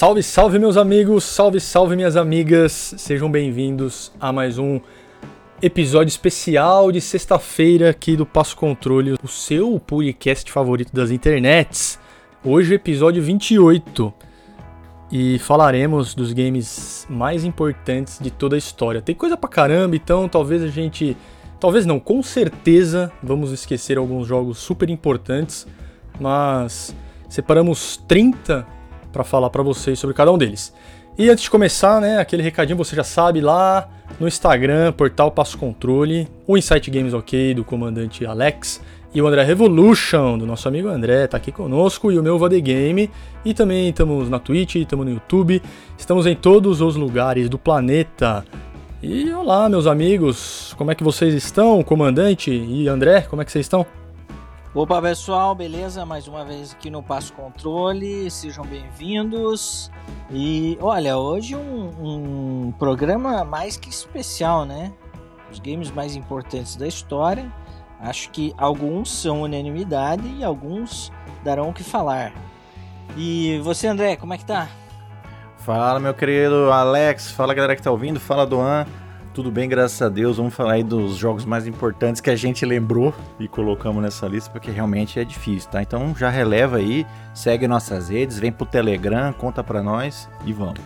Salve, salve, meus amigos, salve, salve, minhas amigas, sejam bem-vindos a mais um episódio especial de sexta-feira aqui do Passo Controle, o seu podcast favorito das internets. Hoje, episódio 28 e falaremos dos games mais importantes de toda a história. Tem coisa pra caramba, então talvez a gente. Talvez não, com certeza vamos esquecer alguns jogos super importantes, mas separamos 30 para falar para vocês sobre cada um deles. E antes de começar, né, aquele recadinho você já sabe lá no Instagram, portal Passo Controle, o Insight Games OK do comandante Alex e o André Revolution, do nosso amigo André, tá aqui conosco, e o meu VD Game. E também estamos na Twitch, estamos no YouTube, estamos em todos os lugares do planeta. E olá, meus amigos, como é que vocês estão, comandante e André, como é que vocês estão? Opa, pessoal, beleza? Mais uma vez aqui no Passo Controle, sejam bem-vindos. E olha, hoje um, um programa mais que especial, né? Os games mais importantes da história. Acho que alguns são unanimidade e alguns darão o que falar. E você, André, como é que tá? Fala, meu querido Alex. Fala, galera que tá ouvindo. Fala, Doan. Tudo bem, graças a Deus. Vamos falar aí dos jogos mais importantes que a gente lembrou e colocamos nessa lista, porque realmente é difícil, tá? Então já releva aí, segue nossas redes, vem pro Telegram, conta pra nós e vamos.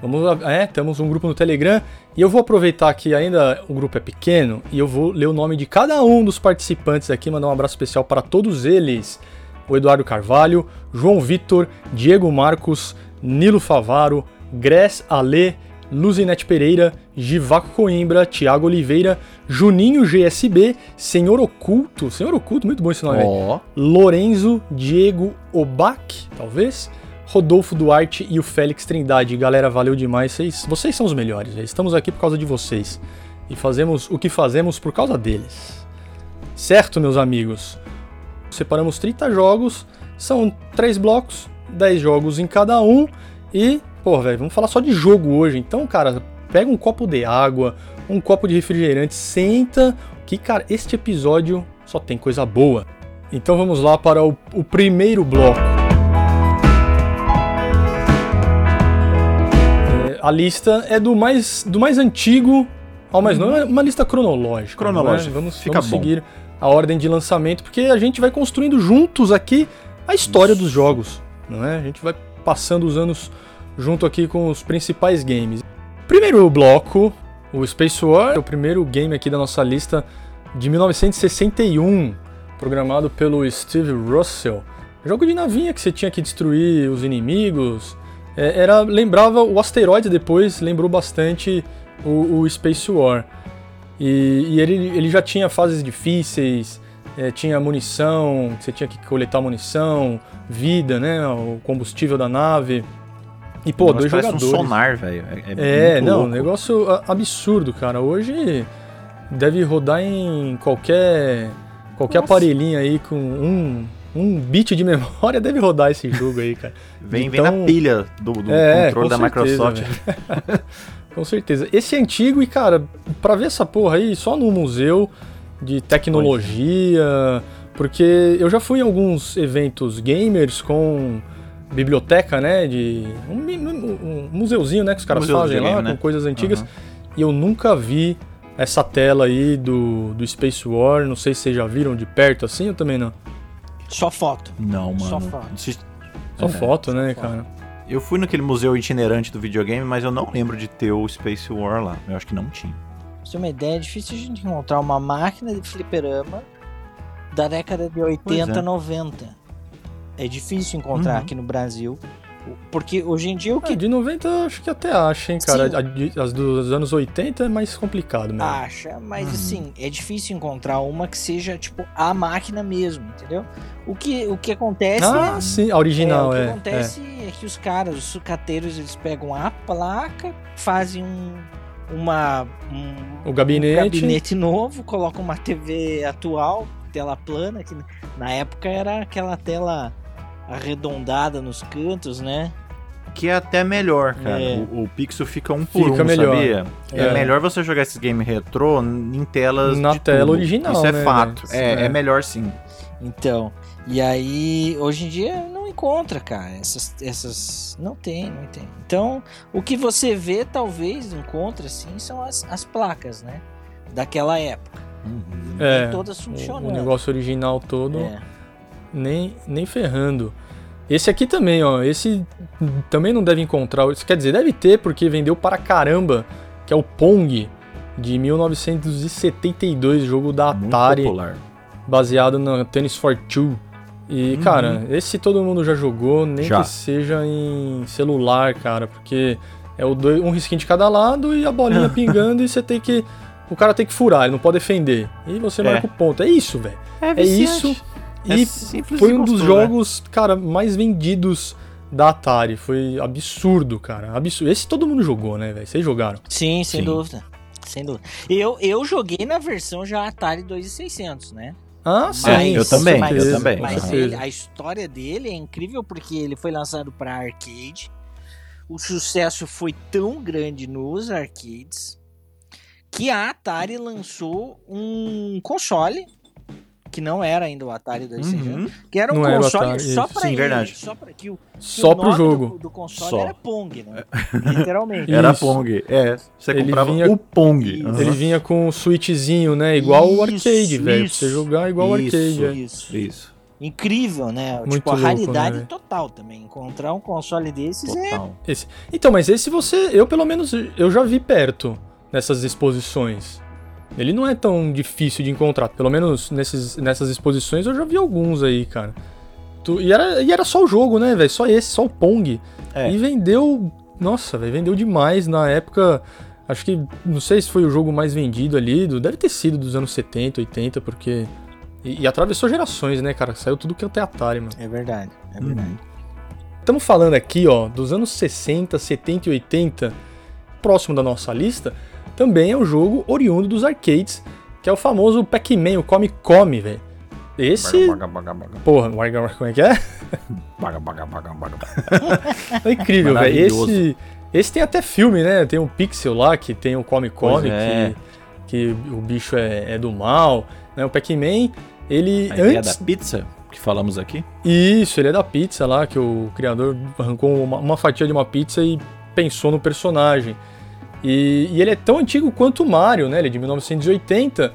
Vamos, é, temos um grupo no Telegram e eu vou aproveitar que ainda o grupo é pequeno e eu vou ler o nome de cada um dos participantes aqui, mandar um abraço especial para todos eles. O Eduardo Carvalho, João Vitor, Diego Marcos, Nilo Favaro, Gress Ale, Luzinete Pereira, Givaco Coimbra, Thiago Oliveira, Juninho GSB, Senhor Oculto, Senhor Oculto, muito bom esse nome. Oh. Lorenzo Diego Obac, talvez. Rodolfo Duarte e o Félix Trindade. Galera, valeu demais. Vocês, vocês são os melhores. Estamos aqui por causa de vocês. E fazemos o que fazemos por causa deles. Certo, meus amigos? Separamos 30 jogos. São 3 blocos, 10 jogos em cada um. E, pô, velho, vamos falar só de jogo hoje. Então, cara, pega um copo de água, um copo de refrigerante, senta. Que, cara, este episódio só tem coisa boa. Então vamos lá para o, o primeiro bloco. a lista é do mais, do mais antigo ao mais novo, é uma lista cronológica. Cronológica. Né? Vamos, Fica vamos seguir a ordem de lançamento, porque a gente vai construindo juntos aqui a história Isso. dos jogos. Não é? A gente vai passando os anos junto aqui com os principais games. Primeiro bloco, o Space War, é o primeiro game aqui da nossa lista de 1961, programado pelo Steve Russell. Jogo de navinha que você tinha que destruir os inimigos, é, era lembrava o asteroide depois lembrou bastante o, o Space War e, e, ele, ele já tinha fases difíceis é, tinha munição você tinha que coletar munição vida né o combustível da nave e pô dois jogadores um sonar velho é, é não louco. negócio absurdo cara hoje deve rodar em qualquer qualquer Nossa. aparelhinho aí com um um bit de memória deve rodar esse jogo aí, cara. vem, então, vem na pilha do, do é, controle da certeza, Microsoft. com certeza. Esse é antigo e, cara, pra ver essa porra aí, só no museu de tecnologia. Porque eu já fui em alguns eventos gamers com biblioteca, né? De. Um, um, museuzinho, né? Que os caras fazem lá, né? com coisas antigas. Uhum. E eu nunca vi essa tela aí do, do Space War. Não sei se vocês já viram de perto assim ou também não. Só foto. Não, mano. Só foto. Só é, foto, né, só cara? Eu fui naquele museu itinerante do videogame, mas eu não lembro de ter o Space War lá. Eu acho que não tinha. Pra você ter uma ideia, é difícil a gente encontrar uma máquina de fliperama da década de 80, é. 90. É difícil encontrar uhum. aqui no Brasil. Porque hoje em dia o que. É, de 90 acho que até acha, hein, cara. As dos anos 80 é mais complicado mesmo. Acha, mas uhum. assim, é difícil encontrar uma que seja, tipo, a máquina mesmo, entendeu? O que, o que acontece. Ah, é, sim, a original, é. O que é, acontece é. é. que os caras, os sucateiros, eles pegam a placa, fazem um. Uma. Um, o gabinete. Um gabinete novo, colocam uma TV atual, tela plana, que na época era aquela tela arredondada nos cantos, né? Que é até melhor, cara. É. O, o, pixel fica um por fica um, melhor. sabia? É. é. melhor você jogar esses games retrô em telas Na tela tubo. original, Isso é né, fato. É, é, é melhor sim. Então, e aí, hoje em dia não encontra, cara. Essas, essas. Não tem, não tem. Então, o que você vê, talvez, encontra, assim, são as, as placas, né? Daquela época. Uhum. É, todas o, funcionando. o negócio original todo, É. nem, nem ferrando. Esse aqui também, ó. Esse também não deve encontrar. Isso quer dizer, deve ter, porque vendeu para caramba. Que é o Pong, de 1972, jogo da Muito Atari. popular. baseado no Tennis for Two. E, Uhum. cara, esse todo mundo já jogou, nem Já. que seja em celular, cara, porque é o dois- um risquinho de cada lado e a bolinha pingando e você tem que. O cara tem que furar, ele não pode defender. E você É. marca o ponto. É isso, velho. É isso. É E foi um dos né? jogos, cara, mais vendidos da Atari. Foi absurdo, cara. Absurdo. Esse todo mundo jogou, né, velho? Vocês jogaram. Sim, sem Sim. dúvida. Sem dúvida. Eu, eu joguei na versão já Atari 2600, né? Ah, sim. É, eu também, mas, eu também. Mas ele- a história dele é incrível porque ele foi lançado para arcade. O sucesso foi tão grande nos arcades que a Atari lançou um console que não era ainda o Atari 2600, Uhum. que era um Não era o console Atari, só para Sim, ele, verdade. só para que o, que Só o pro jogo. do, do console Só. era Pong, né? Literalmente. Era Isso. Pong. É, você Ele comprava vinha- o Pong. Aham. Ele vinha com um switchzinho, né? Igual o Isso, arcade, velho. Você jogar igual o Isso. arcade. é. Isso. Isso. Incrível, né? Muito tipo, a louco, raridade né, total também. Encontrar um console desses é. Total. Esse- Então, mas esse você, eu pelo menos, eu já vi perto nessas exposições. Ele não é tão difícil de encontrar. Pelo menos nesses, nessas exposições eu já vi alguns aí, cara. Tu- e, era, e era só o jogo, né, velho? Só esse, só o Pong. É. E vendeu. Nossa, velho, vendeu demais na época. Acho que. Não sei se foi o jogo mais vendido ali. do- deve ter sido dos anos 70, 80, porque. E, e atravessou gerações, né, cara? Saiu tudo que é Atari, mano. É verdade, é Uhum. verdade. Estamos falando aqui, ó, dos anos 60, 70 e 80, próximo da nossa lista, também é um jogo oriundo dos arcades, que é o famoso Pac-Man, o Come Come, velho. Esse. Baga, baga, baga, Porra, Warga- como é que é? baga, baga, baga, baga. É incrível, velho. Esse, esse tem até filme, né? Tem o Pixel lá, que tem o Come Come, é. que, que o bicho é, é do mal. Né? O Pac-Man, ele A ideia antes. da pizza que falamos aqui. Isso, ele é da pizza lá, que o criador arrancou uma, uma fatia de uma pizza e pensou no personagem. E, e ele é tão antigo quanto o Mario, né? Ele é de 1980.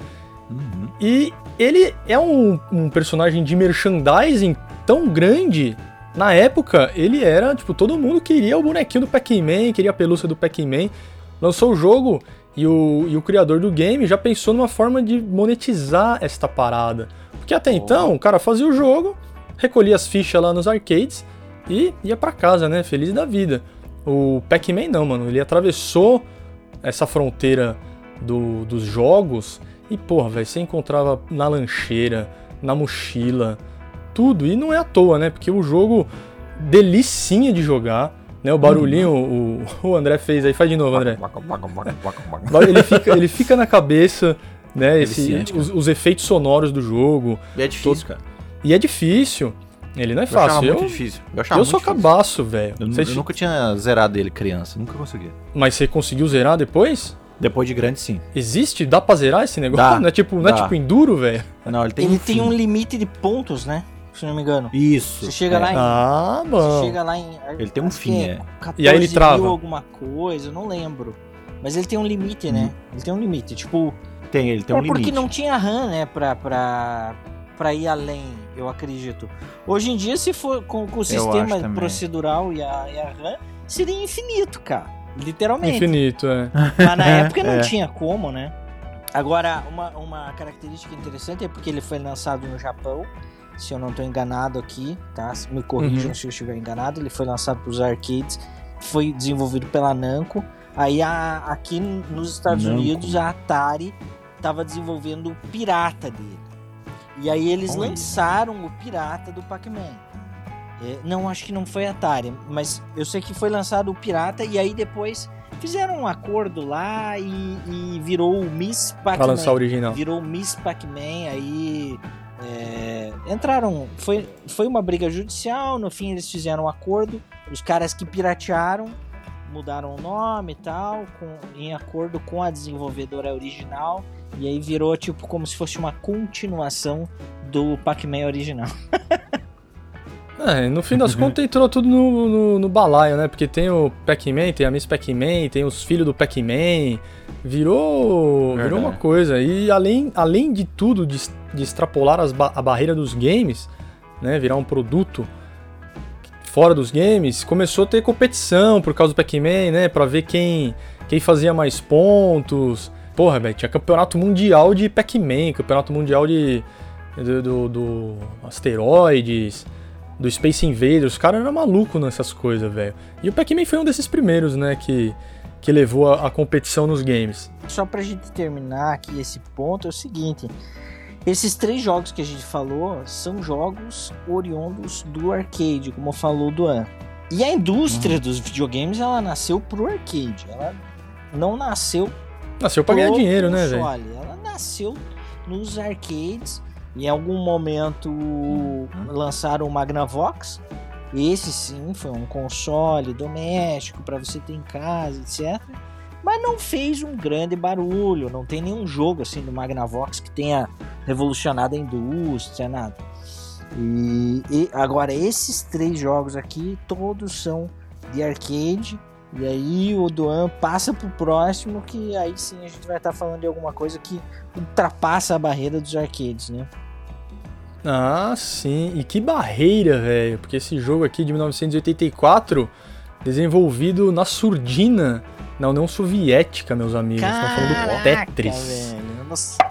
Uhum. E ele é um, um personagem de merchandising tão grande. Na época, ele era, tipo, todo mundo queria o bonequinho do Pac-Man, queria a pelúcia do Pac-Man. Lançou o jogo e o, e o criador do game já pensou numa forma de monetizar esta parada. Porque até então, o cara fazia o jogo, recolhia as fichas lá nos arcades e ia pra casa, né? Feliz da vida. O Pac-Man não, mano. Ele atravessou essa fronteira do- dos jogos e, porra, velho, você encontrava na lancheira, na mochila, tudo. E não é à toa, né? Porque o jogo, delicinha de jogar, né? O barulhinho, o, o André fez aí. Faz de novo, André. Ele fica, ele fica na cabeça, né? Esse, os, os efeitos sonoros do jogo. E é difícil, cara. E é difícil. Ele não é Eu achava fácil. muito Eu, difícil. Eu, achava eu sou muito difícil. cabaço, velho. Eu, eu nunca tinha zerado ele criança, nunca consegui. Mas você conseguiu zerar depois? Depois de grande, sim. Existe? Dá pra zerar esse negócio? Dá, não é tipo, não é tipo enduro, velho? Não, ele tem Ele um tem um limite de pontos, né? Se não me engano. Isso. Você chega é. lá em- Ah, Você bom. chega lá em. Ele tem um fim, é. 14 E aí ele mil trava. alguma coisa, eu não lembro. Mas ele tem um limite, né? Ele tem um limite. Tipo, Tem, ele tem é um porque limite. não tinha RAM, né? Pra, pra, pra ir além, eu acredito. Hoje em dia, se for com, com o sistema procedural e a, e a RAM, seria infinito, cara. Literalmente. Infinito, é. Mas na época não É. tinha como, né? Agora, uma, uma característica interessante é porque ele foi lançado no Japão. Se eu não estou enganado aqui, tá? Me corrijam Uhum. se eu estiver enganado. Ele foi lançado para os arcades, foi desenvolvido pela Namco. Aí a- aqui nos Estados Namco. Unidos a Atari estava desenvolvendo o pirata dele. E aí eles Olha. lançaram o pirata do Pac-Man. É, não, acho que não foi Atari, mas eu sei que foi lançado o pirata e aí depois fizeram um acordo lá e, e virou o Miss Pra lançar o Pac-Man. original. Virou o Miss Pac-Man, aí é, entraram. Foi, foi uma briga judicial, no fim eles fizeram um acordo. Os caras que piratearam mudaram o nome e tal, com- em acordo com a desenvolvedora original. E aí virou tipo como se fosse uma continuação do Pac-Man original. É, no fim das contas entrou tudo no, no, no balaio, né? Porque tem o Pac-Man, tem a Miss Pac-Man, tem os filhos do Pac-Man. Virou, virou uma coisa. E além, além de tudo, de, de extrapolar as ba a barreira dos games, né? Virar um produto fora dos games, começou a ter competição por causa do Pac-Man, né? Pra ver quem, quem fazia mais pontos. Porra, velho, tinha campeonato mundial de Pac-Man, campeonato mundial de. do, do, do asteroides do Space Invaders, os caras eram malucos nessas coisas, velho. E o Pac-Man foi um desses primeiros, né, que, que levou a, a, competição nos games. Só pra gente terminar aqui esse ponto, é o seguinte: esses três jogos que a gente falou são jogos oriundos do arcade, como falou do An. E a indústria uhum. dos videogames, ela nasceu pro arcade, ela não nasceu. Nasceu pra ganhar dinheiro, né, velho? Ela nasceu nos arcades em algum momento uhum. lançaram o Magnavox. Esse sim foi um console doméstico para você ter em casa, etc. Mas não fez um grande barulho. Não tem nenhum jogo assim do Magnavox que tenha revolucionado a indústria, nada. E, e agora esses três jogos aqui todos são de arcade e aí o Duan passa pro próximo, que aí sim a gente vai estar tá falando de alguma coisa que ultrapassa a barreira dos arcades, né? Ah, sim. E que barreira, velho. Porque esse jogo aqui de 1984, desenvolvido na surdina, na União Soviética, meus amigos. Estão falando do Tetris. Velho.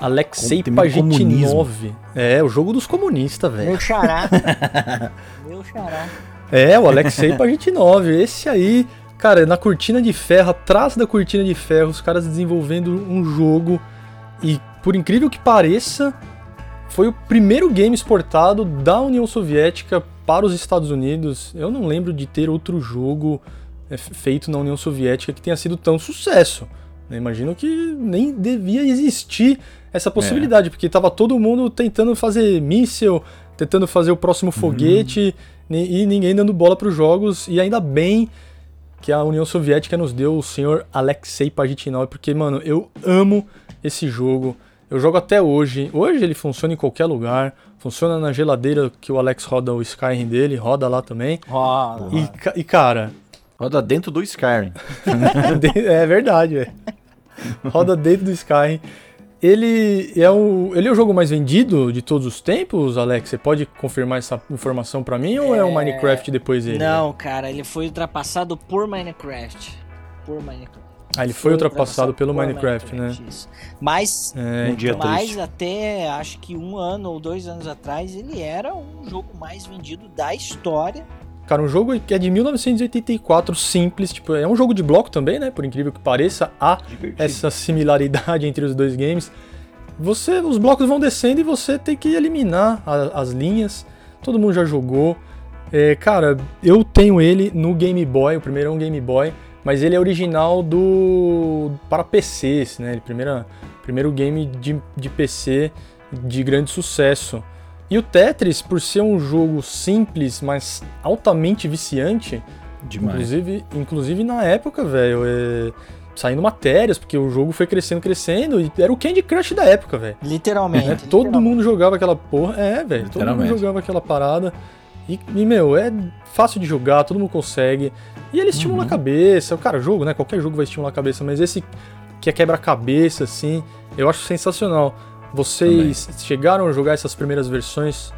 Alexei Pajitnov. É, o jogo dos comunistas, velho. Meu xará. Meu xará. É, o Alexei Pajitnov. Esse aí Cara, na cortina de ferro, atrás da cortina de ferro, os caras desenvolvendo um jogo. E por incrível que pareça, foi o primeiro game exportado da União Soviética para os Estados Unidos. Eu não lembro de ter outro jogo é, feito na União Soviética que tenha sido tão sucesso. Eu imagino que nem devia existir essa possibilidade, é. porque estava todo mundo tentando fazer míssil, tentando fazer o próximo foguete uhum. e ninguém dando bola para os jogos. E ainda bem que a União Soviética nos deu o senhor Alexei Pajitnov, porque, mano, eu amo esse jogo. Eu jogo até hoje. Hoje ele funciona em qualquer lugar. Funciona na geladeira que o Alex roda o Skyrim dele, roda lá também. Roda. E, e cara. Roda dentro do Skyrim. é verdade, velho. Roda dentro do Skyrim. Ele é, o, ele é o jogo mais vendido de todos os tempos, Alex? Você pode confirmar essa informação para mim é... ou é o Minecraft depois dele? Não, cara, ele foi ultrapassado por Minecraft. Por Minecraft. Ah, ele foi, foi ultrapassado, ultrapassado pelo Minecraft, Minecraft, né? Isso. Mas, é, um dia mas até acho que um ano ou dois anos atrás, ele era um jogo mais vendido da história Cara, um jogo que é de 1984, simples, tipo, é um jogo de bloco também, né? Por incrível que pareça, há Divertido. essa similaridade entre os dois games. Você, os blocos vão descendo e você tem que eliminar a, as linhas. Todo mundo já jogou. É, cara, eu tenho ele no Game Boy, o primeiro é um Game Boy, mas ele é original do para PCs, né? Ele primeiro, primeiro game de, de PC de grande sucesso. E o Tetris, por ser um jogo simples, mas altamente viciante, Demais. Inclusive, inclusive na época, velho, é, saindo matérias, porque o jogo foi crescendo, crescendo, e era o Candy Crush da época, velho. Literalmente, é, literalmente. Todo mundo jogava aquela porra. É, velho, todo mundo jogava aquela parada. E, e, meu, é fácil de jogar, todo mundo consegue. E ele estimula uhum. a cabeça. Cara, jogo, né? Qualquer jogo vai estimular a cabeça, mas esse que é quebra-cabeça, assim, eu acho sensacional. Vocês Também. chegaram a jogar essas primeiras versões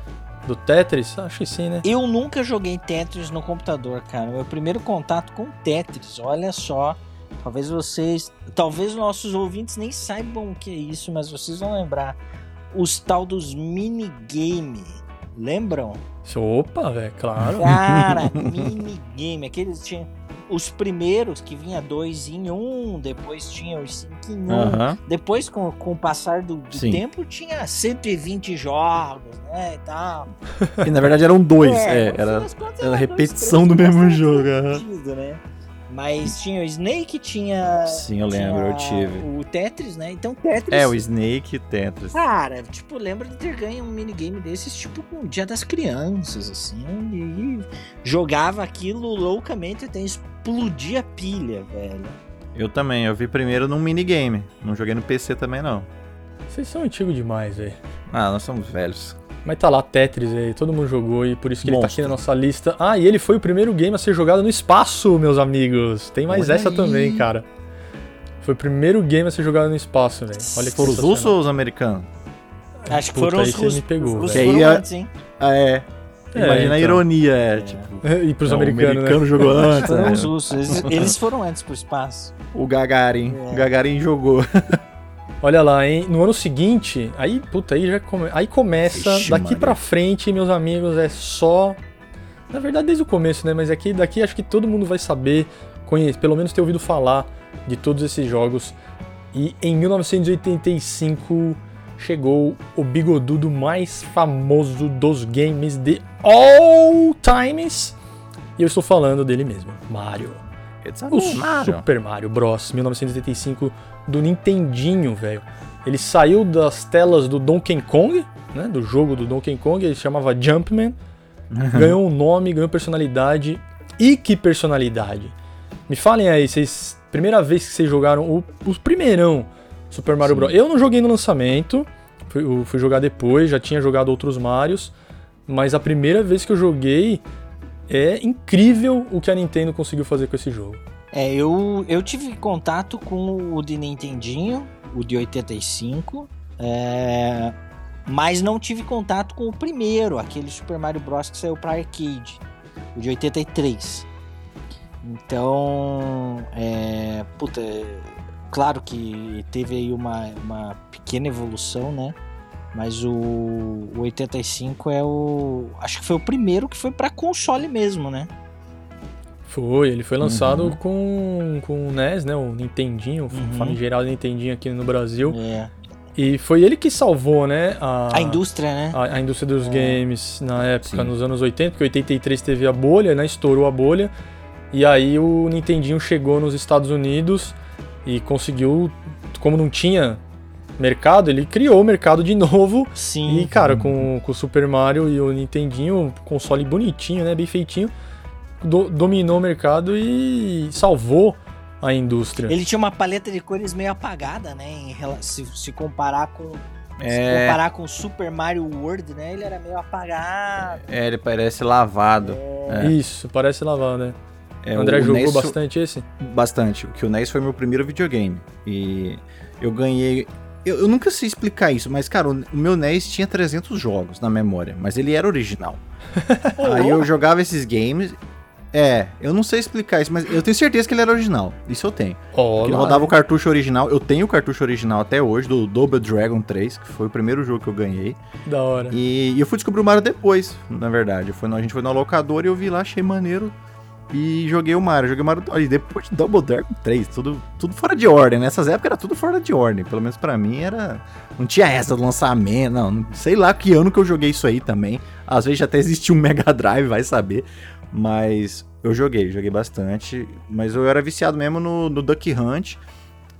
do Tetris? Acho que sim, né? Eu nunca joguei Tetris no computador, cara. Meu primeiro contato com Tetris, olha só. Talvez vocês. Talvez nossos ouvintes nem saibam o que é isso, mas vocês vão lembrar. Os tal dos minigame. Lembram? Opa, velho, claro. Cara, minigame. Aqueles tinham os primeiros que vinha dois em um, depois tinha os cinco em um, depois com, com o passar do, do tempo tinha 120 jogos, né, e tal. E na verdade eram dois, é, é era, era, a repetição do mesmo jogo. Sentido, né? Mas tinha o Snake, tinha. Sim, eu lembro, eu tive. O Tetris, né? Então Tetris. É, o Snake e Tetris. Cara, tipo, lembro de ter ganho um minigame desses, tipo, com o Dia das Crianças, assim. E jogava aquilo loucamente até explodir a pilha, velho. Eu também, eu vi primeiro num minigame. Não joguei no PC também, não. Vocês são antigos demais, velho. Ah, nós somos velhos. Mas tá lá, Tetris aí, todo mundo jogou e por isso que ele tá Monstro. aqui na nossa lista. Ah, e ele foi o primeiro game a ser jogado no espaço, meus amigos. Tem mais Olha essa aí. também, cara. Foi o primeiro game a ser jogado no espaço, velho. Olha que Foram os russos ou os americanos? Acho que Puta, foram aí os russos. me pegou, Os russos foram Que é- antes, hein? Ah, é. É, Imagina a então. ironia, é, tipo. E pros não, americanos, o americano né? jogou antes, Foram né? os russos. Eles, eles foram antes pro espaço. O Gagarin. É. O Gagarin jogou. Olha lá, hein? No ano seguinte, aí, puta, aí já come... aí começa, Ixi, daqui Maria. pra frente, meus amigos, é só. Na verdade, desde o começo, né? Mas aqui, daqui acho que todo mundo vai saber, conhecer, pelo menos ter ouvido falar de todos esses jogos. E em 1985 chegou o bigodudo mais famoso dos games de all times. E eu estou falando dele mesmo, Mario. O Mario. Super Mario Bros. 1985 do Nintendinho, velho. Ele saiu das telas do Donkey Kong, né? Do jogo do Donkey Kong, ele chamava Jumpman. ganhou um nome, ganhou personalidade. E que personalidade! Me falem aí, vocês. Primeira vez que vocês jogaram o, o primeirão Super Mario Sim. Bros. Eu não joguei no lançamento, fui, fui jogar depois, já tinha jogado outros Marios. Mas a primeira vez que eu joguei é incrível o que a Nintendo conseguiu fazer com esse jogo. É, eu, eu tive contato com o de Nintendinho, o de 85, é, mas não tive contato com o primeiro, aquele Super Mario Bros. que saiu pra arcade, o de 83. Então, é, puta, claro que teve aí uma, uma pequena evolução, né? Mas o, o 85 é o. Acho que foi o primeiro que foi pra console mesmo, né? Foi, ele foi lançado Uhum. com, com o NES, né? O Nintendinho, o Uhum. famigerado Nintendinho aqui no Brasil. É. E foi ele que salvou, né? A, A indústria, né? a, a indústria dos É. games na época, Sim. nos anos 80, porque 83 teve a bolha, né? Estourou a bolha. E aí o Nintendinho chegou nos Estados Unidos e conseguiu, como não tinha mercado, ele criou o mercado de novo. Sim. E, cara, com, com o Super Mario e o Nintendinho, um console bonitinho, né? Bem feitinho, do- dominou o mercado e salvou a indústria. Ele tinha uma paleta de cores meio apagada, né? Em se, se comparar com. Se É, comparar com Super Mario World, né? Ele era meio apagado. é, ele parece lavado. É. Isso, parece lavado, né? É, André o jogou NES bastante esse? Bastante. Que o NES foi meu primeiro videogame. E eu ganhei. Eu, eu nunca sei explicar isso, mas, cara, o, meu NES tinha 300 jogos na memória, mas ele era original. Aí eu jogava esses games. É, eu não sei explicar isso, mas eu tenho certeza que ele era original. Isso eu tenho. Porque lá, rodava o cartucho original. Eu tenho o cartucho original até hoje, do Double Dragon 3, que foi o primeiro jogo que eu ganhei. da hora. E, e eu fui descobrir o Mario depois, na verdade. No- a gente foi na locadora e eu vi lá, achei maneiro. E joguei o Mario. Joguei o Mario. Depois de Double Dragon 3, tudo, tudo fora de ordem. Nessas épocas era tudo fora de ordem. Pelo menos pra mim era. Não tinha essa do lançamento, não. não- Sei lá que ano que eu joguei isso aí também. Às vezes já até existia um Mega Drive, vai saber. Mas eu joguei, joguei bastante. Mas eu era viciado mesmo no, no Duck Hunt.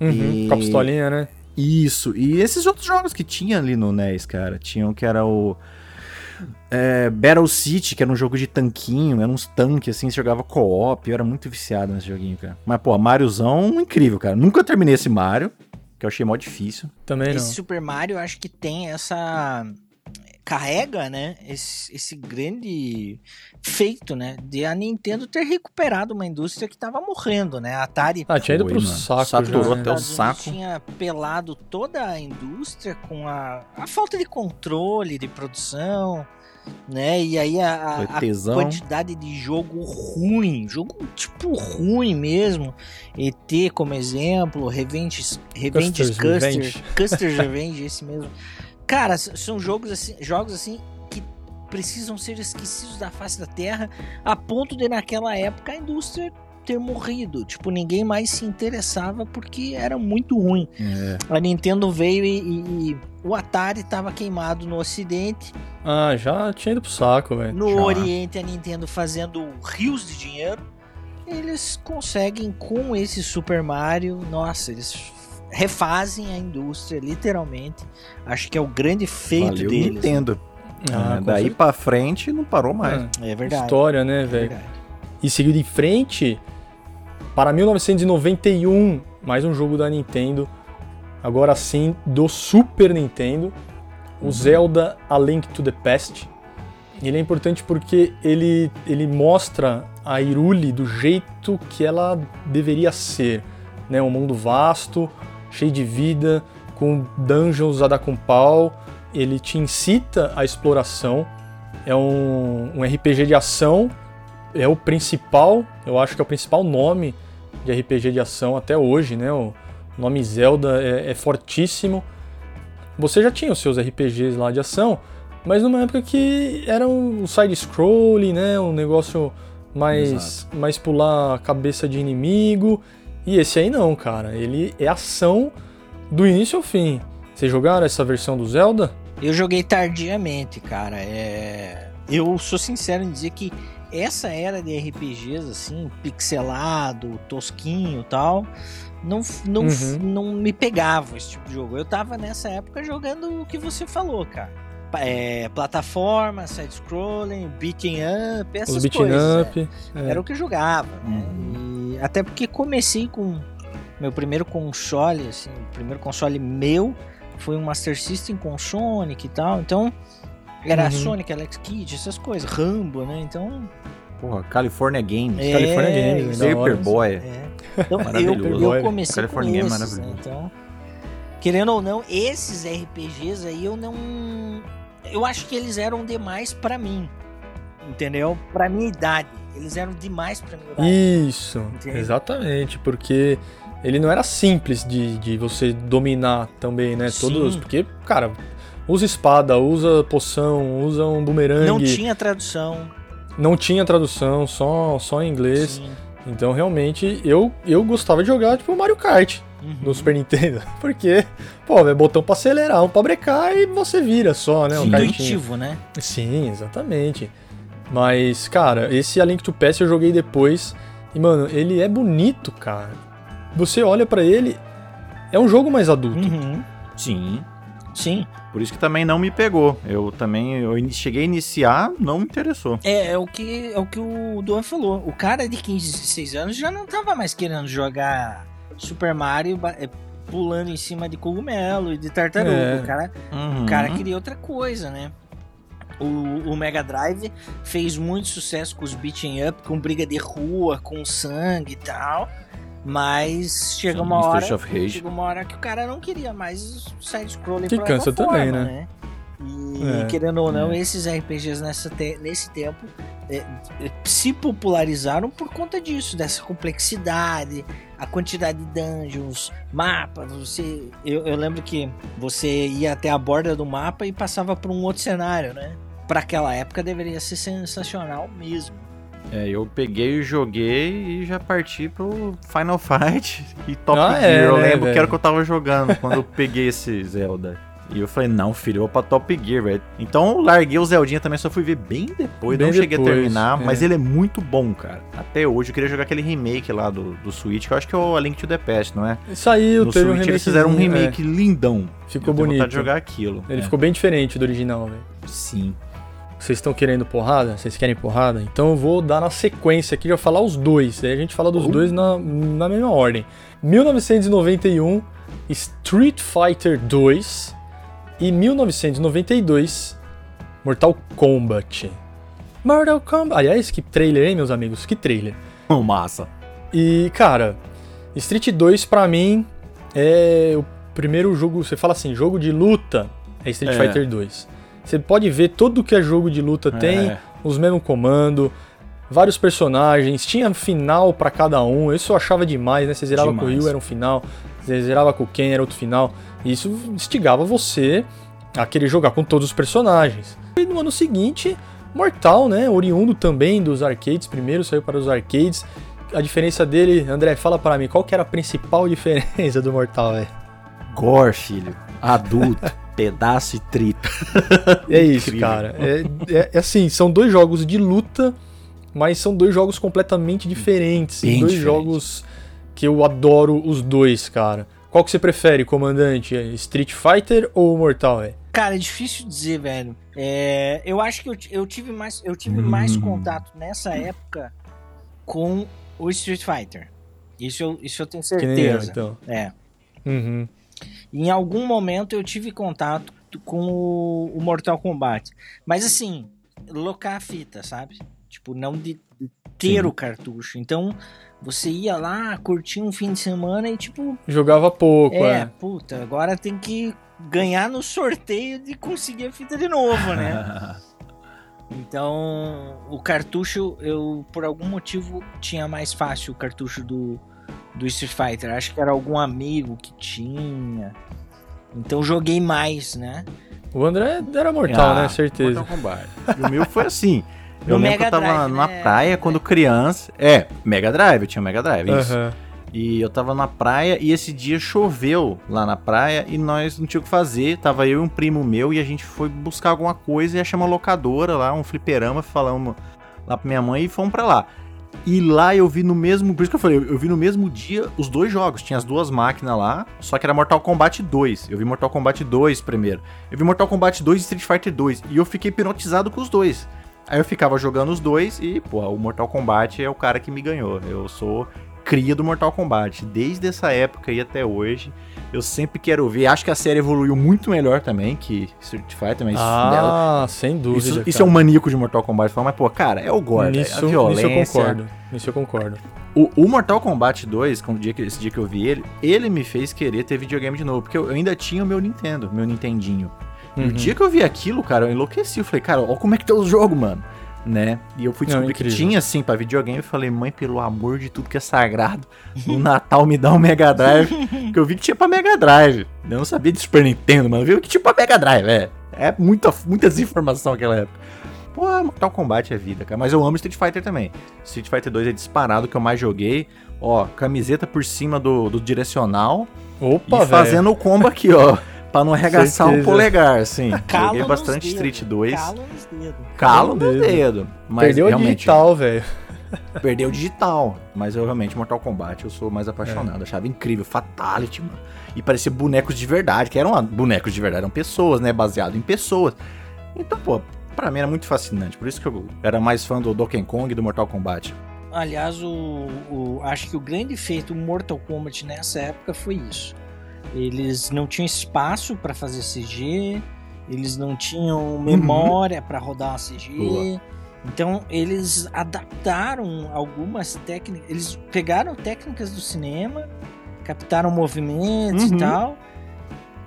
Uhum, e- Com a pistolinha, né? Isso, e esses outros jogos que tinha ali no NES, cara. Tinham que era o. é, Battle City, que era um jogo de tanquinho, eram uns tanques assim, você jogava co-op, eu era muito viciado nesse joguinho, cara. Mas, pô, Mariozão, incrível, cara. Nunca terminei esse Mario, que eu achei mó difícil. Também não. Esse Super Mario, eu acho que tem essa. Carrega, né? Esse, esse grande feito, né? De a Nintendo ter recuperado uma indústria que tava morrendo, né? A Atari Ah, tinha ido pro mano. saco Saturou até o saco. tinha pelado toda a indústria com a, a falta de controle de produção, né? E aí a, a- quantidade de jogo ruim, jogo tipo ruim mesmo. ET como exemplo, Revenge, Revenge Custer's Custer, Revenge. Custer's Revenge, esse mesmo. Cara, são jogos assim, jogos assim que precisam ser esquecidos da face da terra a ponto de naquela época a indústria ter morrido. Tipo, ninguém mais se interessava porque era muito ruim. É, A Nintendo veio e, e- e o Atari estava queimado no Ocidente. Ah, já tinha ido pro saco, velho. No Já. Oriente, a Nintendo fazendo rios de dinheiro. Eles conseguem com esse Super Mario, nossa, eles refazem a indústria, literalmente. Acho que é o grande feito valeu deles. Nintendo. Ah, É, daí certeza. pra frente não parou mais. Ah, É verdade. História, né, é velho? verdade. E seguido em frente, para 1991, mais um jogo da Nintendo. Agora sim, do Super Nintendo. o Zelda A Link to the Past. Ele é importante porque ele, ele mostra a Hyrule do jeito que ela deveria ser. Né? Um mundo vasto, cheio de vida, com dungeons a dar com pau. Ele te incita à exploração. É um, um RPG de ação. É o principal, eu acho que é o principal nome de RPG de ação até hoje, né? O nome Zelda é, é fortíssimo. Você já tinha os seus RPGs lá de ação, mas numa época que era um side-scrolling, né? Um negócio mais, mais pular a cabeça de inimigo. E esse aí não, cara. Ele é ação do início ao fim. Vocês jogaram essa versão do Zelda? Eu joguei tardiamente, cara. É... Eu sou sincero em dizer que essa era de RPGs, assim, pixelado, tosquinho e tal, não, não, uhum. não me pegava esse tipo de jogo. Eu tava nessa época jogando o que você falou, cara. É, plataforma, side-scrolling, beating up, essas Os coisas. Up, é. Era o que eu jogava. Né? Uhum. até porque comecei com meu primeiro console, assim, o primeiro console meu foi um Master System com Sonic e tal. Então, era uhum. Sonic, Alex Kidd, essas coisas, Rambo, né? Então. Porra, California Games. É, California Games, Superboy. É. Então, eu, eu comecei California com esses, né? Então, querendo ou não, esses RPGs aí eu não. Eu acho que eles eram demais para mim. Entendeu? Pra minha idade. Eles eram demais pra minha idade. Isso, entendeu? exatamente, porque ele não era simples de, de você dominar também, né? Sim. Todos. Porque, cara, usa espada, usa poção, usa um bumerangue. Não tinha tradução. Não tinha tradução, só, só em inglês. Sim. Então, realmente, eu, eu gostava de jogar, tipo, Mario Kart uhum. no Super Nintendo. Porque, pô, é botão pra acelerar, um pra brecar e você vira só, né? Um Intuitivo, né? Sim, exatamente. Mas, cara, esse A Link to Pass eu joguei depois. E, mano, ele é bonito, cara. Você olha para ele, é um jogo mais adulto. Uhum. Sim. Sim. Por isso que também não me pegou. Eu também eu cheguei a iniciar, não me interessou. É, é o que é o que o Duan falou. O cara de 15, 16 anos já não tava mais querendo jogar Super Mario é, pulando em cima de cogumelo e de tartaruga. É. O, cara, uhum. o cara queria outra coisa, né? O, o, Mega Drive fez muito sucesso com os beating up, com briga de rua, com sangue e tal. Mas chega Sim, uma hora. Chega uma hora que o cara não queria mais side-scrolling Que cansa também, né? né? E é, querendo ou não, é. esses RPGs nessa te nesse tempo é, é, se popularizaram por conta disso, dessa complexidade, a quantidade de dungeons, mapas. Você, eu, eu lembro que você ia até a borda do mapa e passava por um outro cenário, né? Para aquela época deveria ser sensacional mesmo. É, eu peguei e joguei e já parti pro Final Fight e Top ah, Gear. É, eu né, lembro que era o que eu tava jogando quando eu peguei esse Zelda. E eu falei, não, filho, eu vou pra Top Gear, velho. Então eu larguei o Zeldinha também, só fui ver bem depois. Bem não cheguei depois, a terminar, é. mas ele é muito bom, cara. Até hoje eu queria jogar aquele remake lá do, do Switch, que eu acho que é o A Link to the Past, não é? Saiu, no teve Switch, um remake. Eles fizeram um remake é. lindão. Ficou bonito. de jogar aquilo. Ele é. ficou bem diferente do original, velho. Sim. Vocês estão querendo porrada? Vocês querem porrada? Então eu vou dar na sequência aqui, já falar os dois. Aí a gente fala dos dois na, na mesma ordem. 1991, Street Fighter 2 e 1992, Mortal Kombat. Mortal Kombat. Aliás, que trailer, hein, meus amigos? Que trailer. Oh, massa. E, cara, Street 2 pra mim é o primeiro jogo. Você fala assim, jogo de luta é Street é. Fighter 2. Você pode ver tudo que é jogo de luta é. tem, os mesmos comandos, vários personagens, tinha final para cada um. Isso eu achava demais, né? Você zerava demais. com o Ryu, era um final, você zerava com Ken, era outro final. E isso instigava você a querer jogar com todos os personagens. E no ano seguinte, Mortal, né? Oriundo também dos arcades, primeiro saiu para os arcades. A diferença dele, André, fala para mim, qual que era a principal diferença do Mortal, velho? Gore, filho. Adulto. pedaço e trito. É isso, cara. É, é, é, assim, são dois jogos de luta, mas são dois jogos completamente diferentes. Bem dois diferente. jogos que eu adoro os dois, cara. Qual que você prefere, comandante? Street Fighter ou Mortal? É? Cara, é difícil dizer, velho. É, eu acho que eu, eu tive, mais, eu tive hum. mais contato nessa época com o Street Fighter. Isso eu, isso eu tenho certeza. Que nem eu, então. É. Uhum. Em algum momento eu tive contato com o, o Mortal Kombat. Mas assim, locar a fita, sabe? Tipo, não de ter Sim. o cartucho. Então, você ia lá, curtia um fim de semana e tipo. Jogava pouco, é. É, puta, agora tem que ganhar no sorteio de conseguir a fita de novo, né? então, o cartucho, eu por algum motivo tinha mais fácil o cartucho do, do Street Fighter. Acho que era algum amigo que tinha. Então joguei mais, né? O André era mortal, ah, né? Certeza. Mortal Kombat. E o meu foi assim. Eu no lembro Mega que eu tava Drive, na né? praia quando criança. É, Mega Drive, eu tinha Mega Drive, isso. Uhum. E eu tava na praia e esse dia choveu lá na praia e nós não tinha o que fazer. Tava eu e um primo meu e a gente foi buscar alguma coisa e achamos uma locadora lá, um fliperama, falamos lá pra minha mãe e fomos pra lá. E lá eu vi no mesmo. Por isso que eu falei, eu vi no mesmo dia os dois jogos. Tinha as duas máquinas lá, só que era Mortal Kombat 2. Eu vi Mortal Kombat 2 primeiro. Eu vi Mortal Kombat 2 e Street Fighter 2. E eu fiquei hipnotizado com os dois. Aí eu ficava jogando os dois e, pô, o Mortal Kombat é o cara que me ganhou. Eu sou cria do Mortal Kombat. Desde essa época e até hoje, eu sempre quero ver. Acho que a série evoluiu muito melhor também que Street Fighter, mas ah, dela, sem dúvida. Isso, isso, é um maníaco de Mortal Kombat. Mas, pô, cara, é o gore, nisso, é a violência. Nisso eu concordo. Nisso eu concordo. O, o Mortal Kombat 2, como dia que, esse dia que eu vi ele, ele me fez querer ter videogame de novo. Porque eu, eu ainda tinha o meu Nintendo, meu Nintendinho. Uhum. No dia que eu vi aquilo, cara, eu enlouqueci. Eu falei, cara, olha como é que tá o jogo, mano né? E eu fui descobrir que tinha assim para videogame e falei, mãe, pelo amor de tudo que é sagrado, no Natal me dá um Mega Drive, que eu vi que tinha para Mega Drive. Eu não sabia de Super Nintendo, mas eu vi que tinha para Mega Drive, é. É muita, muita desinformação naquela época. Pô, Mortal Kombat é vida, cara. Mas eu amo Street Fighter também. Street Fighter 2 é disparado que eu mais joguei. Ó, camiseta por cima do, do direcional. Opa, E fazendo o combo aqui, ó. Pra não arregaçar o um polegar, assim. Calo Joguei bastante Street 2. Calo nos dedos. Calo nos dedos. Mas Perdeu realmente, o digital, velho. Perdeu o digital. Mas eu realmente, Mortal Kombat, eu sou mais apaixonado. É. Achava incrível. Fatality, mano. E parecia bonecos de verdade, que eram bonecos de verdade, eram pessoas, né? Baseado em pessoas. Então, pô, pra mim era muito fascinante. Por isso que eu era mais fã do Donkey Kong e do Mortal Kombat. Aliás, o, o, acho que o grande feito Mortal Kombat nessa época foi isso. Eles não tinham espaço para fazer CG, eles não tinham uhum. memória uhum. para rodar uma CG. Boa. Então eles adaptaram algumas técnicas, eles pegaram técnicas do cinema, captaram movimentos uhum. e tal,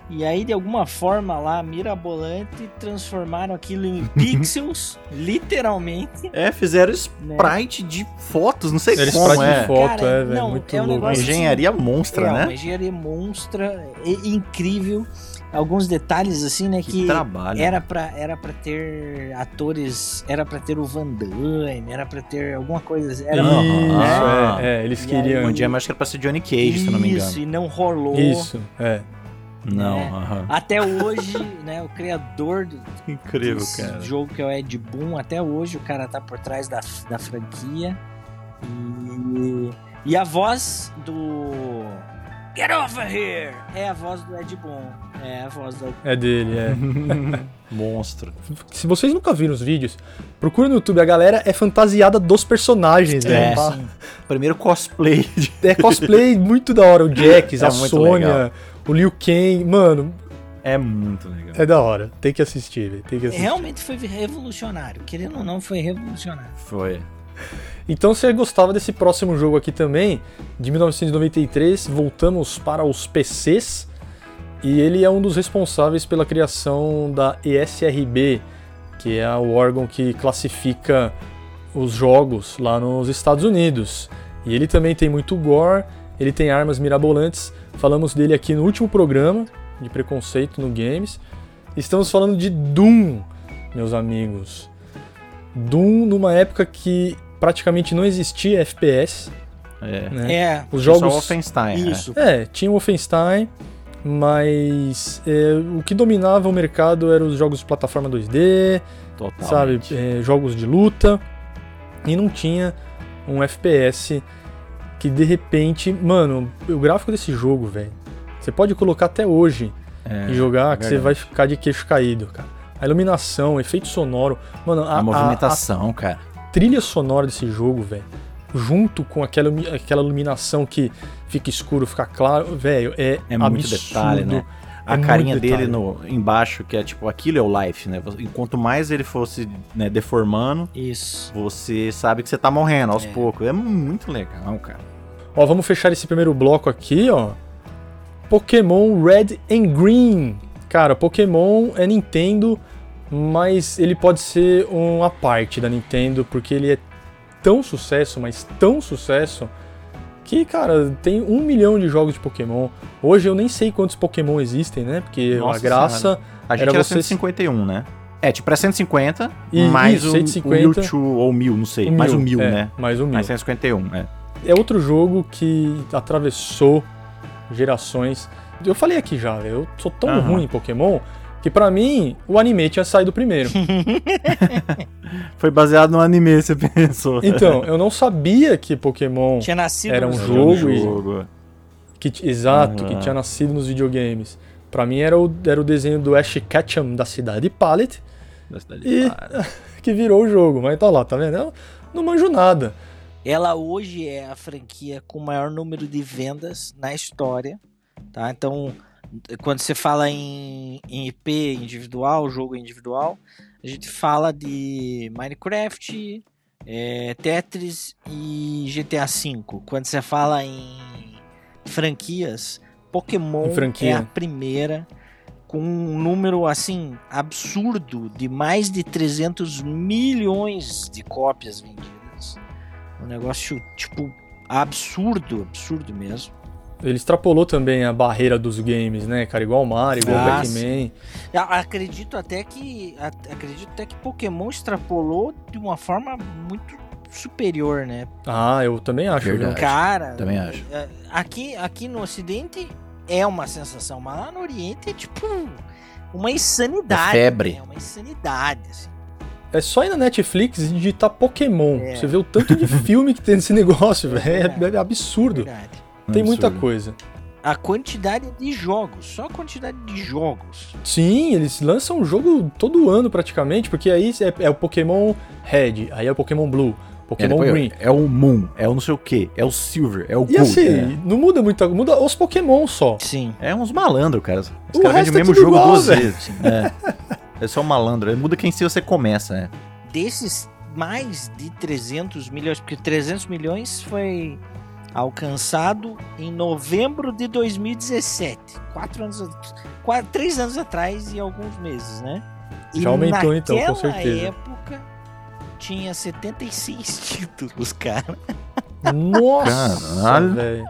e aí, de alguma forma lá, mirabolante, transformaram aquilo em pixels, literalmente. É, fizeram né? sprite né? de fotos, não sei Era como sprite é. de foto, Cara, é, velho, muito é um louco. Engenharia assim, monstra, é, né? Uma engenharia monstra, incrível. Alguns detalhes assim, né, que, que trabalho. era para era para ter atores, era para ter o Van Damme, era para ter alguma coisa, era Isso, né? é, é, eles e queriam. Aí, um dia mais que era para ser Johnny Cage, isso, se não me engano. Isso, e não rolou. Isso, é. Não, né? uh -huh. Até hoje, né, o criador do Incrível, desse cara. jogo que é o Ed Boon, até hoje o cara tá por trás da, da franquia. E, e a voz do Get over here! É a voz do Ed Boon. É a voz do É dele, é. Monstro. Se vocês nunca viram os vídeos, procura no YouTube, a galera é fantasiada dos personagens, é, né? Primeiro cosplay. É cosplay muito da hora. O Jax, é a Sônia, legal o Liu Kang, mano. É muito legal. É da hora. Tem que assistir, velho. Tem que assistir. Realmente foi revolucionário. Querendo ou não, foi revolucionário. Foi. Então, você gostava desse próximo jogo aqui também, de 1993, voltamos para os PCs. E ele é um dos responsáveis pela criação da ESRB, que é o órgão que classifica os jogos lá nos Estados Unidos. E ele também tem muito gore, ele tem armas mirabolantes, Falamos dele aqui no último programa de preconceito no games. Estamos falando de Doom, meus amigos. Doom numa época que praticamente não existia FPS. É. Né? é. Os jogos. Só Wolfenstein. É. Isso. É, é tinha o Wolfenstein, mas é, o que dominava o mercado eram os jogos de plataforma 2D, Totalmente. sabe, é, jogos de luta e não tinha um FPS que de repente, mano, o gráfico desse jogo, velho, você pode colocar até hoje é, e jogar é que você vai ficar de queixo caído, cara. A iluminação, efeito sonoro, mano, a, a movimentação, a, a cara. Trilha sonora desse jogo, velho, junto com aquela, aquela iluminação que fica escuro, fica claro, velho, é, é muito detalhe, né? a É carinha dele no, embaixo, que é tipo, aquilo é o life, né? Enquanto mais ele fosse né, deformando, Isso. você sabe que você tá morrendo aos É. poucos. É muito legal, cara. Ó, vamos fechar esse primeiro bloco aqui, ó. Pokémon Red and Green. Cara, Pokémon é Nintendo, mas ele pode ser uma parte da Nintendo, porque ele é tão sucesso, mas tão sucesso, que, cara, tem um milhão de jogos de Pokémon. Hoje eu nem sei quantos Pokémon existem, né? Porque Nossa a graça. A gente Era era, você- 151, né? É, tipo, é 150, E- mais isso, o, 150. o Mewtwo, ou mil, não sei. mais o mil, é, né? Mais um mil. Mais 151, é. É outro jogo que atravessou gerações. Eu falei aqui já, eu sou tão Aham. ruim em Pokémon que pra mim o anime tinha saído primeiro. Foi baseado no anime, você pensou. Então, eu não sabia que Pokémon Tinha nascido Era um jogo e- jogo. que t- exato, que Aham. tinha nascido nos videogames. Pra mim era o, era o desenho do Ash Ketchum da cidade Pallet Da cidade E- de que virou o jogo, mas tá lá, tá vendo? Eu não manjo nada. Ela hoje é a franquia com o maior número de vendas na história, tá? Então, quando você fala em, em IP individual, jogo individual, a gente fala de Minecraft, é, Tetris e GTA V. Quando você fala em franquias, Pokémon franquia. é a primeira com um número assim absurdo de mais de 300 milhões de cópias vendidas. Um negócio, tipo, absurdo, absurdo mesmo. Ele extrapolou também a barreira dos games, né, cara? Igual o Mario, igual o Ah, Pac-Man. A- Acredito até que. Acredito até que Pokémon extrapolou de uma forma muito superior, né? Ah, eu também acho. Verdade. Cara. também acho. é, Aqui, aqui no Ocidente é uma sensação, mas lá no Oriente é tipo uma insanidade. É febre. né? uma insanidade, assim. É só ir na Netflix e digitar Pokémon. É. Você vê o tanto de filme que tem nesse negócio, velho. É, é absurdo. Verdade. Tem muita Absurdo. coisa. A quantidade de jogos, só a quantidade de jogos. Sim, eles lançam um jogo todo ano praticamente, porque aí é, é o Pokémon Red, aí é o Pokémon Blue, É, Pokémon depois Green. é o Moon, é o não sei o que, é o Silver, é o E Gold. assim, não muda muita muda os Pokémon só. Sim. é. é uns malandros, cara. Os O caras vendem resto o é mesmo jogo igual, duas velho. vezes. É. é só malandro. Muda quem se você começa, né? desses mais de 300 milhões, porque 300 milhões foi alcançado em novembro de 2017, quatro anos, quatro, três anos atrás e alguns meses, né? E Já aumentou, então, com naquela certeza. época tinha 76 títulos, cara. Nossa, Caralho. velho.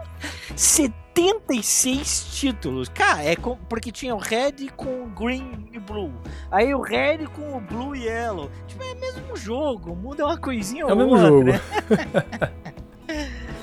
76 títulos. Cara, é com- porque tinha o red com green e blue. Aí o red com o blue e yellow. Tipo, é o mesmo jogo, muda uma coisinha É ou o mesmo outra, jogo.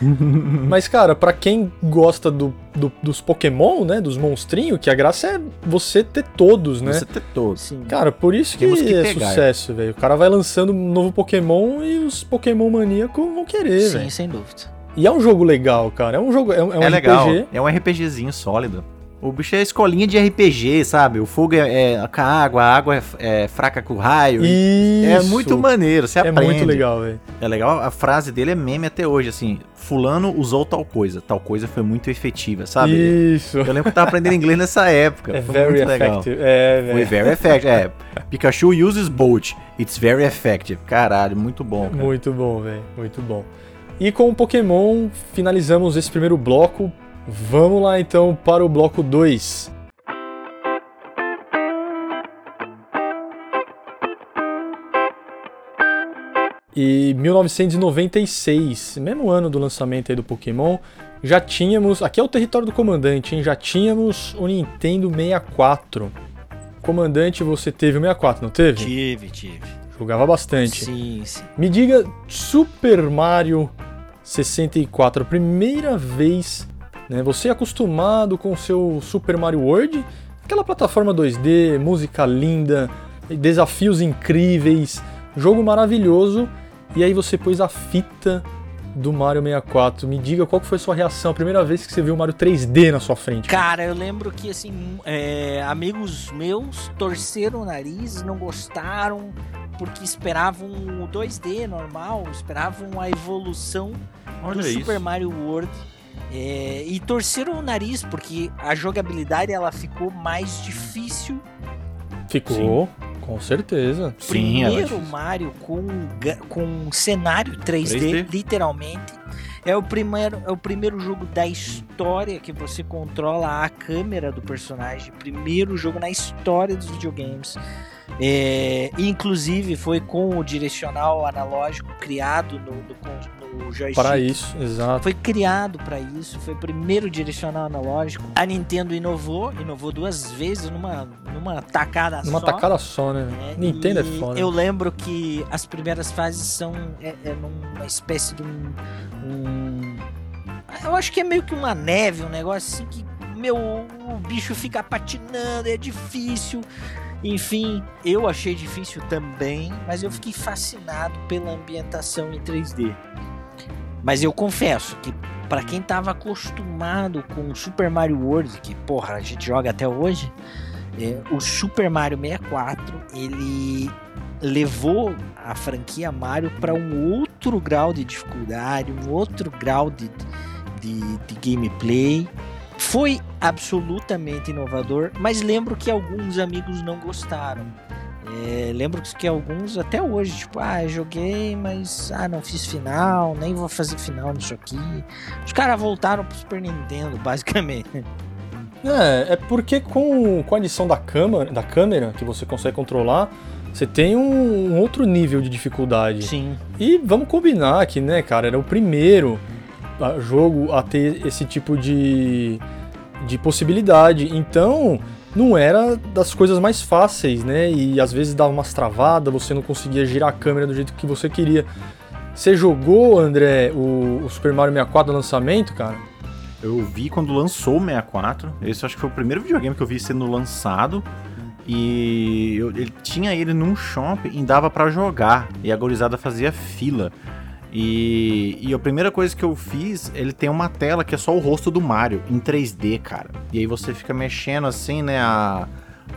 Mas, cara, pra quem gosta do, do- dos Pokémon, né? Dos monstrinhos, que a graça é você ter todos, né? Você ter todos. Sim. Cara, por isso que, que é pegar. sucesso, velho. O cara vai lançando um novo Pokémon e os Pokémon maníacos vão querer, Sim, velho. sem dúvida. E é um jogo legal, cara. É um jogo, é um, é um É, legal. RPG. É um RPGzinho sólido. O bicho é escolinha de RPG, sabe? O fogo é, é com a água, a água é, é fraca com o raio. Isso. É muito maneiro, você É aprende. muito legal, velho. É legal, a frase dele é meme até hoje, assim. Fulano usou tal coisa, tal coisa foi muito efetiva, sabe? Isso. Eu lembro que eu tava aprendendo inglês nessa época. É foi very muito legal. effective. É, Foi velho. very effective. É, Pikachu uses Bolt. It's very effective. Caralho, muito bom, cara. Muito bom, velho. Muito bom. E com o Pokémon, finalizamos esse primeiro bloco. Vamos lá então para o bloco 2. E 1996, mesmo ano do lançamento aí do Pokémon, já tínhamos. Aqui é o território do comandante, hein? Já tínhamos o Nintendo 64. Comandante, você teve o 64, não teve? Tive, tive. Jogava bastante. Sim, sim. Me diga Super Mario 64, a primeira vez, né? Você é acostumado com o seu Super Mario World, aquela plataforma 2D, música linda, desafios incríveis, jogo maravilhoso, e aí você pôs a fita do Mario 64. Me diga qual que foi a sua reação a primeira vez que você viu o Mario 3D na sua frente. Cara, eu lembro que, assim, é, amigos meus torceram o nariz, não gostaram, porque esperavam o 2D normal, esperavam a evolução Olha do isso. Super Mario World. É, e torceram o nariz porque a jogabilidade ela ficou mais difícil. Ficou, Sim. com certeza. Sim, Primeiro Mario com, com cenário 3D, 3D, literalmente. É o, primeiro, é o primeiro jogo da história que você controla a câmera do personagem. Primeiro jogo na história dos videogames. É, inclusive foi com o direcional analógico criado no, no, joystick. Para isso, exato. Foi criado para isso, foi o primeiro direcional analógico. A Nintendo inovou, inovou duas vezes numa, numa tacada numa só. Numa tacada só, né? É, Nintendo é foda. Eu lembro que as primeiras fases são é, é numa espécie de um, um, Eu acho que é meio que uma neve, um negócio assim que meu, o bicho fica patinando, é difícil. Enfim, eu achei difícil também, mas eu fiquei fascinado pela ambientação em 3D. Mas eu confesso que para quem estava acostumado com Super Mario World, que porra, a gente joga até hoje, é, o Super Mario 64, ele levou a franquia Mario para um outro grau de dificuldade, um outro grau de, de, de gameplay foi absolutamente inovador, mas lembro que alguns amigos não gostaram. É, lembro que alguns até hoje, tipo, ah, joguei, mas ah, não fiz final, nem vou fazer final nisso aqui. Os caras voltaram pro Super Nintendo, basicamente. É, é porque com, com a adição da câmera, da câmera que você consegue controlar, você tem um, um outro nível de dificuldade. Sim. E vamos combinar que, né, cara, era o primeiro jogo a ter esse tipo de, de possibilidade. Então, não era das coisas mais fáceis, né? E às vezes dava umas travadas, você não conseguia girar a câmera do jeito que você queria. Você jogou, André, o, o Super Mario 64 no lançamento, cara? Eu vi quando lançou o 64. Esse acho que foi o primeiro videogame que eu vi sendo lançado. E eu, ele tinha ele num shopping e dava para jogar. E a gorizada fazia fila. E, e a primeira coisa que eu fiz, ele tem uma tela que é só o rosto do Mario em 3D, cara. E aí você fica mexendo assim, né, a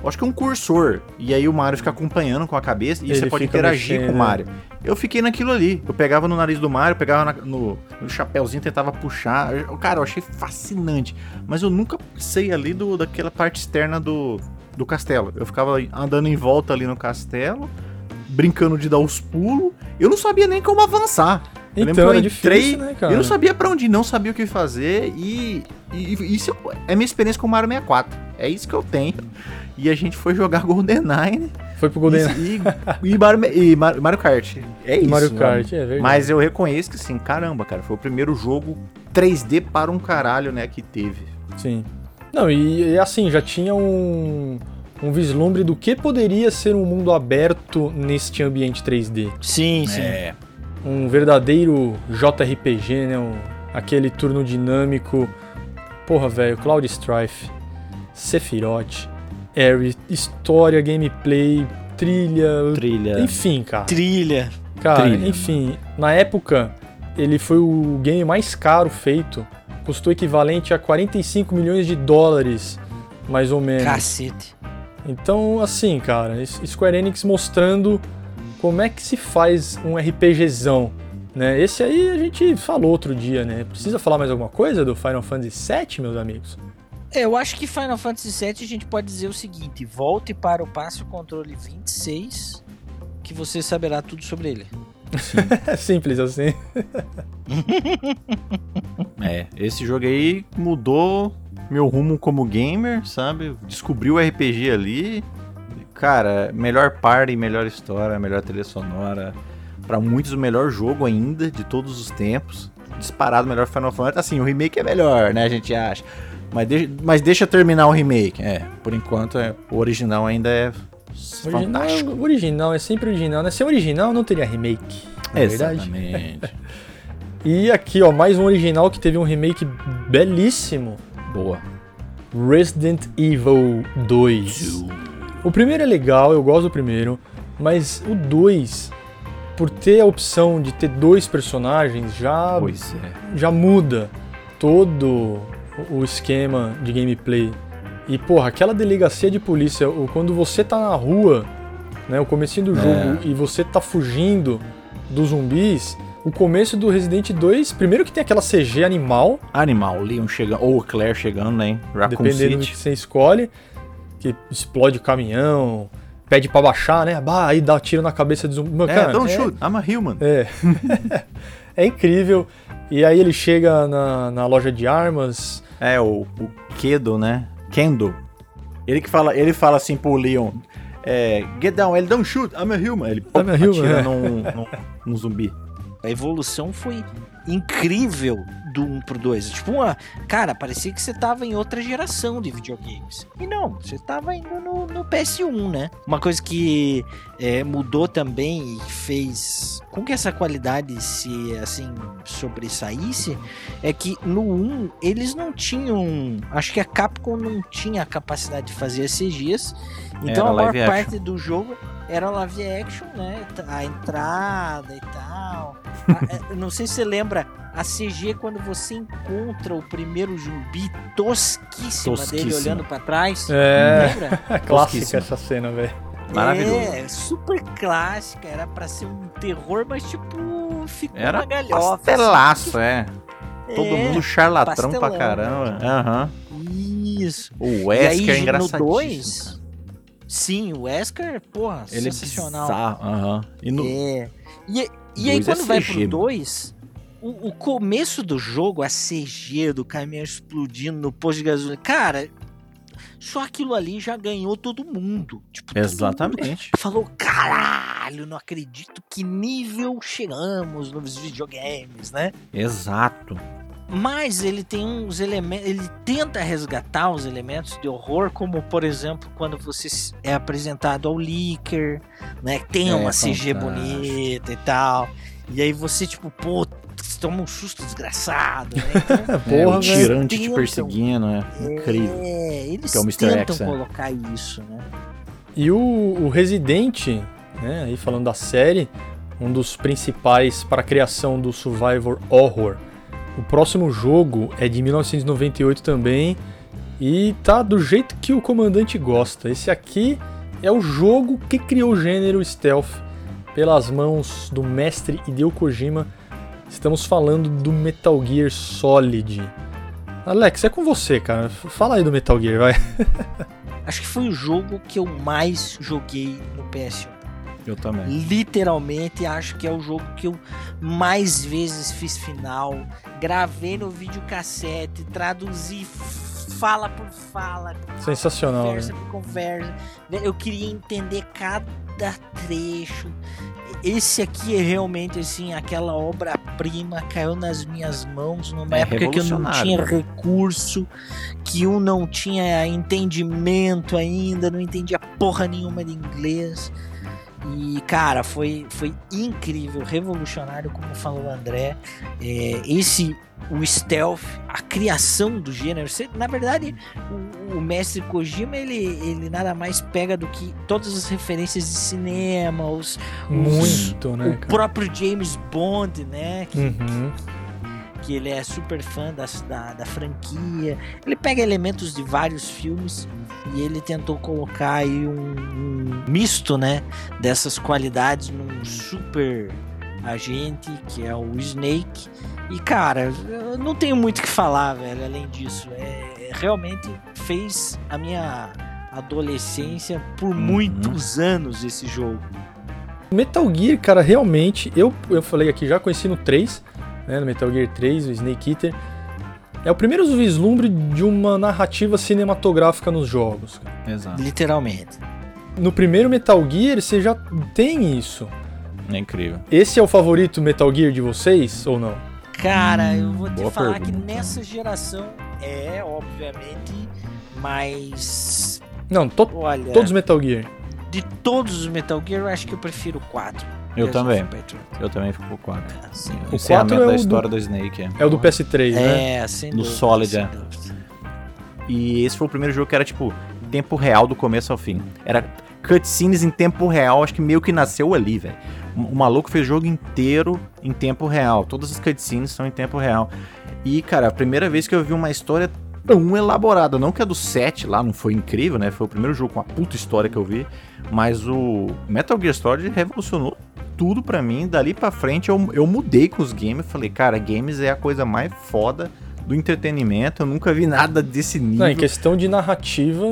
acho que é um cursor. E aí o Mario fica acompanhando com a cabeça e ele você pode interagir mexendo. com o Mario. Eu fiquei naquilo ali. Eu pegava no nariz do Mario, pegava na, no, no chapéuzinho, tentava puxar. Eu, cara, eu achei fascinante. Mas eu nunca sei ali do, daquela parte externa do, do castelo. Eu ficava andando em volta ali no castelo brincando de dar os pulos. Eu não sabia nem como avançar. Eu então, eu é entrei, difícil, né, cara? Eu não sabia para onde ir, não sabia o que fazer e, e, e isso é minha experiência com o Mario 64. É isso que eu tenho. E a gente foi jogar GoldenEye. Foi pro GoldenEye. E, e, Mario, e Mario Kart. É isso. Mario Kart, é verdade. Mas eu reconheço que, assim, caramba, cara, foi o primeiro jogo 3D para um caralho, né, que teve. Sim. Não, e, e assim, já tinha um um vislumbre do que poderia ser um mundo aberto neste ambiente 3D. Sim, sim. É. Um verdadeiro JRPG, né? Um, aquele turno dinâmico. Porra, velho, Cloud Strife, Sephiroth, Aerie, história, gameplay, trilha. Trilha. Enfim, cara. Trilha. Cara, trilha. enfim, na época ele foi o game mais caro feito. Custou equivalente a 45 milhões de dólares, mais ou menos. Cacete. Então, assim, cara, Square Enix mostrando como é que se faz um RPGzão. Né? Esse aí a gente falou outro dia, né? Precisa falar mais alguma coisa do Final Fantasy VII, meus amigos? É, eu acho que Final Fantasy VII a gente pode dizer o seguinte: volte para o passo controle 26, que você saberá tudo sobre ele. Simples assim. é, esse jogo aí mudou meu rumo como gamer, sabe? Descobri o RPG ali. Cara, melhor party, melhor história, melhor trilha sonora. Para muitos, o melhor jogo ainda de todos os tempos. Disparado, melhor Final Fantasy. Assim, o remake é melhor, né? A gente acha. Mas, de, mas deixa terminar o remake. É, por enquanto, é, o original ainda é original, fantástico. Original é sempre original, né? Se é original, não teria remake. É Exatamente. e aqui, ó, mais um original que teve um remake belíssimo Boa. Resident Evil 2. O primeiro é legal, eu gosto do primeiro, mas o 2, por ter a opção de ter dois personagens, já, é. já muda todo o esquema de gameplay. E, porra, aquela delegacia de polícia, quando você tá na rua, né, o comecinho do é. jogo, é. e você tá fugindo dos zumbis, o começo do Resident 2, primeiro que tem aquela CG animal, Animal, Leon chegando, ou Claire chegando, né? Raccoon dependendo do City. que você escolhe, que explode o caminhão, pede pra baixar, né? Bah, aí dá tiro na cabeça do zumbi. Mano, É, cara, don't é- shoot, I'm a human. É. é incrível. E aí ele chega na, na loja de armas. É, o, o Kedo, né? Kendo. Ele que fala, ele fala assim pro Leon, é, get down, ele don't shoot, I'm a human. Ele pô, I'm a human, atira é. num, num, num zumbi. A evolução foi incrível do 1 pro 2. Tipo, uma, cara, parecia que você tava em outra geração de videogames. E não, você tava indo no, no PS1, né? Uma coisa que é, mudou também e fez com que essa qualidade se, assim, sobressaísse é que no 1 eles não tinham. Acho que a Capcom não tinha a capacidade de fazer CGs. Então Era a maior live action. parte do jogo era live action, né? A entrada e tal. A- é, não sei se você lembra a CG quando você encontra o primeiro zumbi tosquíssima, dele Tosquíssima. olhando pra trás. É. Lembra? Clássica essa cena, velho. Maravilhoso. É, super clássica. Era pra ser um terror, mas tipo, ficou Era uma galhofa. pastelaço, é. Todo É, mundo charlatrão pra caramba. Aham. Isso. O e Wesker é aí, no engraçadíssimo. 2, sim, o Wesker, porra, Ele é sensacional. Aham. E no... É. E, e aí, é quando vai CG, pro mano. 2, o, o começo do jogo, a CG do caminhão explodindo no posto de gasolina, cara, só aquilo ali já ganhou todo mundo. Tipo, todo mundo Exatamente. falou, caralho, não acredito que nível chegamos nos videogames, né? Exato. Mas ele tem uns elementos, ele tenta resgatar os elementos de horror, como por exemplo, quando você é apresentado ao Licker, né? que Tem É, uma CG fantástico. bonita e tal. E aí você, tipo, pô, você toma um susto desgraçado, né? Então, É, Porra, o velho. tirante te Tentam. perseguindo, é incrível. É, eles Que é o Mr. tentam X, é. colocar isso, né? E o, o Resident, né, aí falando da série, um dos principais para a criação do Survivor Horror. O próximo jogo é de 1998 também e tá do jeito que o comandante gosta. Esse aqui é o jogo que criou o gênero stealth pelas mãos do mestre Hideo Kojima. Estamos falando do Metal Gear Solid. Alex, é com você, cara. Fala aí do Metal Gear, vai. Acho que foi o jogo que eu mais joguei no PS1. Eu também. Literalmente, acho que é o jogo que eu mais vezes fiz final. Gravei no videocassete, traduzi fala por fala, Sensacional, conversa né? por conversa. Eu queria entender cada trecho. Esse aqui é realmente assim, aquela obra-prima caiu nas minhas mãos numa É época que eu não tinha recurso, que eu não tinha entendimento ainda, não entendia porra nenhuma de inglês. E, cara, foi, foi incrível, revolucionário, como falou o André. É, esse, o stealth, a criação do gênero. Você, na verdade, o, o mestre Kojima, ele, ele nada mais pega do que todas as referências de cinema, os, Muito, né, o cara? próprio James Bond, né? Que, Uhum. que ele é super fã das- da, da franquia. Ele pega elementos de vários filmes e ele tentou colocar aí um, um misto, né, dessas qualidades num super agente que é o Snake. E cara, eu não tenho muito o que falar, velho, além disso. É, realmente fez a minha adolescência por muitos anos esse jogo. Metal Gear, cara, realmente, eu, eu falei aqui, já conheci no 3, né, no Metal Gear 3, o Snake Eater. É o primeiro vislumbre de uma narrativa cinematográfica nos jogos. Exato. Literalmente. No primeiro Metal Gear, você já tem isso. É incrível. Esse é o favorito Metal Gear de vocês, ou não? Cara, eu vou te boa falar pergunta. que nessa geração é, obviamente, mas Não, to- olha, todos os Metal Gear. de todos os Metal Gear, eu acho que eu prefiro o 4. Eu Gears também. Eu também fico com o 4. É, sem O dúvida. O encerramento quatro é da o história do Snake, é. É o do PS3, né? É, No dúvida, Solid, é. E esse foi o primeiro jogo que era, tipo, tempo real do começo ao fim. Era cutscenes em tempo real, acho que meio que nasceu ali, velho. O maluco fez o jogo inteiro em tempo real. Todas as cutscenes são em tempo real. E, cara, a primeira vez que eu vi uma história tão elaborada. Não que a do 7 lá não foi incrível, né? Foi o primeiro jogo com uma puta história que eu vi. Mas o Metal Gear Solid revolucionou tudo pra mim. Dali pra frente eu, eu mudei com os games. Falei, cara, games é a coisa mais foda do entretenimento. Eu nunca vi nada desse nível. Não, em questão de narrativa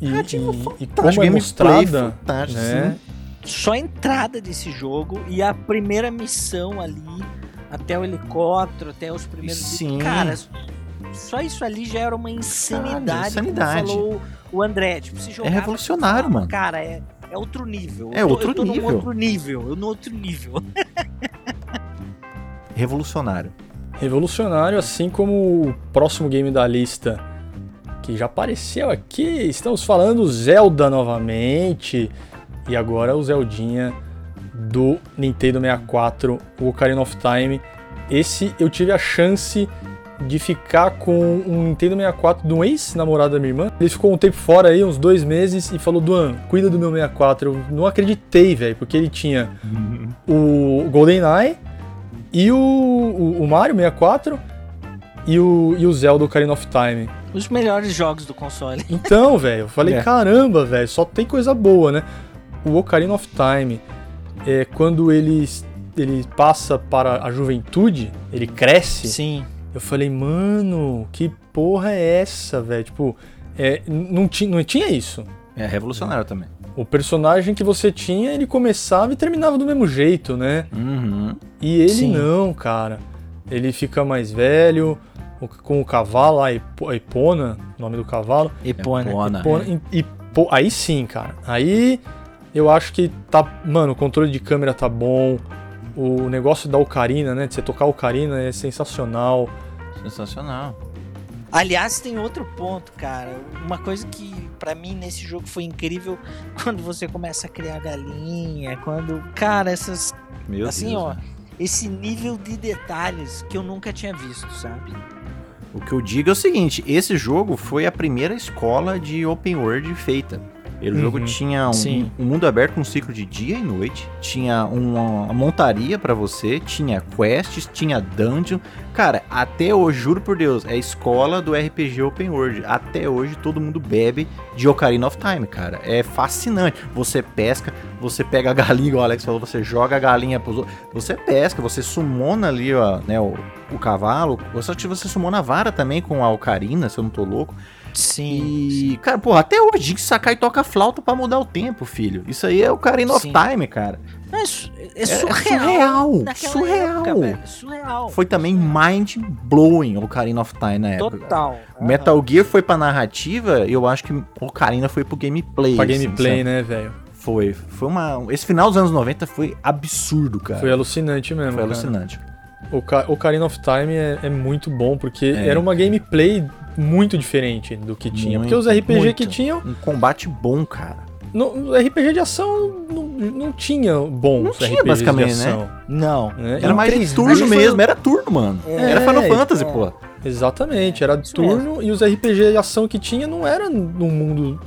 e, Narrativa e, e como é mostrada, né? Só a entrada desse jogo e a primeira missão ali, até o helicóptero, até os primeiros. Sim. Cara, só isso ali já era uma insanidade. insanidade. Como falou o André. Tipo, se jogava, revolucionário, falava, mano. Cara, é, é outro nível. É Eu tô- outro eu tô nível. Num outro nível. Eu no outro nível. Revolucionário. Revolucionário, assim como o próximo game da lista, que já apareceu aqui. Estamos falando Zelda novamente. E agora o Zeldinha do Nintendo 64, o Ocarina of Time. Esse eu tive a chance de ficar com um Nintendo 64 de um ex-namorado da minha irmã. Ele ficou um tempo fora aí, uns dois meses, e falou: Duan, cuida do meu 64. Eu não acreditei, velho, porque ele tinha o GoldenEye e o, o, o Mario 64 e o, e o Zelda Ocarina of Time. Os melhores jogos do console. Então, velho, eu falei, É. caramba, velho, só tem coisa boa, né? O Ocarina of Time, é, quando ele, ele passa para a juventude, ele cresce, Sim. Eu falei, mano, que porra é essa, velho? Tipo, é, não, ti, não tinha isso. É revolucionário também. O personagem que você tinha, ele começava e terminava do mesmo jeito, né? Uhum. E ele Sim. não, cara. Ele fica mais velho, com o cavalo, a Epo- a Epona, nome do cavalo. Epona. Epona. Epona, pô, aí sim, cara. Aí eu acho que tá. Mano, o controle de câmera tá bom. O negócio da ocarina, né? De você tocar a ocarina é sensacional. Sensacional. Aliás, tem outro ponto, cara. Uma coisa que pra mim nesse jogo foi incrível quando você começa a criar galinha, quando, cara, essas Meu assim, Deus. ó, né? esse nível de detalhes que eu nunca tinha visto, sabe? O que eu digo é o seguinte: esse jogo foi a primeira escola de open world feita. O jogo Uhum. tinha um, um mundo aberto com um ciclo de dia e noite, tinha uma, uma montaria pra você, tinha quests, tinha dungeon. Cara, até hoje, juro por Deus, é a escola do RPG Open World. Até hoje todo mundo bebe de Ocarina of Time, cara. É fascinante. Você pesca, você pega a galinha, igual o Alex falou, você joga a galinha pros outros. Você pesca, você sumona ali, ó, né, o, o cavalo. Só que você sumona a vara também com a Ocarina, se eu não tô louco. Sim. E, cara, porra, até hoje, Jin Sakai toca flauta pra mudar o tempo, filho. Isso aí é o Ocarina of Sim. Time, cara. É, é É surreal. surreal, naquela surreal. época. Surreal. Foi também mind-blowing o Ocarina of Time na época. Total. Metal Gear foi pra narrativa, eu acho que o Ocarina foi pro gameplay. Pra assim, gameplay, sabe? né, velho? Foi. Foi uma. Esse final dos anos 90 foi absurdo, cara. Foi alucinante mesmo. Foi cara. alucinante. O Ca- Ocarina of Time é, é muito bom, porque É. era uma gameplay muito diferente do que tinha. porque os Muito, RPG muito. que tinham. Um combate bom, cara. No, RPG de ação não, não tinha bons Não tinha, RPGs basicamente, de ação. Não. né? Era Em mais de 3D turno foi- mesmo, era turno, mano. É, era Final Fantasy, é. pô. Exatamente, era turno e os RPG de ação que tinha não era num mundo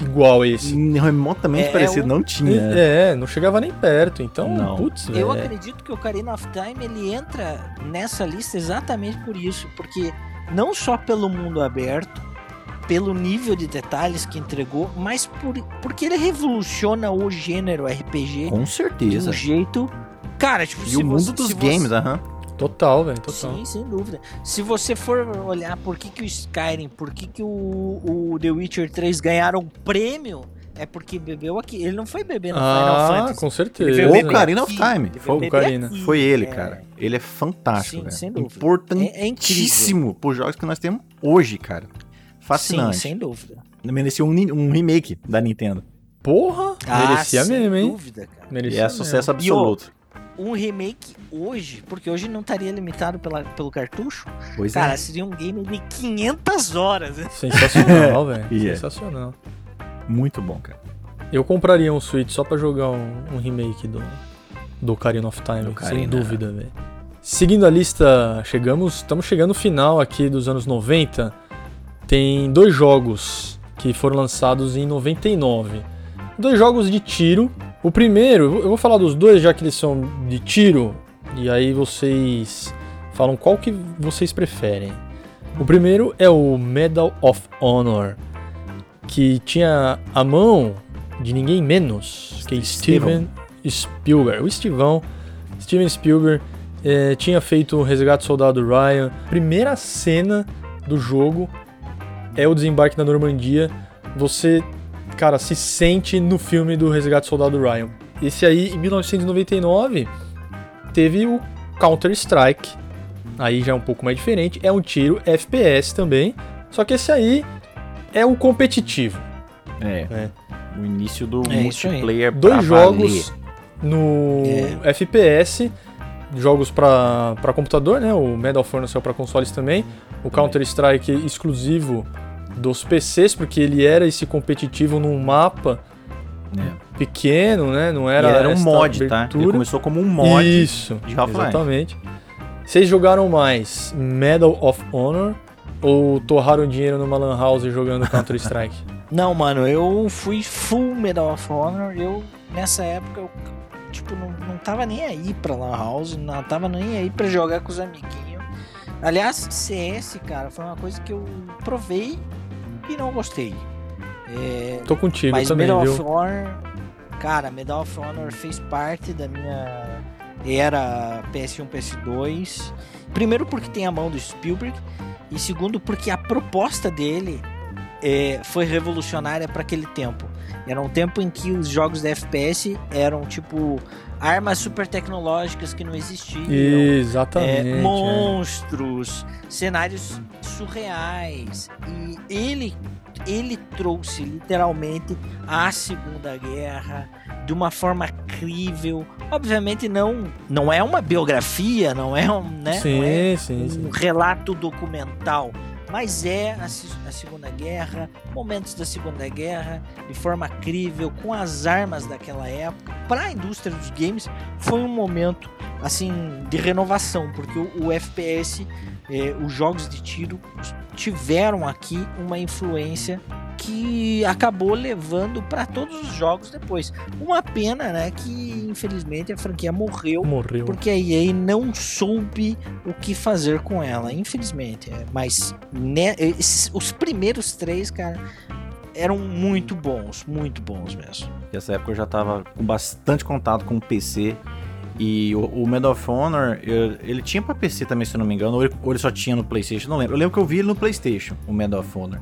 igual esse. Remotamente É, parecido, é não tinha. É, não chegava nem perto. Então, Não. putz, Eu acredito que o Ocarina of Time ele entra nessa lista exatamente por isso, porque não só pelo mundo aberto, pelo nível de detalhes que entregou, mas por, porque ele revoluciona o gênero RPG Com de certeza. um jeito, cara, tipo, E se o mundo você- dos games, você, aham. Total, velho, total. Sim, sem dúvida. Se você for olhar por que, que o Skyrim, por que, que o, o The Witcher 3 ganharam um prêmio, é porque bebeu aqui. Ele não foi beber no Final Ah, Fantasy. com Ele certeza. veio O Ocarina of Time. Foi o Ocarina. Foi ele, É. cara. Ele é fantástico, Sim, velho. sem dúvida. Importantíssimo pros jogos que nós temos hoje, cara. Fascinante. Sim, sem dúvida. Merecia um, um remake da Nintendo. Porra, merecia Ah, sem mesmo, hein? dúvida, cara. E Merecia é mesmo. sucesso E, ó, absoluto. Um remake hoje, porque hoje não estaria limitado pela, pelo cartucho, Pois cara, é. seria um game de 500 horas. né? Sensacional, velho. E é. Sensacional. Muito bom, cara. Eu compraria um Switch só pra jogar um, um remake do, do Ocarina of Time, Do sem Ocarina. dúvida, velho. Seguindo a lista, chegamos, estamos chegando no final aqui dos anos 90. Tem dois jogos que foram lançados em 99. Dois jogos de tiro. O primeiro, eu vou falar dos dois já que eles são de tiro, e aí vocês falam qual que vocês preferem. O primeiro é o Medal of Honor, que tinha a mão de ninguém menos que Steven. Spielberg. O Estivão, Steven Spielberg, é, tinha feito o Resgate do Soldado Ryan. Primeira cena do jogo é o desembarque na Normandia. Você, cara, se sente no filme do Resgate do Soldado Ryan. Esse aí, em 1999, teve o Counter-Strike. Aí já é um pouco mais diferente. É um tiro FPS também. Só que esse aí é o competitivo. É. né? O início do É multiplayer Dois jogos no É. FPS, jogos pra computador, né? O Medal of Honor saiu pra consoles também. O Counter-Strike exclusivo dos PCs, porque ele era esse competitivo num mapa valer. pequeno, né? Não É. era, E era um mod, tá? Ele abertura. começou como um mod. Isso, de Half-Life. exatamente. Vocês jogaram mais Medal of Honor ou torraram dinheiro numa lan house jogando Counter-Strike? Não, mano, eu fui full Medal of Honor. Eu, nessa época, eu, tipo, não, não tava nem aí pra Lan House, não tava nem aí pra jogar com os amiguinhos. Aliás, CS, cara, foi uma coisa que eu provei e não gostei. É, Tô contigo mas também, Medal viu? of Honor, cara, Medal of Honor fez parte da minha era PS1, PS2. Primeiro porque tem a mão do Spielberg e segundo porque a proposta dele é, foi revolucionária para aquele tempo. Era um tempo em que os jogos da FPS eram tipo armas super tecnológicas que não existiam. Exatamente. É, é. monstros, cenários surreais. E ele, ele trouxe literalmente a Segunda Guerra de uma forma crível. Obviamente não, não é uma biografia, não é um, né? Sim, é sim, um sim. relato documental. Mas é a, a Segunda Guerra, momentos da Segunda Guerra, de forma crível, com as armas daquela época. Para a indústria dos games, foi um momento assim de renovação, porque o, o FPS, eh, os jogos de tiro, tiveram aqui uma influência que acabou levando para todos os jogos depois. Uma pena, né, que infelizmente a franquia morreu Morreu. porque a EA não soube o que fazer com ela, infelizmente. É, Mas né, esses- os primeiros três, cara, eram muito bons, muito bons mesmo. Nessa época eu já tava com bastante contato com o PC. E o, o Medal of Honor, eu- ele tinha pra PC também, se eu não me engano, ou ele, ou ele só tinha no PlayStation, não lembro. Eu lembro que eu vi ele no PlayStation, o Medal of Honor.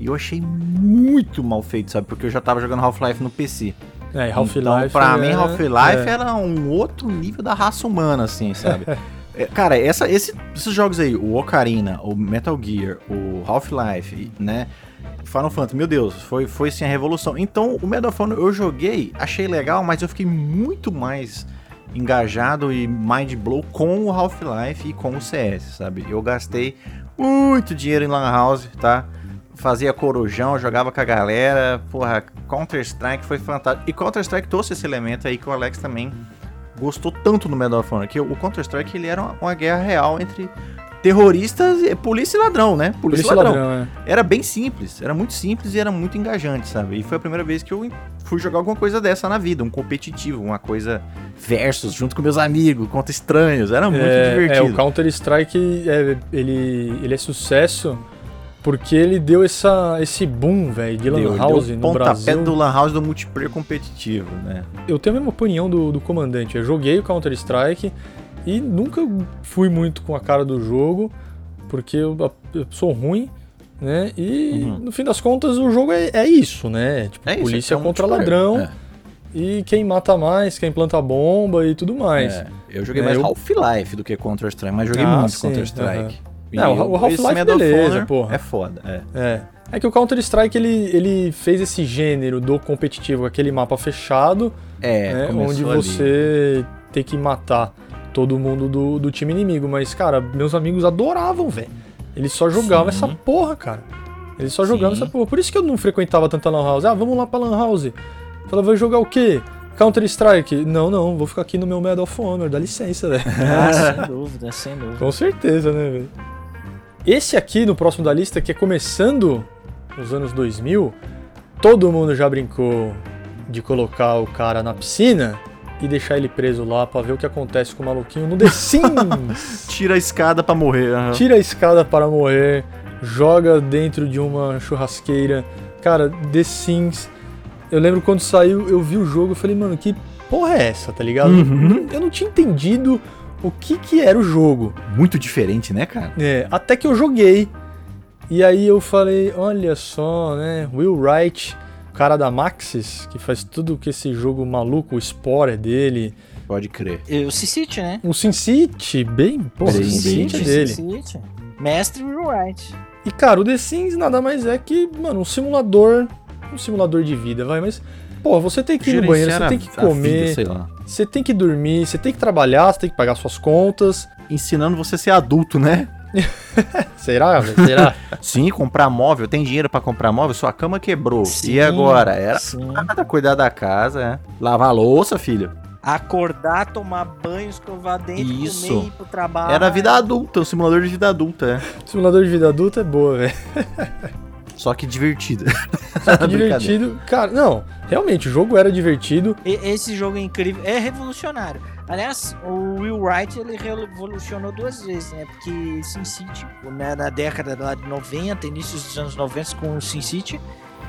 E eu achei muito mal feito, sabe? Porque eu já tava jogando Half-Life no PC. É, Half-Life. Então, pra mim, é- Half-Life é. era um outro nível da raça humana, assim, sabe? É, Cara, essa- esse- esses jogos aí, o Ocarina, o Metal Gear, o Half-Life, né? Final Fantasy, meu Deus, foi, foi assim a revolução. Então, o Medal of Honor eu joguei, achei legal, mas eu fiquei muito mais engajado e mind blow com o Half-Life e com o CS, sabe? Eu gastei muito dinheiro em Lan House, tá? Fazia corujão, jogava com a galera, porra, Counter-Strike foi fantástico. E Counter-Strike trouxe esse elemento aí que o Alex também gostou tanto no Medal of Honor, que o Counter-Strike ele era uma, uma guerra real entre terroristas, polícia e ladrão, né? Polícia, Polícia e ladrão. ladrão, é. Era bem simples, era muito simples e era muito engajante, sabe? E foi a primeira vez que eu fui jogar alguma coisa dessa na vida, um competitivo, uma coisa versus, junto com meus amigos, contra estranhos, era muito é, divertido. É, o Counter-Strike, é, ele, ele é sucesso porque ele deu essa, esse boom, velho, de Lan Deu, House deu o no pontapé Brasil. do Lan House do multiplayer competitivo, né? Eu tenho a mesma opinião do, do comandante. Eu joguei o Counter-Strike e nunca fui muito com a cara do jogo, porque eu, eu sou ruim, né? E Uhum. no fim das contas o jogo é, é isso, né? Tipo, É isso, polícia é um contra ladrão É. e quem mata mais, quem planta bomba e tudo mais. É, eu joguei É, mais eu- Half-Life do que Counter-Strike, mas joguei Ah, muito Counter-Strike. E Não, o Half-Life beleza, porra. É foda, é. É. É que o Counter-Strike ele, ele fez esse gênero do competitivo, aquele mapa fechado, É, né, onde ali. você tem que matar todo mundo do, do time inimigo. Mas, cara, meus amigos adoravam, velho. Eles só jogavam Sim. essa porra, cara. Eles só jogavam essa porra. Por isso que eu não frequentava tanta Lan House. Ah, vamos lá pra Lan House. Falava, vai jogar o quê? Counter-Strike? Não, não, vou ficar aqui no meu Medal of Honor, dá licença, velho. Ah, sem dúvida, sem dúvida. Com certeza, né, velho? Esse aqui, no próximo da lista, que é começando nos anos 2000, todo mundo já brincou de colocar o cara na piscina e deixar ele preso lá pra ver o que acontece com o maluquinho no The Sims. Tira a escada pra morrer. aham. Tira a escada para morrer, joga dentro de uma churrasqueira. Cara, The Sims Eu lembro quando saiu, eu vi o jogo, eu falei, mano, que porra é essa, tá ligado? Uhum. Eu não tinha entendido o que que era o jogo. Muito diferente, né, cara? É, até que eu joguei. E aí eu falei, olha só, né? Will Wright, cara da Maxis, que faz tudo que esse jogo maluco, o Spore é dele. Pode crer. E O City, né? O Sin City, bem, pô, o Bem, Sin bem, City é bem. dele. City. Mestre Will Wright. E cara, o The Sims nada mais é que, mano, um simulador, um simulador de vida, vai, mas pô, você tem que ir no banheiro, você Gerenciar tem que comer, vida, sei lá. você tem que dormir, você tem que trabalhar, você tem que pagar suas contas. Ensinando você a ser adulto, né? Será? Será? Sim, comprar móvel. Tem dinheiro pra comprar móvel? Sua cama quebrou. Sim, e agora? Era sim. nada, cuidar da casa, é. Lavar a louça, filho. Acordar, tomar banho, escovar dente, Isso. comer, ir pro trabalho. Era vida adulta, um simulador de vida adulta, é. Simulador de vida adulta é boa, velho. Só que divertida. Só que divertido. Cara, não, realmente, o jogo era divertido. E- Esse jogo é incrível, é revolucionário. Aliás, o Will Wright ele revolucionou duas vezes, né? Porque SimCity, né, na década lá de 90, início dos anos 90 com o SimCity,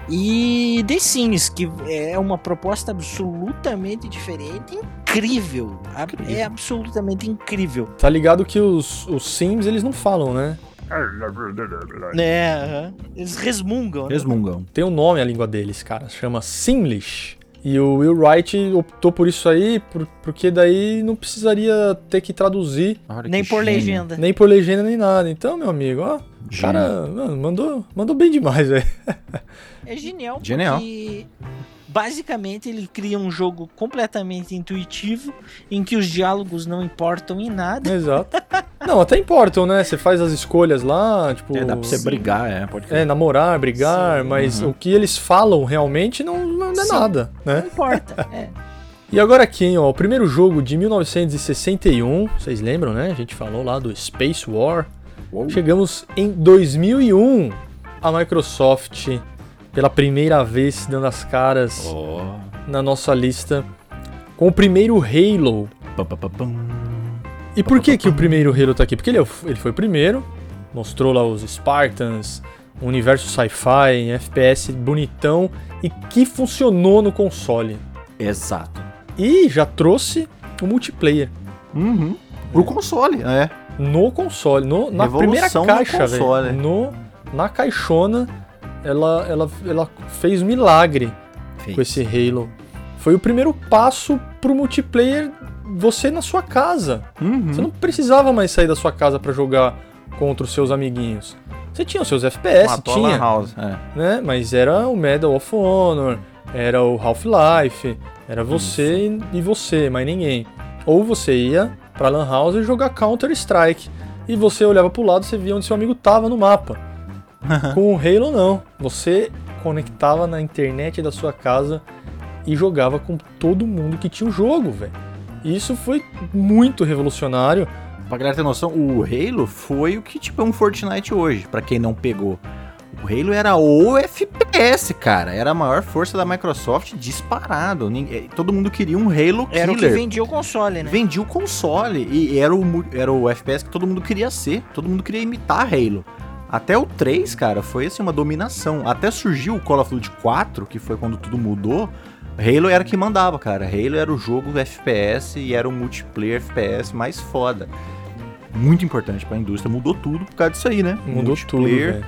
e The Sims, que é uma proposta absolutamente diferente, incrível. A- Incrível. É absolutamente incrível. Tá ligado que os, os Sims, eles não falam, né? É, eles resmungam. né? Resmungão. Tem um nome a língua deles, cara. Chama Simlish. E o Will Wright optou por isso aí, por- porque daí não precisaria ter que traduzir, Olha Nem que por gênio. legenda. nem por legenda, nem nada. Então, meu amigo, ó, o cara mano, mandou, mandou bem demais, velho. É genial, Genial. porque basicamente ele cria um jogo completamente intuitivo, em que os diálogos não importam em nada. Exato. Não, até importam, né? Você faz as escolhas lá, tipo. É, dá pra você Sim. brigar, é, pode. É, namorar, brigar, Sim. mas Uhum. o que eles falam realmente não, não é Sim. nada, né? Não importa. É. E agora aqui, ó, o primeiro jogo de 1961, vocês lembram, né? A gente falou lá do Space War. Uou. Chegamos em 2001, a Microsoft, pela primeira vez, dando as caras Ó. na nossa lista com o primeiro Halo. E por que que o primeiro Halo tá aqui? Porque ele, é o- ele foi o primeiro, mostrou lá os Spartans, um universo sci-fi, FPS bonitão e que funcionou no console. Exato. E já trouxe o multiplayer Uhum. Pro console, é. no console, no- na Revolução primeira caixa, velho. No, na caixona, ela, ela, ela fez um milagre com esse Halo. Foi o primeiro passo pro multiplayer você na sua casa. Uhum. Você não precisava mais sair da sua casa pra jogar contra os seus amiguinhos. Você tinha os seus FPS, Matou tinha, House, é. né? Mas era o Medal of Honor, era o Half-Life, era você e- e você, mais ninguém. Ou você ia pra Lan House e jogar Counter-Strike. E você olhava pro lado e você via onde seu amigo tava no mapa. Com o Halo não. Você conectava na internet da sua casa e jogava com todo mundo que tinha o jogo, velho. E Isso foi muito revolucionário. Pra galera ter noção, o Halo foi o que tipo é um Fortnite hoje, pra quem não pegou. O Halo era o FPS, cara. Era a maior força da Microsoft disparado. Ninguém- Todo mundo queria um Halo Era o que killer. vendia o console, né? Vendia o console e era o, era o FPS que todo mundo queria ser. Todo mundo queria imitar Halo. Até o 3, cara, foi assim uma dominação. Até surgiu o Call of Duty 4, que foi quando tudo mudou. Halo era que mandava, cara. Halo era o jogo FPS e era o multiplayer FPS mais foda. Muito importante pra indústria. Mudou tudo por causa disso aí, né? Mudou tudo.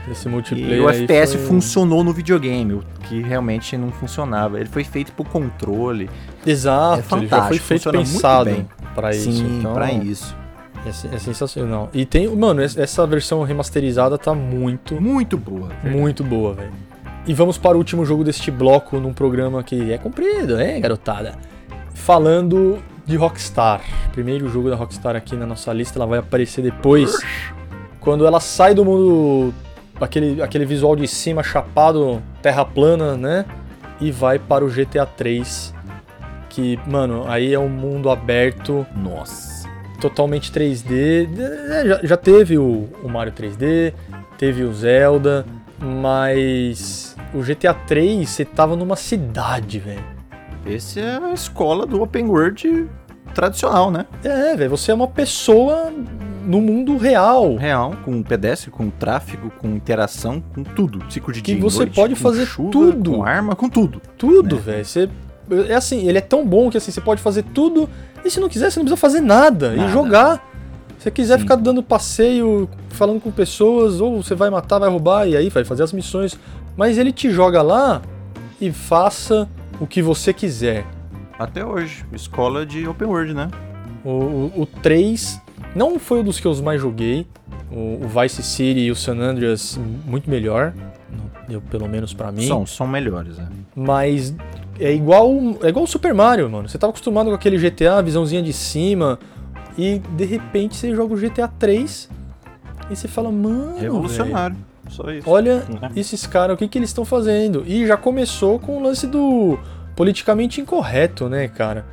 Esse multiplayer E o FPS foi- funcionou no videogame, o que realmente não funcionava. Ele foi feito por controle. Exato, É já foi fantástico, feito pensado pra isso. Sim, então, pra isso. É, é sensacional. E tem, mano, es- essa versão remasterizada tá muito, Muito boa. muito boa, velho. E vamos para o último jogo deste bloco num programa que é comprido, hein, garotada? Falando de Rockstar. Primeiro jogo da Rockstar aqui na nossa lista, ela vai aparecer depois. Quando ela sai do mundo. Aquele, aquele visual de cima chapado, terra plana, né? E vai para o GTA 3. Que, mano, aí é um mundo aberto Nossa. Totalmente 3D. É, Já, já teve o, o Mario 3D, teve o Zelda, mas o GTA 3 você tava numa cidade, velho. Esse é a escola do open world tradicional, né? É, velho, você é uma pessoa no mundo real. Real, com pedestre, com tráfego, com interação, com tudo. Ciclo de Que dia e você noite, pode fazer chuva, tudo. Com arma, com tudo. Tudo, né? velho. Você. É assim, ele é tão bom que assim, você pode fazer tudo. E se não quiser, você não precisa fazer nada. E Nada. jogar. Se você quiser Sim. ficar dando passeio, falando com pessoas, ou você vai matar, vai roubar, e aí vai fazer as missões. Mas ele te joga lá e faça o que você quiser. Até hoje. Escola de open world, né? O, o, o 3 não foi um dos que eu mais joguei. O, o Vice City e o San Andreas muito melhor. eu- pelo menos pra mim. São, são melhores, né? Mas é igual é igual o Super Mario, mano. Você tava acostumado com aquele GTA, visãozinha de cima, e de repente você joga o GTA 3 e você fala, mano, Revolucionário. Só isso. olha É. esses caras, o que que eles estão fazendo? E já começou com o lance do politicamente incorreto, né, cara?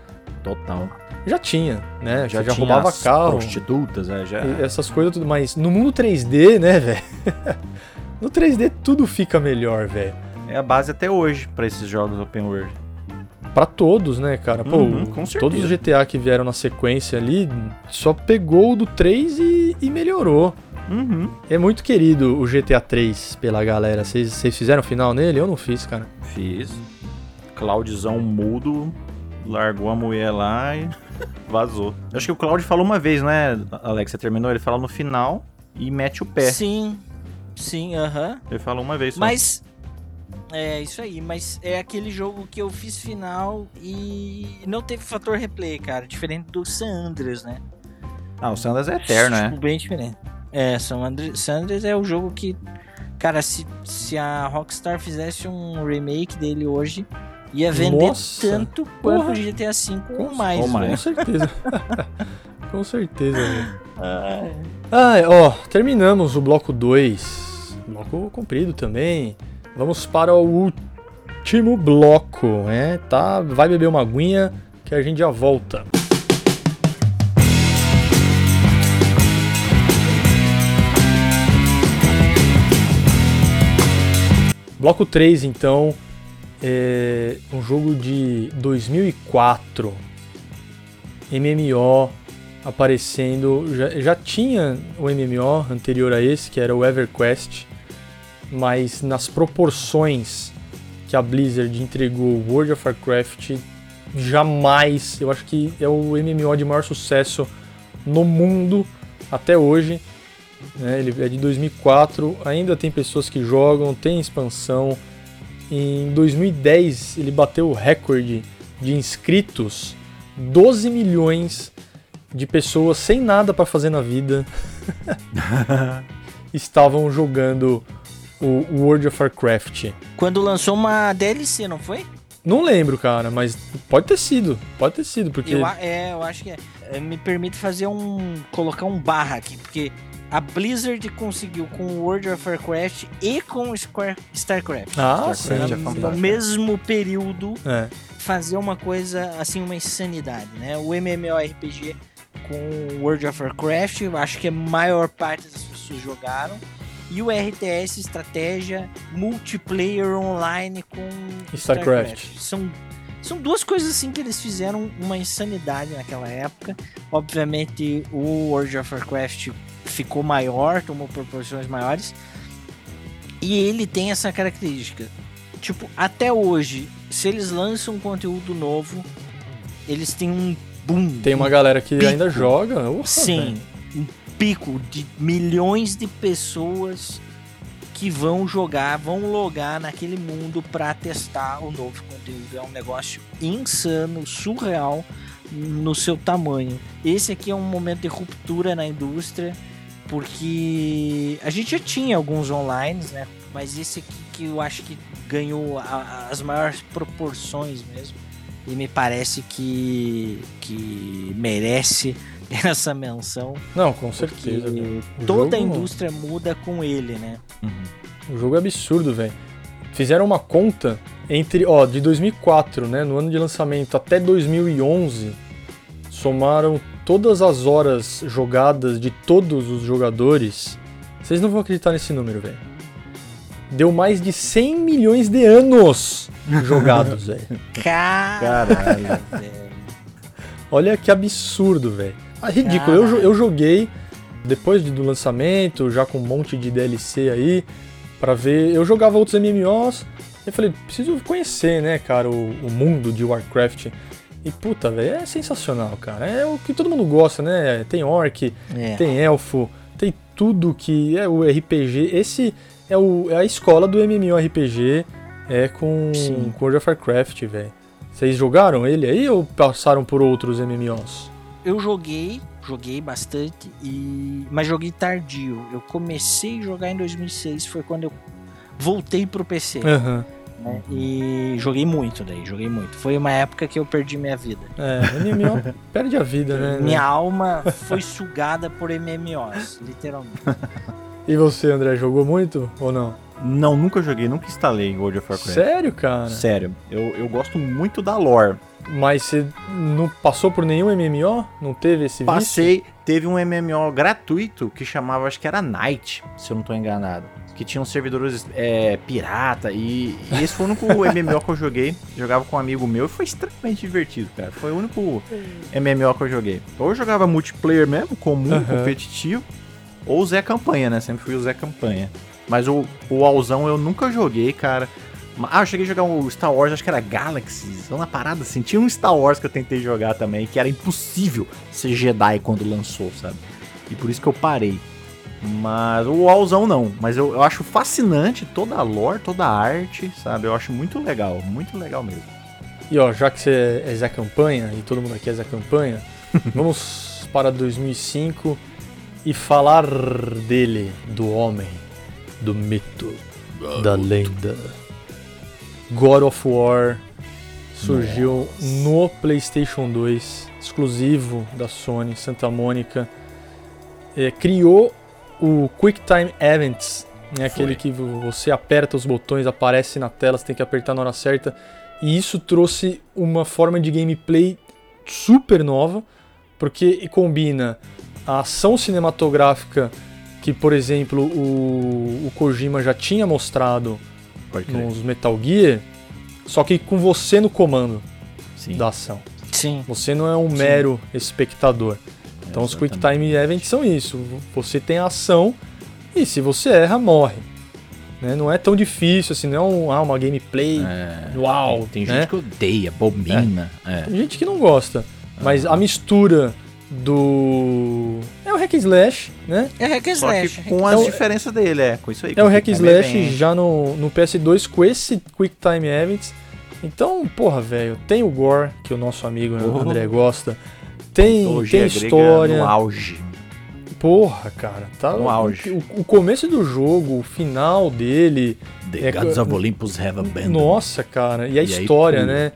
Total. Já tinha, né? Já, já tinha roubava as carro, Prostitutas, é, já. essas coisas tudo, mas no mundo 3D, né, velho? no 3D tudo fica melhor, velho. É a base até hoje pra esses jogos open world. Pra todos, né, cara? Pô, Uhum, com certeza. todos os GTA que vieram na sequência ali só pegou o do 3 e, e melhorou. Uhum. É muito querido o GTA 3 pela galera. Vocês vocês fizeram final nele? Eu não fiz, cara. Fiz. Claudiozão mudo, largou a mulher lá e vazou. Acho que o Claudio falou uma vez, né, Alex? Você terminou? Ele fala no final e mete o pé. Sim, sim, aham. Ele falou uma vez só. Mas. É isso aí, mas é aquele jogo que eu fiz final e não teve fator replay, cara. Diferente do San Andreas, né? Ah, o Sanders é eterno, Tipo, né? bem diferente. É, San Andreas, San Andreas é o jogo que. Cara, se, se a Rockstar fizesse um remake dele hoje, ia vender Nossa, tanto quanto o GTA V ou Com- mais. ou mais. velho. Com certeza. Com certeza, velho. Ah, Ai, ó, terminamos o bloco 2. Bloco comprido também. Vamos para o último bloco, né? Tá, vai beber uma aguinha que a gente já volta. Bloco 3, então, é um jogo de 2004. MMO aparecendo. Já, já tinha o MMO anterior a esse, que era o EverQuest, mas nas proporções que a Blizzard entregou World of Warcraft, jamais. Eu acho que é o MMO de maior sucesso no mundo até hoje. né? Ele é de 2004, ainda tem pessoas que jogam, tem expansão. Em 2010 ele bateu o recorde de inscritos, 12 milhões de pessoas sem nada para fazer na vida estavam jogando o World of Warcraft. Quando lançou uma DLC, não foi? Não lembro, cara, mas pode ter sido, pode ter sido, porque Eu, é, eu acho que é. Me permite fazer um. colocar um barra aqui, porque a Blizzard conseguiu com o World of Warcraft e com o Square, StarCraft. ah, sim, StarCraft é no mesmo período é. fazer uma coisa assim, uma insanidade, né? O MMORPG com o World of Warcraft, eu acho que a maior parte das pessoas jogaram. E o RTS, estratégia, multiplayer online com StarCraft. São, são duas coisas assim que eles fizeram uma insanidade naquela época. Obviamente o World of Warcraft ficou maior, tomou proporções maiores. E ele tem essa característica. Tipo, até hoje, se eles lançam um conteúdo novo, eles têm um boom. Tem uma galera que Pico. ainda joga. Ufa, Sim, um pico de milhões de pessoas que vão jogar, vão logar naquele mundo para testar o novo conteúdo. É um negócio insano, surreal no seu tamanho. Esse aqui é um momento de ruptura na indústria, porque a gente já tinha alguns online, né? Mas esse aqui que eu acho que ganhou a- as maiores proporções mesmo. E me parece que, que merece essa menção. Não, com certeza. toda a jogo- indústria muda com ele, né? Uhum. O jogo é absurdo, velho. Fizeram uma conta entre, ó, de 2004, né, no ano de lançamento até 2011, somaram todas as horas jogadas de todos os jogadores. Vocês não vão acreditar nesse número, velho. Deu mais de 100 milhões de anos jogados, velho. Caralho, velho. Olha que absurdo, velho. Ah, ridículo. Eu, eu joguei depois do lançamento, já com um monte de DLC aí, pra ver. Eu jogava outros MMOs, e falei, preciso conhecer, né, cara, o, o mundo de Warcraft. E puta, velho, é sensacional, cara. É o que todo mundo gosta, né? Tem orc, É. tem elfo, tem tudo que é o RPG. Esse é, o, é a escola do MMORPG é com, Sim. com World of Warcraft, velho. Vocês jogaram ele aí ou passaram por outros MMOs? Eu joguei, joguei bastante, e mas joguei tardio. Eu comecei a jogar em 2006, foi quando eu voltei pro PC. Aham. né? E joguei muito daí, joguei muito. Foi uma época que eu perdi minha vida. É, MMO perde a vida, né? Minha alma foi sugada por MMOs, literalmente. E você, André, jogou muito ou não? Não, nunca joguei, nunca instalei World of Warcraft. Sério, cara? Sério, eu, eu gosto muito da lore. Mas você não passou por nenhum MMO? Não teve esse vício? Passei, teve um MMO gratuito que chamava, acho que era Night, se eu não tô enganado. Que tinham servidores é, pirata e, e esse foi o único MMO que eu joguei. Jogava com um amigo meu e foi extremamente divertido, cara. Foi o único MMO que eu joguei. Ou eu jogava multiplayer mesmo, comum, Aham. competitivo, ou Zé Campanha, né? Sempre fui o Zé Campanha. Mas o, o Alzão eu nunca joguei, cara. Ah, eu cheguei a jogar o Star Wars, acho que era Galaxies, uma parada assim. Tinha um Star Wars que eu tentei jogar também, que era impossível ser Jedi quando lançou, sabe? E por isso que eu parei. Mas o Alzão não. Mas eu, eu acho fascinante toda a lore, toda a arte, sabe? Eu acho muito legal, muito legal mesmo. E ó, já que você é Zé Campanha, e todo mundo aqui é Zé Campanha, vamos para 2005 e falar dele, do homem, do mito, da lenda. God of War surgiu no PlayStation 2, exclusivo da Sony, Santa Mônica. É, criou o QuickTime Events, né, aquele que vo- você aperta os botões, aparece na tela, você tem que apertar na hora certa. E isso trouxe uma forma de gameplay super nova, porque combina a ação cinematográfica que, por exemplo, o, o Kojima já tinha mostrado. Nos Metal Gear, só que com você no comando Sim. da ação. Sim. Você não é um mero espectador. Então os. Quick Time Events são isso. Você tem a ação e se você erra, morre. Né? Não é tão difícil assim, não é um, ah, uma gameplay. É, Uau, Tem né? gente que odeia, abomina. É. Tem gente que não gosta. Mas a mistura do. É o hack and slash, né? É hack and Só que slash. com Então, as diferenças dele, é. Com isso aí. É o hack Time slash Event. já no, no PS2 com esse Quick Time Events. Então, porra, velho, tem o Gore, que o nosso amigo Oh. André gosta. Tem, tem história. No auge. Porra, cara, tá No auge. O, o começo do jogo, o final dele. The É, Gods of Olympus have abandoned. Nossa, cara, e a E aí, história, pô, né?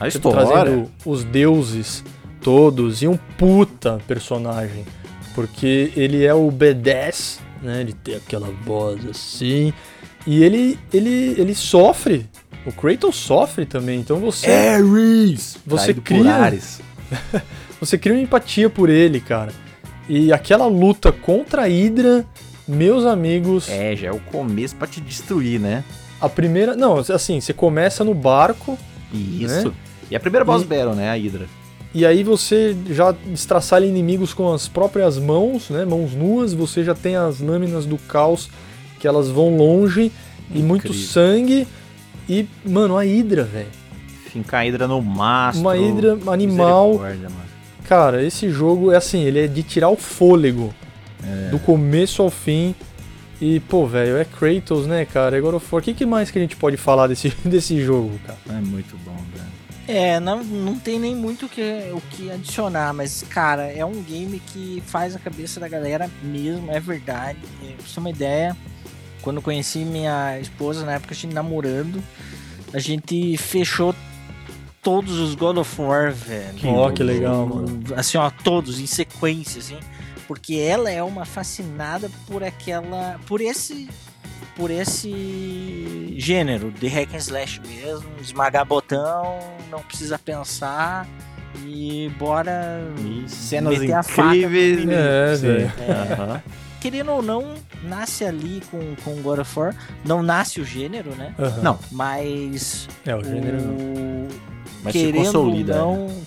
A história. trazendo os deuses todos e um puta personagem. Porque ele é o B10, né? Ele tem aquela voz assim. E ele, ele, ele sofre. O Kratos sofre também. Então você, Ares! Você cria- Ares. você cria uma empatia por ele, cara. E aquela luta contra a Hydra, meus amigos. É, já é o começo pra te destruir, né? A primeira. Não, assim, você começa no barco. Isso. Né? E a primeira boss E- battle, né? A Hydra. E aí você já estraçalha inimigos com as próprias mãos, né? Mãos nuas, você já tem as lâminas do caos que elas vão longe e muito Incrível. sangue. E, mano, a Hydra, velho. Fincar a Hydra no mastro. Uma Hydra animal. Cara, esse jogo é assim, ele é de tirar o fôlego É. do começo ao fim. E, pô, velho, é Kratos, né, cara? É God of War. O que, que mais que a gente pode falar desse, desse jogo, cara? É muito bom, velho. É, não, não tem nem muito o que, o que adicionar, mas, cara, é um game que faz a cabeça da galera mesmo, é verdade. É, pra você ter uma ideia, quando eu conheci minha esposa, na época a gente namorando, a gente fechou todos os God of War, velho. Que Ó, que legal, mano. Assim, ó, todos, em sequência, assim. Porque ela é uma fascinada por aquela. por esse. por esse gênero de hack and slash mesmo, esmagar botão, não precisa pensar e bora E cenas meter a faca no incríveis. inimigo. É, Sim. Aham. Querendo ou não, nasce ali com, com God of War, não nasce o gênero, né? Aham. Não, Mas É, o gênero não. o mas se querendo ou consolida. né? não,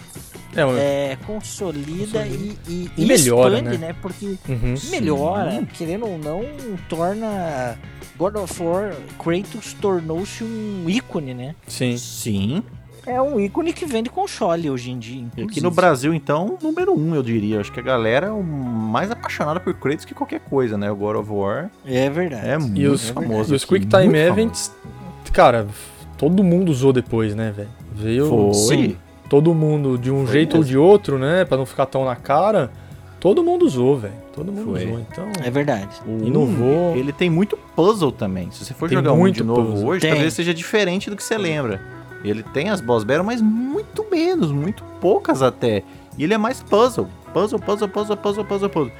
É, um- é, consolida, Consolida. E, e, E melhora, expande, né? né? Porque uhum. melhora, querendo ou não, torna God of War, Kratos tornou-se um ícone, né? Sim. Sim. É um ícone que vende console hoje em dia. E aqui inclusive. no Brasil, então, número um, eu diria. Acho que a galera é o mais apaixonada por Kratos que qualquer coisa, né? O God of War É verdade. é muito E os, famoso. e os Quick Time Events, cara, todo mundo usou depois, né, velho? Veio famoso. Foi. Sim. todo mundo de um Foi jeito ou mesmo. de outro, né? Pra não ficar tão na cara. Todo mundo usou, velho. Todo mundo Foi. usou. Então, É verdade. O Inovou. ele tem muito puzzle também. Se você for Tem jogar um muito de novo puzzle. hoje, Tem. talvez seja diferente do que você lembra. Ele tem as boss battle, mas muito menos, muito poucas até. E ele é mais puzzle. Puzzle, puzzle, puzzle, puzzle, puzzle, puzzle.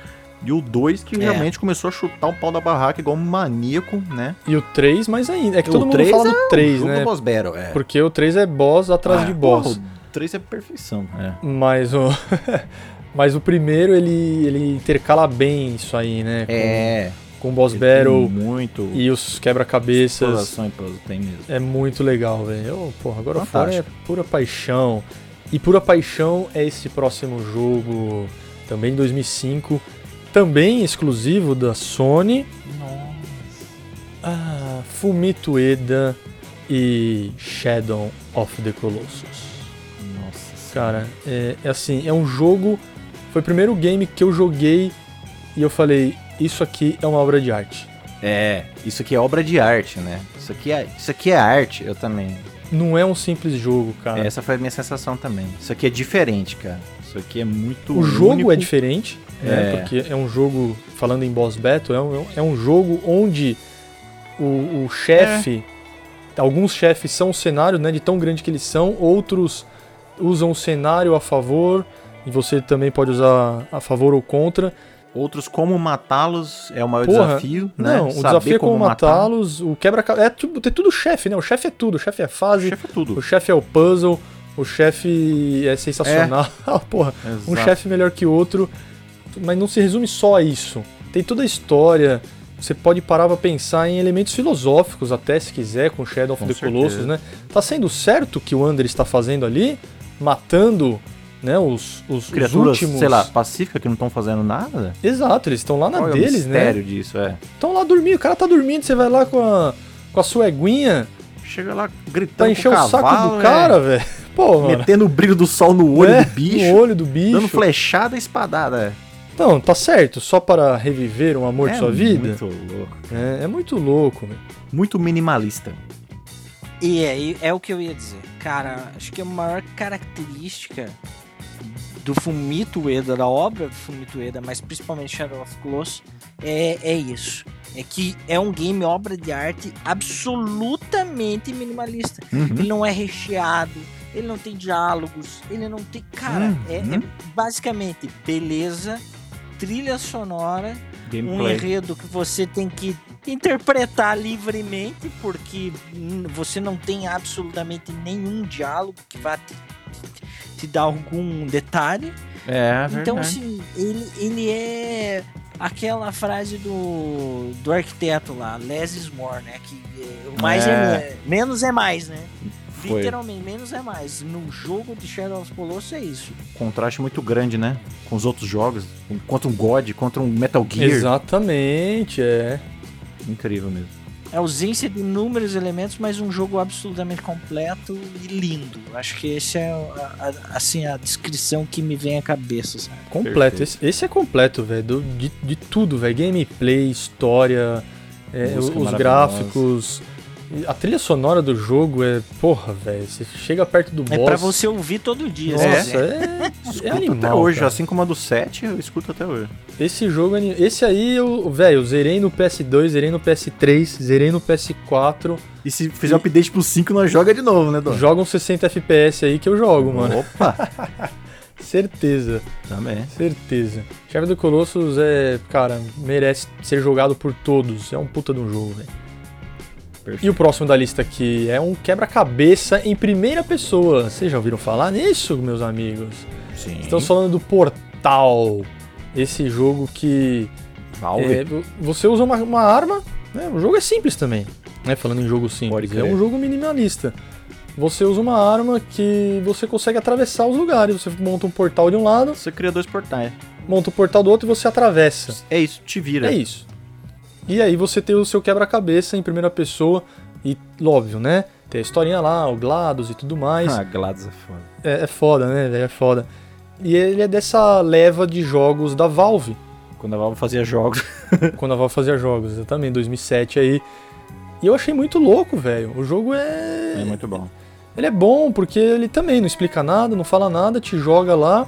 E o 2 que É. realmente começou a chutar o pau da barraca igual um maníaco, né? e o 3 mais ainda. É que O todo mundo fala é do 3, jogo né? do boss battle, é. Porque o 3 é boss atrás Ah, de boss. porra, o 3 é perfeição, é. Mas o. Mas o primeiro ele, ele intercala bem isso aí, né? Com, É. com boss ele battle muito e os quebra-cabeças. tem mesmo. É muito legal, velho. Porra, agora fora é Fantástico. pura paixão. E pura paixão é esse próximo jogo, também em 2005, também exclusivo da Sony. Ah, Fumito Ueda e Shadow of the Colossus. Nossa Cara, é, é assim, é um jogo. Foi o primeiro game que eu joguei e eu falei, isso aqui é uma obra de arte. É, isso aqui é obra de arte, né? Isso aqui é, isso aqui é arte, eu também. Não é um simples jogo, cara. Essa foi a minha sensação também. Isso aqui é diferente, cara. Isso aqui é muito O jogo único. é diferente, né? É. Porque é um jogo, falando em boss battle, é um, é um jogo onde o, o chefe, alguns chefes são o cenário, né? De tão grande que eles são, outros usam o cenário a favor, e você também pode usar a favor ou contra. Outros, como matá-los é o maior Porra, desafio, né? Não, o Saber desafio é como matar. matá-los, o quebra É tudo, tem tudo chefe, né? O chefe é tudo, o chefe é O fase, chefe é tudo. o chefe é o puzzle, o chefe é sensacional. Porra, um Exato. chefe melhor que outro, mas não se resume só a isso. Tem toda a história. Você pode parar pra pensar em elementos filosóficos até, se quiser, com Shadow of Com the certeza. Colossus, né? Tá sendo certo o que o Under está fazendo ali? Matando, né, os, os, os Criaturas, últimos... sei lá, pacífica que não estão fazendo nada? Exato, eles estão lá na Qual é o deles, né? mistério disso, é. Estão lá dormindo, o cara tá dormindo, você vai lá com a, com a sua eguinha Chega lá gritando pra com encher o saco cavalo, do é. cara, velho. Pô, mano. Metendo o brilho do sol no olho né? do bicho. No olho do bicho. Dando flechada e espadada, é. Não, tá certo, só para reviver um amor é de sua vida. muito louco. É, é muito louco, velho. Muito minimalista. E é, e é o que eu ia dizer. Cara, acho que a maior característica do Fumito Ueda, da obra do Fumito Ueda, mas principalmente Shadow of Colossus, é, é isso. É que é um game obra de arte absolutamente minimalista. Uhum. Ele não é recheado, ele não tem diálogos, ele não tem. Cara, é, Uhum. é basicamente beleza, trilha sonora, um Gameplay. enredo que você tem que interpretar livremente, porque você não tem absolutamente nenhum diálogo que vá te, te dar algum detalhe. É, Então, verdade. assim, ele, ele é aquela frase do, do arquiteto lá, less is more, né? Que é, o mais é. É. menos é mais, né? Foi. Literalmente, menos é mais. No jogo de Shadow of Colossus é isso. contraste muito grande, né? Com os outros jogos. Contra um God, contra um Metal Gear. Exatamente, é. Incrível mesmo. A ausência de inúmeros elementos, mas um jogo absolutamente completo e lindo. Acho que esse é a, a- assim a descrição que me vem à cabeça, sabe? Completo. Esse, esse é completo, velho. De, de tudo, velho. Gameplay, história, é, os gráficos. E A trilha sonora do jogo é. Porra, velho. Você chega perto do É boss. pra você ouvir todo dia. Nossa, se quiser. é, é animal. até hoje, cara. assim como a do 7, eu escuto até hoje. Esse jogo, é esse aí, eu, velho, eu zerei no PS2, zerei no PS3, zerei no PS4. E se fizer o update pro 5, nós joga de novo, né, Dom? Joga uns 60 FPS aí que eu jogo, mano. Opa! Certeza, Também. certeza. Chave do Colossus é, cara, merece ser jogado por todos. É um puta de um jogo, velho. Perfeito. E o próximo da lista aqui é um quebra-cabeça em primeira pessoa. Vocês já ouviram falar nisso, meus amigos? Sim. Estamos falando do Portal. Esse jogo que Valve. é, você usa uma, uma arma, né? O jogo é simples também, né? Falando em jogo simples, é um jogo minimalista. você usa uma arma que você consegue atravessar os lugares. Você monta um portal de um lado, Você cria dois portais. monta o portal do outro e você atravessa. É isso, te vira. É isso. E aí você tem o seu quebra-cabeça em primeira pessoa e, óbvio, né? Tem a historinha lá, o GLaDOS e tudo mais. Ah, GLaDOS é foda. É, é foda, né, velho? É foda. E ele é dessa leva de jogos da Valve. Quando a Valve fazia jogos. quando a Valve fazia jogos, exatamente, 2007 aí. E eu achei muito louco, velho. O jogo é. É muito bom. Ele é bom porque ele também não explica nada, não fala nada, te joga lá.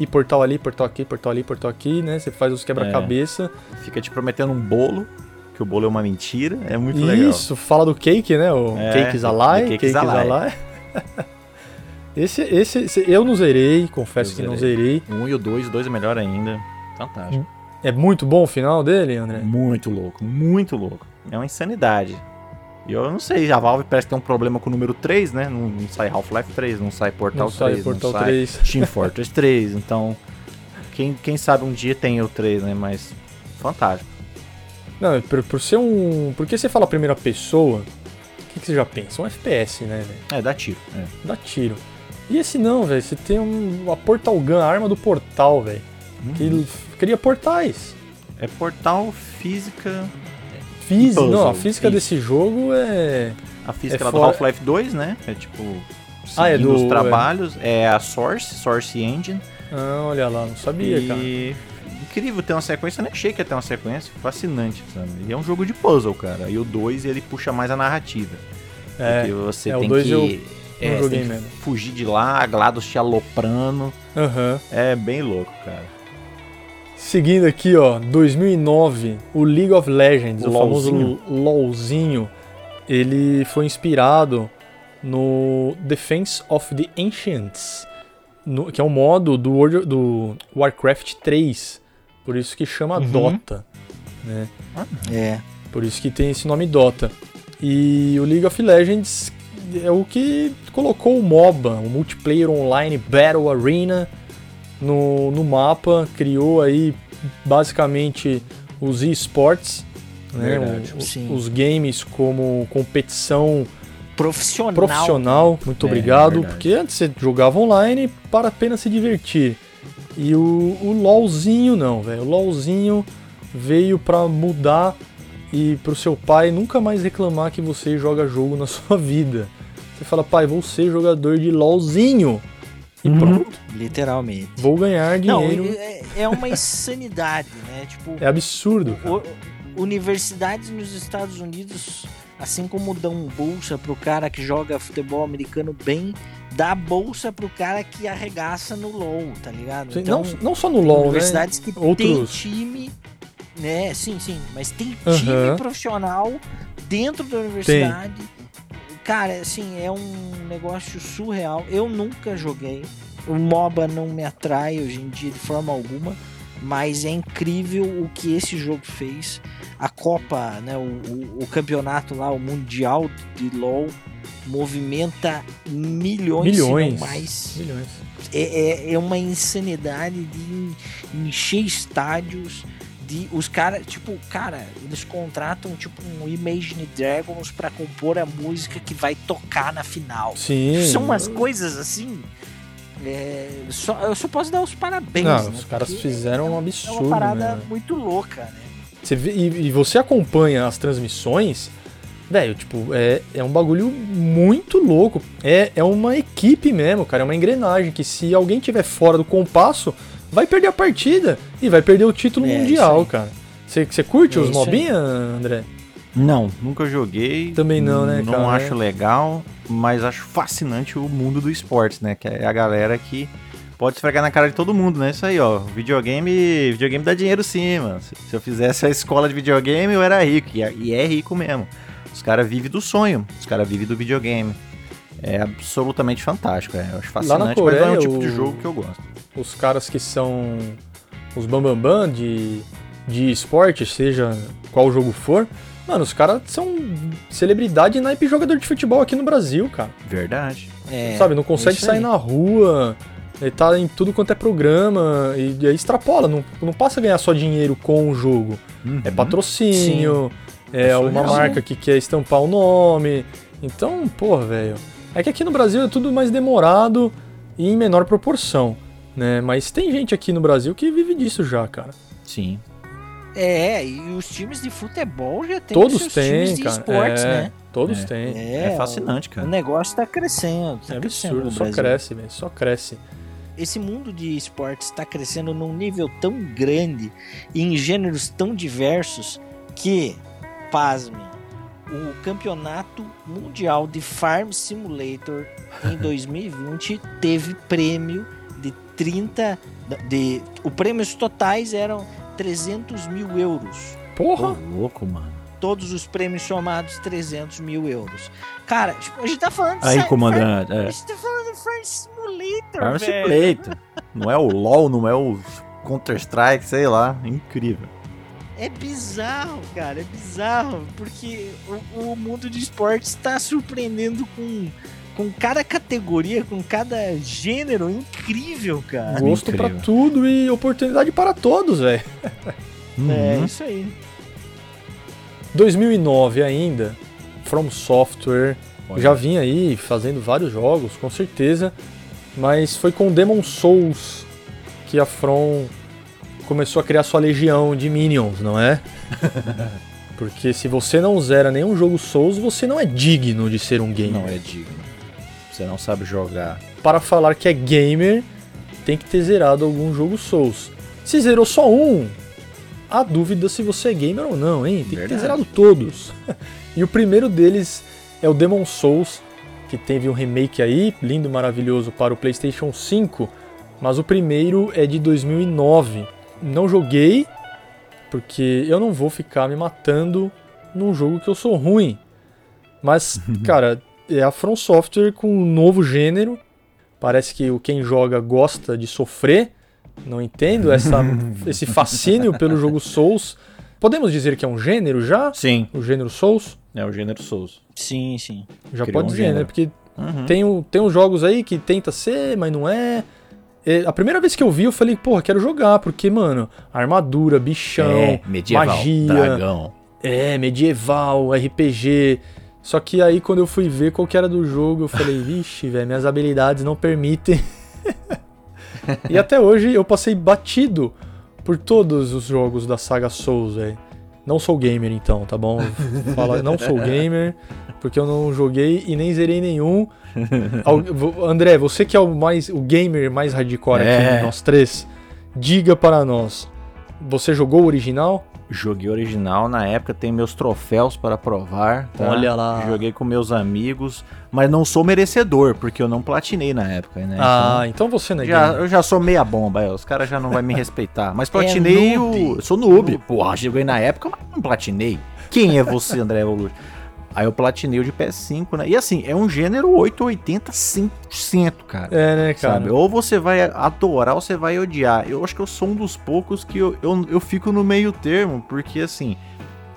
E portal ali, portal aqui, portal ali, portal aqui, né? Você faz os quebra-cabeça. Fica te prometendo um bolo, que o bolo é uma mentira. É muito legal. Isso, fala do cake, né? O É, Cake is a lie, the Cake cake lie. esse, esse, esse- eu não zerei, confesso Eu que não zerei. 1 e o 2, o 2 é melhor ainda. Fantástico. É muito bom o final dele, André? Muito louco, muito louco. É uma insanidade. E eu não sei, a Valve parece que tem um problema com o número 3, né? Não, não sai Half-Life 3, não sai Portal Não sai 3, Portal não sai 3. Team Fortress 3. Então, quem, quem sabe um dia tem o 3, né? Mas, fantástico. Não, por, por ser um. Porque você fala primeira pessoa, o que, que você já pensa? Um FPS, né, velho? É, dá tiro. É. Dá tiro. E esse não, velho. Você tem um, uma Portal Gun, a arma do portal, velho. Que Uhum. l- cria portais. É portal, física. Física. Puzzle, Não, a física isso. desse jogo é. A física É do Half-Life 2, né? É tipo. Ah, é do- os trabalhos. É. a Source, Source Engine. Ah, olha lá, não sabia, cara. e. Incrível ter uma sequência, eu nem achei que ia ter uma sequência. Fascinante, sabe? E é um jogo de puzzle, cara. E o 2 ele puxa mais a narrativa. É, Porque você é, o tem dois que. eu é, tem que fugir de lá, GLaDOS te aloprando. Aham. É bem louco, cara. Seguindo aqui, ó, 2009, o League of Legends, O o, famoso LOLzinho. Ele foi inspirado no Defense of the Ancients, no- que é um modo do, World, do Warcraft 3, por isso que chama Uhum. Dota, né? É. Por isso que tem esse nome Dota. E o League of Legends é o que colocou o MOBA, o Multiplayer Online Battle Arena, no, no mapa, criou aí basicamente os esportes, né? O- os games como competição Profissional. profissional. Muito É, obrigado, verdade. porque antes você jogava online para apenas se divertir. E o, o LOLzinho não, velho. O LOLzinho veio pra mudar e pro seu pai nunca mais reclamar que você joga jogo na sua vida. Você fala, pai, vou ser jogador de LOLzinho. E Uhum. pronto, Literalmente. vou ganhar Não, dinheiro. é, é uma insanidade, né? Tipo, É absurdo, o- universidades nos Estados Unidos, assim como dão bolsa pro cara que joga futebol americano bem, dá bolsa pro cara que arregaça no LoL, tá ligado? Sim, Então, não, não só no LoL, né? universidades que tem Outros- time, né? Sim, sim, mas tem time profissional dentro da universidade. Cara, assim, é um negócio surreal. Eu nunca joguei. O MOBA não me atrai hoje em dia de forma alguma, mas é incrível o que esse jogo fez. A Copa, né, o, o- o campeonato lá, o Mundial de LoL, movimenta milhões, Milhões. mais Milhões. é, é, é uma insanidade de en- encher estádios. De, os caras, tipo, cara, eles contratam tipo um Imagine Dragons pra compor a música que vai tocar na final. Sim. São umas coisas assim. é, só, eu só posso dar os parabéns. Não, né? os caras Porque fizeram um É absurdo, uma parada né? muito louca, né? Você vê- e, e você acompanha as transmissões, velho, tipo, é, é um bagulho muito louco. É, é uma equipe mesmo, cara, é uma engrenagem que se alguém tiver fora do compasso, vai perder a partida e vai perder o título É, mundial, cara. Você, você curte É os aí. mobinha, André? Não, nunca joguei. Também não, né, Não cara? acho legal, mas acho fascinante o mundo do esportes, né? Que é a galera que pode esfregar na cara de todo mundo, né? Isso aí, ó. Videogame, videogame dá dinheiro sim, mano. Se, se eu fizesse a escola de videogame, eu era rico. E é, e é rico mesmo. Os caras vivem do sonho. Os caras vivem do videogame. É absolutamente fantástico, é. Eu acho Lá na fascinante, mas não é Coreia, um tipo de o- jogo que eu gosto. Os caras que são os bambambam de, de esporte, seja qual jogo for, mano, os caras são celebridade naipe jogador de futebol aqui no Brasil, cara. Verdade. É, Sabe, não consegue isso sair aí. na rua, ele tá em tudo quanto é programa, e, e aí extrapola, não, não passa a ganhar só dinheiro com o jogo. É Uhum. patrocínio, é É uma marca que quer estampar o nome. Então, porra, velho. É que aqui no Brasil é tudo mais demorado e em menor proporção, né? Mas tem gente aqui no Brasil que vive disso já, cara. Sim. É, e os times de futebol já tem Todos seus têm, times de cara. esportes, é, né? Todos É. têm. É, fascinante, O cara. negócio tá crescendo. Tá É crescendo absurdo, só cresce, velho, só cresce. Esse mundo de esportes está crescendo num nível tão grande e em gêneros tão diversos que, pasme, o campeonato mundial de Farm Simulator em 2020 teve prêmio 30. De, o prêmios totais eram 300 mil euros. Pô, Porra! louco, mano. Todos os prêmios somados, 300 mil euros. Cara, tipo, a gente tá falando de Aí, comandante. Farm- É. A gente tá falando de Farm Simulator, Farm velho. Simulator. Não é o LoL, não é o Counter-Strike, sei lá. Incrível. É bizarro, cara, é bizarro, porque o, o mundo de esportes está surpreendendo com, com cada categoria, com cada gênero incrível, cara. Gosto incrível. pra tudo e oportunidade para todos, velho. É Uhum. isso aí. 2009 ainda, From Software Olha. já vinha aí fazendo vários jogos, com certeza, mas foi com Demon Souls que a From começou a criar sua legião de minions, não é? Porque se você não zera nenhum jogo Souls, você não é digno de ser um gamer. Não é digno. Você não sabe jogar. Para falar que é gamer, tem que ter zerado algum jogo Souls. Se zerou só um, há dúvida se você é gamer ou não, hein? Tem que ter Verdade. zerado todos. e o primeiro deles é o Demon Souls, que teve um remake aí, lindo, maravilhoso, para o PlayStation 5. Mas o primeiro é de 2009. Não joguei, porque eu não vou ficar me matando num jogo que eu sou ruim. Mas, cara, é a From Software com um novo gênero. Parece que o quem joga gosta de sofrer. Não entendo essa, esse fascínio pelo jogo Souls. Podemos dizer que é um gênero já? Sim. O gênero Souls? É o gênero Souls. Sim, sim. Já Criou pode um dizer, né? gênero. Porque Uhum. tem, o- tem uns jogos aí que tenta ser, mas não é. É, A primeira vez que eu vi, eu falei, porra, quero jogar, porque, mano, armadura, bichão, é, medieval, magia, dragão. é, medieval, RPG. Só que aí quando eu fui ver qual que era do jogo, eu falei, vixe, velho, minhas habilidades não permitem. e até hoje eu passei batido por todos os jogos da saga Souls, velho. Não sou gamer então, tá bom? Fala, não sou gamer, porque eu não joguei e nem zerei nenhum. André, você que é o mais o gamer mais hardcore aqui É. de nós três, diga para nós. Você jogou o original? Joguei original na época, tem meus troféus para provar. tá? Olha lá. Joguei com meus amigos, mas não sou merecedor, porque eu não platinei na época, né? Ah, então você não é Então, já, eu já sou meia bomba, aí, os caras já não vão me respeitar. Mas platinei noob. o. Eu sou noob. Porra, joguei na época, mas não platinei. Quem é você, André Evolution? Aí eu platinei o de PS5, né? E assim, é um gênero 880 100%, cara. É, né, cara? Sabe? Ou você vai adorar ou você vai odiar. Eu acho que eu sou um dos poucos que eu, eu, eu fico no meio termo, porque assim,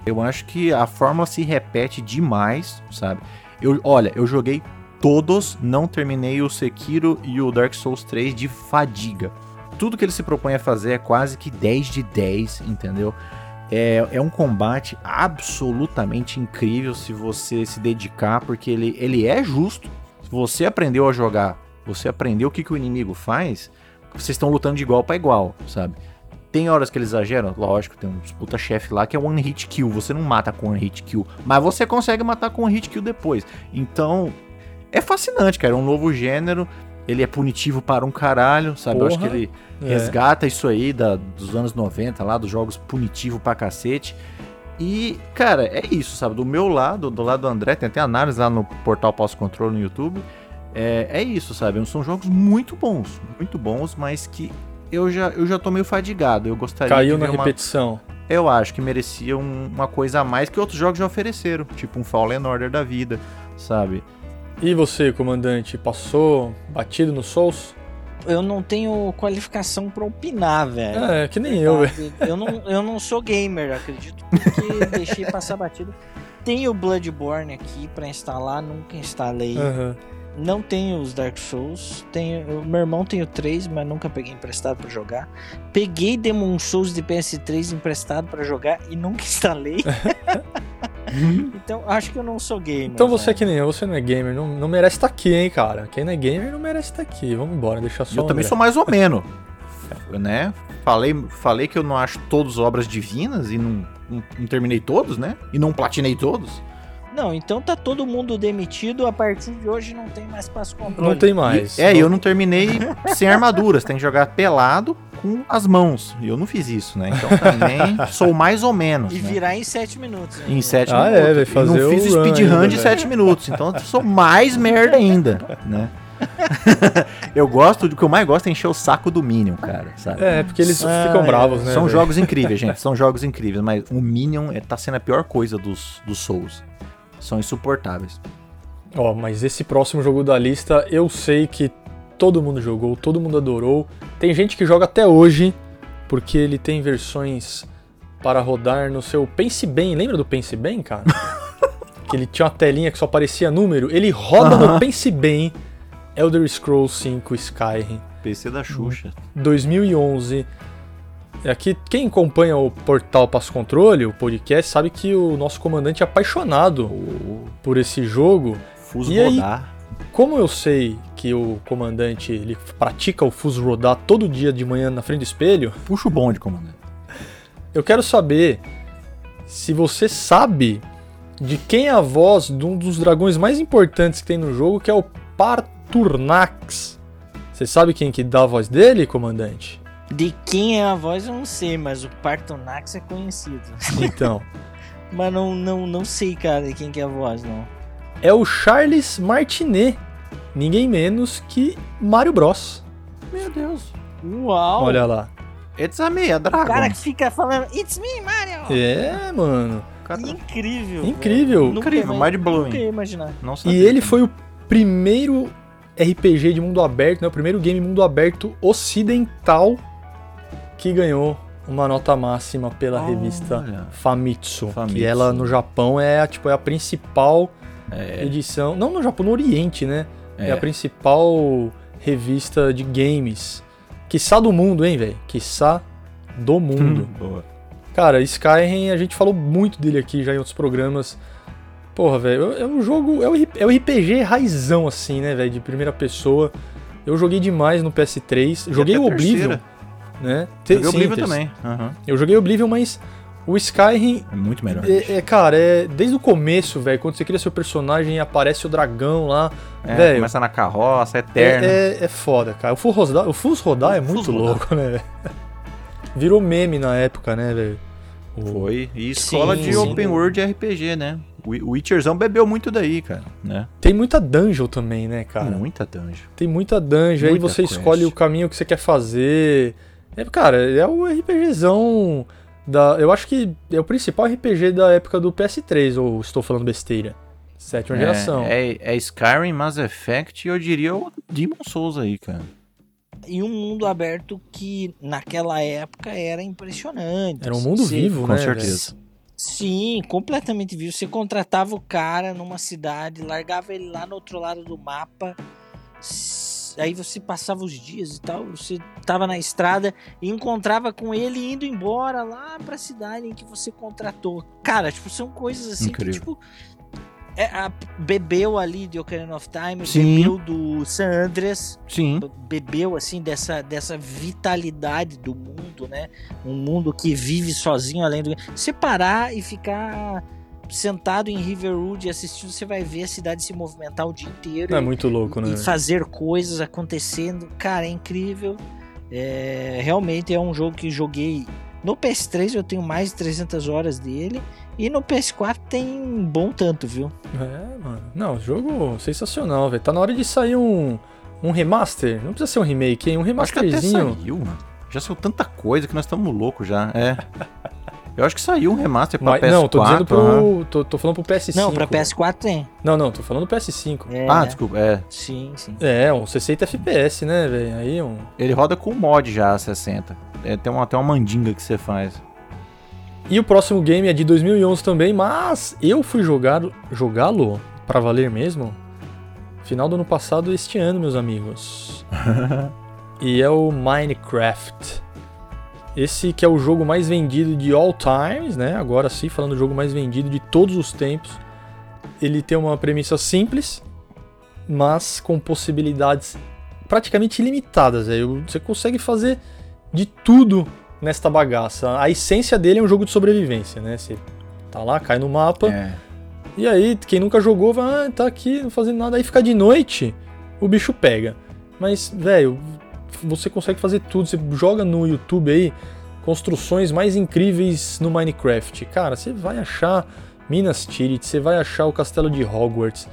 eu acho que a fórmula se repete demais, sabe? Eu, olha, eu joguei todos, não terminei o Sekiro e o Dark Souls 3 de fadiga. Tudo que ele se propõe a fazer é quase que 10 de 10, entendeu? É, é um combate absolutamente incrível se você se dedicar, porque ele, ele é justo. Se você aprendeu a jogar, você aprendeu o que, que o inimigo faz, vocês estão lutando de igual para igual, sabe? Tem horas que eles exageram, lógico, tem um disputa chefe lá que é one hit kill, você não mata com one hit kill, mas você consegue matar com one hit kill depois. Então, é fascinante, cara, é um novo gênero, ele é punitivo para um caralho, sabe? Eu acho que Porra. ele É. resgata isso aí da, dos anos 90 lá, dos jogos punitivo pra cacete. E, cara, é isso, sabe? Do meu lado, do lado do André, tem até análise lá no portal Pós-Controle no YouTube. É, é isso, sabe? São jogos muito bons, muito bons, mas que eu já, eu já tô meio fadigado. Eu gostaria Caiu na uma... repetição. Eu acho que merecia um- uma coisa a mais que outros jogos já ofereceram, tipo um Fallen Order da vida, sabe? E você, comandante, passou batido no Souls? Eu não tenho qualificação pra opinar, velho. É, que nem eu, velho. Eu não, eu não sou gamer, acredito, porque deixei passar batido. Tenho o Bloodborne aqui pra instalar, nunca instalei. Aham. Não tenho os Dark Souls. Tenho, o meu irmão tem o 3, mas nunca peguei emprestado pra jogar. Peguei Demon Souls de PS3 emprestado pra jogar e nunca instalei. então, acho que eu não sou gamer. Então você é velho. que nem eu, você não é gamer, não, não merece estar aqui, hein, cara. Quem não é gamer não merece estar aqui. Vamos embora, deixa só. eu também sou mais ou menos. né? Falei, falei que eu não acho todos obras divinas e não, não, não terminei todos, né? E não platinei todos. Não, então tá todo mundo demitido. A partir de hoje não tem mais passo controle. Não tem mais. E- é, e eu não terminei sem armaduras. Tem que jogar pelado com as mãos. E eu não fiz isso, né? Então também sou mais ou menos. E né? virar em 7 minutos. né? Em 7 Ah, minutos. é, vai fazer não o fiz run speedrun de velho. 7 minutos. Então eu sou mais merda ainda, né? eu gosto, do que eu mais gosto é encher o saco do Minion, cara, sabe? É, porque eles Ah, ficam é. bravos, né? São velho? jogos incríveis, gente. São jogos incríveis, mas o Minion é, tá sendo a pior coisa dos, dos Souls. São insuportáveis. Ó, mas esse próximo jogo da lista eu sei que todo mundo jogou, todo mundo adorou. Tem gente que joga até hoje, porque ele tem versões para rodar no seu Pense Bem. Lembra do Pense Bem, cara? que ele tinha uma telinha que só aparecia número. Ele roda no Aham. Pense Bem Elder Scrolls 5 Skyrim PC da Xuxa. 2011. Aqui, quem acompanha o portal Passo Controle, o podcast, sabe que o nosso comandante é apaixonado por esse jogo. Fuso E aí? rodar. Como eu sei que o comandante ele pratica o fuso rodar todo dia de manhã na frente do espelho, Puxa o bonde, comandante. eu quero saber se você sabe de quem é a voz de um dos dragões mais importantes que tem no jogo, que é o Parturnax. Você sabe quem que dá a voz dele, comandante? De quem é a voz eu não sei, mas o Partonax é conhecido. Então, Mas não, não, não sei, cara, de quem que é a voz, não. é o Charles Martinet, ninguém menos que Mario Bros. Meu Deus. Uau! Olha lá. It's a meia dragon. o cara que fica falando It's me, Mario! É, mano. Cara, Incrível! Incrível. Nunca Incrível, ia- mind-blowing. Nunca ia imaginar. Não E sabia. ele foi o primeiro RPG de mundo aberto, né? O primeiro game mundo aberto ocidental que ganhou uma nota máxima pela Olha. revista Famitsu, Famitsu. que ela no Japão é a, tipo é a principal É, edição, não no Japão, no Oriente, né? É, é. a principal revista de games. Quiçá do mundo, hein, velho? Quiçá do mundo. Boa. Cara, Skyrim, a gente falou muito dele aqui já em outros programas. Porra, velho, é um jogo. É o, R- é RPG raizão, assim, né, velho? De primeira pessoa. Eu joguei demais no PS3. Joguei o Oblivion, terceira. Né? Te- Joguei o sim, Oblivion também. Aham. Eu joguei Oblivion, mas o Skyrim. É muito melhor. É, é, cara, é desde o começo, velho. Quando você cria seu personagem e aparece o dragão lá. É, velho, começa na carroça, é é, eterno. é, é foda, cara. O Fus rodar, o Fus rodar é O muito Fus rodar. louco, né, velho? Virou meme na época, né, velho? Foi. E escola Sim, de sim. open world RPG, né? O Witcherzão bebeu muito daí, cara. Né? Tem muita dungeon também, né, cara? Muita dungeon. Tem muita dungeon, aí Muita você quest. escolhe o caminho que você quer fazer. É, cara, é o RPGzão da. Eu acho que é o principal RPG da época do PS3, ou estou falando besteira. Sétima geração. É, é, é Skyrim, Mass Effect e eu diria o Demon Souls aí, cara. E um mundo aberto que naquela época era impressionante. Era um mundo Você- vivo, com né? certeza. velho? Sim, completamente vivo. Você contratava o cara numa cidade, largava ele lá no outro lado do mapa. Aí você passava os dias e tal, você tava na estrada e encontrava com ele indo embora lá pra cidade em que você contratou. Cara, tipo, são coisas assim Incrível. que, tipo, é, a- bebeu ali de Ocarina of Time, Sim. bebeu do San Andreas, Sim. bebeu assim dessa, dessa vitalidade do mundo, né? Um mundo que vive sozinho além do. Se parar e ficar sentado em Riverwood e assistindo, você vai ver a cidade se movimentar o dia inteiro Não é e, muito louco, né? e fazer coisas acontecendo. Cara, é incrível. É, realmente é um jogo que joguei no PS3, eu tenho mais de 300 horas dele. E no PS4 tem um bom tanto, viu? É, mano. Não, jogo sensacional, velho. Tá na hora de sair um, um remaster. Não precisa ser um remake, hein? Um Acho que até remasterzinho. saiu, mano. Já saiu tanta coisa que nós estamos loucos já. É. Eu acho que saiu um remaster pra Mas- PS4. não, tô dizendo pro. aham. Tô, tô falando pro PS5. Não, pra PS4 tem. Não, não, tô falando pro PS5. É, Ah, desculpa. É. Sim, sim. É, um 60 FPS, né, velho? Aí um. Ele roda com mod já, 60. É, tem, uma, tem uma mandinga que você faz. E o próximo game é de 2011 também, mas eu fui jogar jogá-lo pra valer mesmo. Final do ano passado, este ano, meus amigos. e é o Minecraft. Esse que é o jogo mais vendido de all times, né? Agora sim, falando do jogo mais vendido de todos os tempos. Ele tem uma premissa simples, mas com possibilidades praticamente ilimitadas. Véio. Você consegue fazer de tudo nesta bagaça. A essência dele é um jogo de sobrevivência, né? Você tá lá, cai no mapa. É. E aí, quem nunca jogou, vai, ah, tá aqui, não fazendo nada. Aí fica de noite, o bicho pega. Mas, velho, você consegue fazer tudo. Você joga no YouTube aí construções mais incríveis no Minecraft. Cara, você vai achar Minas Tirith, você vai achar o castelo de Hogwarts.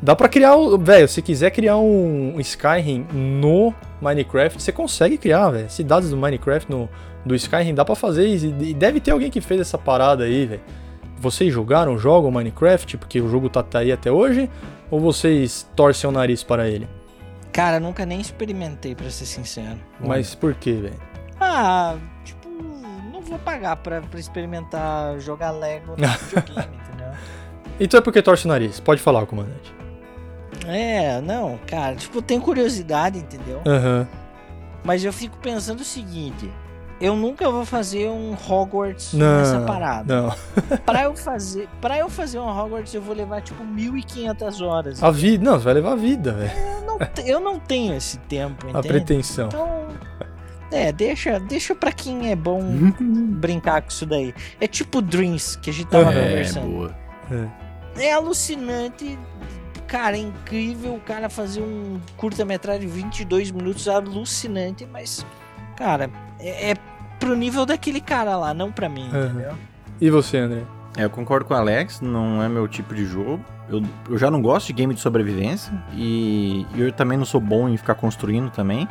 Dá pra criar, velho, se quiser criar um Skyrim no Minecraft, você consegue criar, velho. Cidades do Minecraft no do Skyrim dá pra fazer e deve ter alguém que fez essa parada aí, velho. Vocês jogaram, jogam Minecraft porque o jogo tá, tá aí até hoje? Ou vocês torcem o nariz para ele? Cara, nunca nem experimentei, pra ser sincero. Mas por quê, velho? Ah, tipo, não vou pagar pra, pra experimentar jogar Lego no videogame, entendeu? Então é porque torce o nariz. Pode falar, comandante. É, não, cara, tipo, tem curiosidade, entendeu? Aham. Mas eu fico pensando o seguinte: eu nunca vou fazer um Hogwarts não, nessa parada. Não. pra eu fazer, para eu fazer um Hogwarts eu vou levar tipo 1500 horas. A vida, não, você vai levar a vida, velho. Eu, não, eu não tenho esse tempo, entende? A pretensão. Então, é, deixa, deixa para quem é bom brincar com isso daí. É tipo Dreams que a gente tava é, conversando. Boa. É. é alucinante cara, é incrível o cara fazer um curta-metragem de 22 minutos alucinante, mas, cara, é, é pro nível daquele cara lá, não pra mim, uhum. entendeu? E você, André? É, eu concordo com o Alex, não é meu tipo de jogo. Eu, eu já não gosto de game de sobrevivência e eu também não sou bom em ficar construindo também.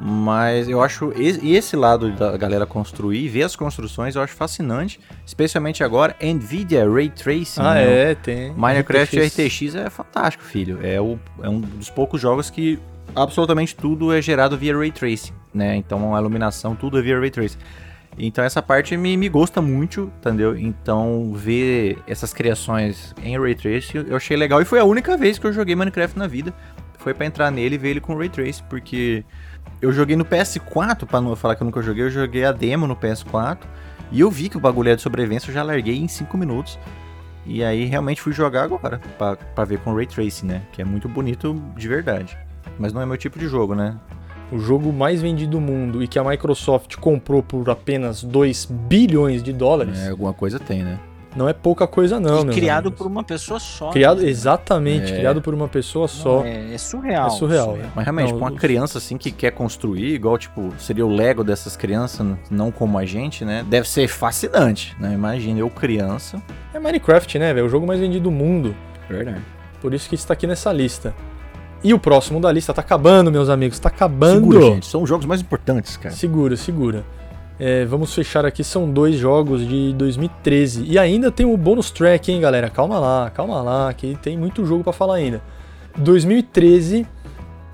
Mas eu acho e esse lado da galera construir, ver as construções, eu acho fascinante, especialmente agora Nvidia Ray Tracing. Ah, né? é, tem. Minecraft RTX. RTX é fantástico, filho. É, o, é um dos poucos jogos que absolutamente tudo é gerado via Ray Tracing né? Então a iluminação, tudo é via Ray Tracing. Então essa parte me, me gosta muito, entendeu? Então ver essas criações em Ray Tracing eu achei legal. E foi a única vez que eu joguei Minecraft na vida. Foi para entrar nele e ver ele com Ray Tracing, porque eu joguei no PS4, para não falar que eu nunca joguei, eu joguei a demo no PS4. E eu vi que o bagulho é de sobrevivência, eu já larguei em 5 minutos. E aí realmente fui jogar agora, para ver com Ray Tracing, né? Que é muito bonito de verdade. Mas não é meu tipo de jogo, né? O jogo mais vendido do mundo e que a Microsoft comprou por apenas 2 bilhões de dólares. É, alguma coisa tem, né? Não é pouca coisa não, e criado amigos. por uma pessoa só. Criado, né? exatamente, é. criado por uma pessoa só. É, é, surreal. É surreal. surreal. Mas realmente, não, uma criança assim que quer construir, igual tipo, seria o Lego dessas crianças, não como a gente, né? Deve ser fascinante, né? Imagina, eu criança. É Minecraft, né, velho? O jogo mais vendido do mundo. Verdade. Por isso que está aqui nessa lista. E o próximo da lista tá acabando, meus amigos, tá acabando. Segura, gente, são os jogos mais importantes, cara. Segura, segura. É, vamos fechar aqui, são dois jogos de 2013. E ainda tem o bônus track, hein, galera? Calma lá, calma lá, que tem muito jogo para falar ainda. 2013,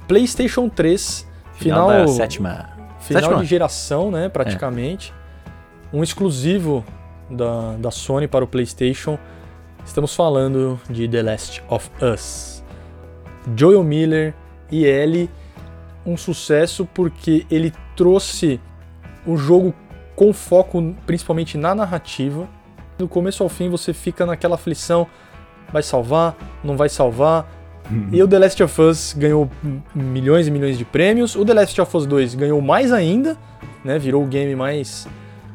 PlayStation 3, final, final da sétima. Final sétima. de geração, né, praticamente. É. Um exclusivo da, da Sony para o PlayStation. Estamos falando de The Last of Us. Joel Miller e ele um sucesso porque ele trouxe o jogo com foco principalmente na narrativa. Do começo ao fim você fica naquela aflição: vai salvar, não vai salvar. Uhum. E o The Last of Us ganhou milhões e milhões de prêmios. O The Last of Us 2 ganhou mais ainda, né? Virou o game mais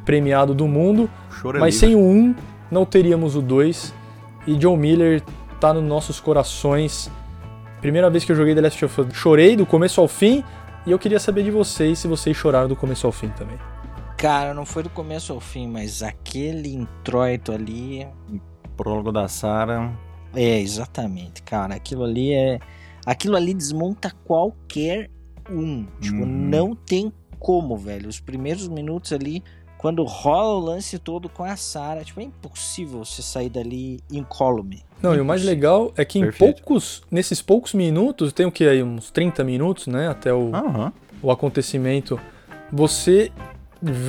premiado do mundo. Chora mas livre. sem o 1 não teríamos o 2. E Joe Miller tá nos nossos corações Primeira vez que eu joguei The Last of Us, chorei do começo ao fim. E eu queria saber de vocês se vocês choraram do começo ao fim também. Cara, não foi do começo ao fim, mas aquele introito ali. Prólogo da Sarah. É, exatamente, cara. Aquilo ali é. Aquilo ali desmonta qualquer um. Tipo, uhum. não tem como, velho. Os primeiros minutos ali quando rola o lance todo com a Sarah, tipo, é impossível você sair dali incólume. Não, e o mais legal é que em Perfeito. poucos, nesses poucos minutos, tem o que aí, uns 30 minutos, né, até o, uhum. o acontecimento, você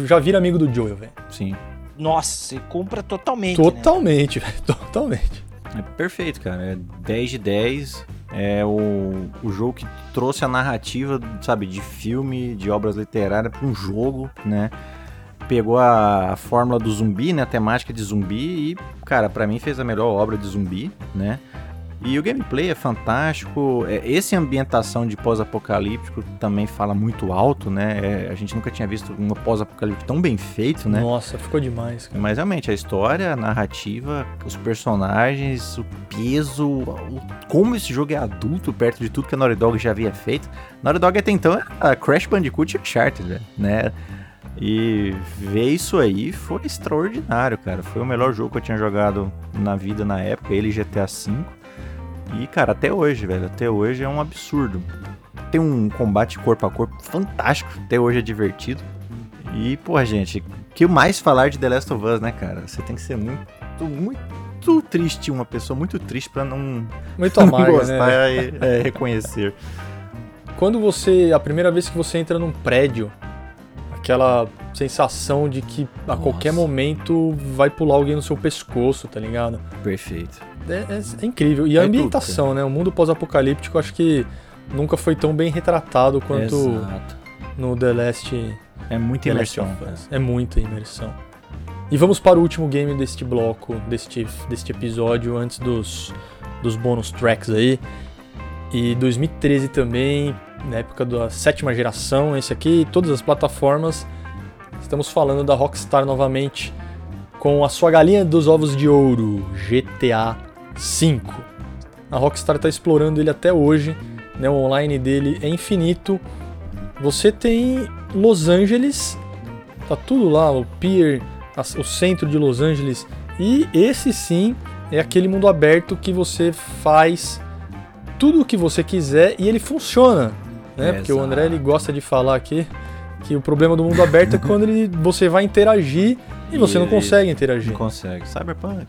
já vira amigo do Joel, velho. Sim. Nossa, você compra totalmente, Totalmente, né? velho, totalmente. É perfeito, cara, é 10 de 10, é o, o jogo que trouxe a narrativa, sabe, de filme, de obras literárias para um jogo, né? Pegou a, fórmula do zumbi, né? A temática de zumbi e, cara, para mim fez a melhor obra de zumbi, né? E o gameplay é fantástico. É, esse ambientação de pós-apocalíptico também fala muito alto, né? É, a gente nunca tinha visto um pós-apocalíptico tão bem feito, né? Nossa, ficou demais. Cara. Mas realmente, a história, a narrativa, os personagens, o peso, o, como esse jogo é adulto perto de tudo que a Naughty Dog já havia feito. Naughty Dog até então a Crash Bandicoot e Uncharted, né? E ver isso aí foi extraordinário, cara. Foi o melhor jogo que eu tinha jogado na vida na época, ele GTA V. E, cara, até hoje, velho, até hoje é um absurdo. Tem um combate corpo a corpo fantástico, até hoje é divertido. E, porra, gente, que mais falar de The Last of Us, né, cara? Você tem que ser muito, muito triste, uma pessoa muito triste para não, muito amarga, não gostar né? e é, reconhecer. Quando você, a primeira vez que você entra num prédio, aquela sensação de que a Nossa. qualquer momento vai pular alguém no seu pescoço, tá ligado? Perfeito. É, é, é incrível. E a é ambientação, tudo, né? O mundo pós-apocalíptico acho que nunca foi tão bem retratado quanto Exato. no The Last. É muita imersão. É muita imersão. E vamos para o último game deste bloco, deste, deste episódio, antes dos, dos bônus tracks aí. E 2013 também, na época da sétima geração, esse aqui, todas as plataformas. Estamos falando da Rockstar novamente com a sua galinha dos ovos de ouro, GTA 5. A Rockstar está explorando ele até hoje, né? o online dele é infinito. Você tem Los Angeles, tá tudo lá, o pier, o centro de Los Angeles, e esse sim é aquele mundo aberto que você faz tudo o que você quiser e ele funciona, né? Porque o André ele gosta de falar aqui que o problema do mundo aberto é quando ele, você vai interagir e, e você não consegue interagir. Não consegue. Cyberpunk.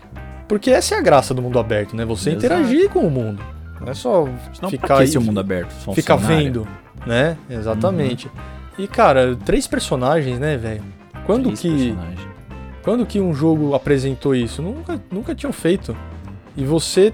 Porque essa é a graça do mundo aberto, né? Você Exato. interagir com o mundo. Não é só Senão, ficar aí, o mundo aberto, ficar vendo, né? Exatamente. Uhum. E cara, três personagens, né, velho? Quando três que quando que um jogo apresentou isso? Nunca, nunca tinham feito. E você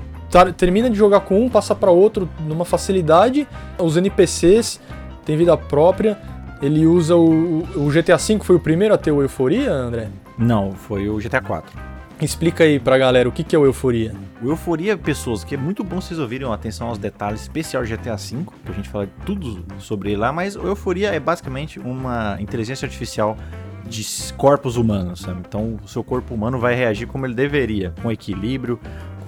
termina de jogar com um, passa para outro numa facilidade. Os NPCs têm vida própria. Ele usa o, o GTA V foi o primeiro a ter o Euforia, André? Não, foi o GTA 4. Explica aí pra galera o que, que é o Euforia. O Euforia, pessoas, que é muito bom vocês ouvirem atenção aos detalhes, especial GTA V, que a gente fala tudo sobre ele lá, mas o Euforia é basicamente uma inteligência artificial de corpos humanos, sabe? Então o seu corpo humano vai reagir como ele deveria, com equilíbrio,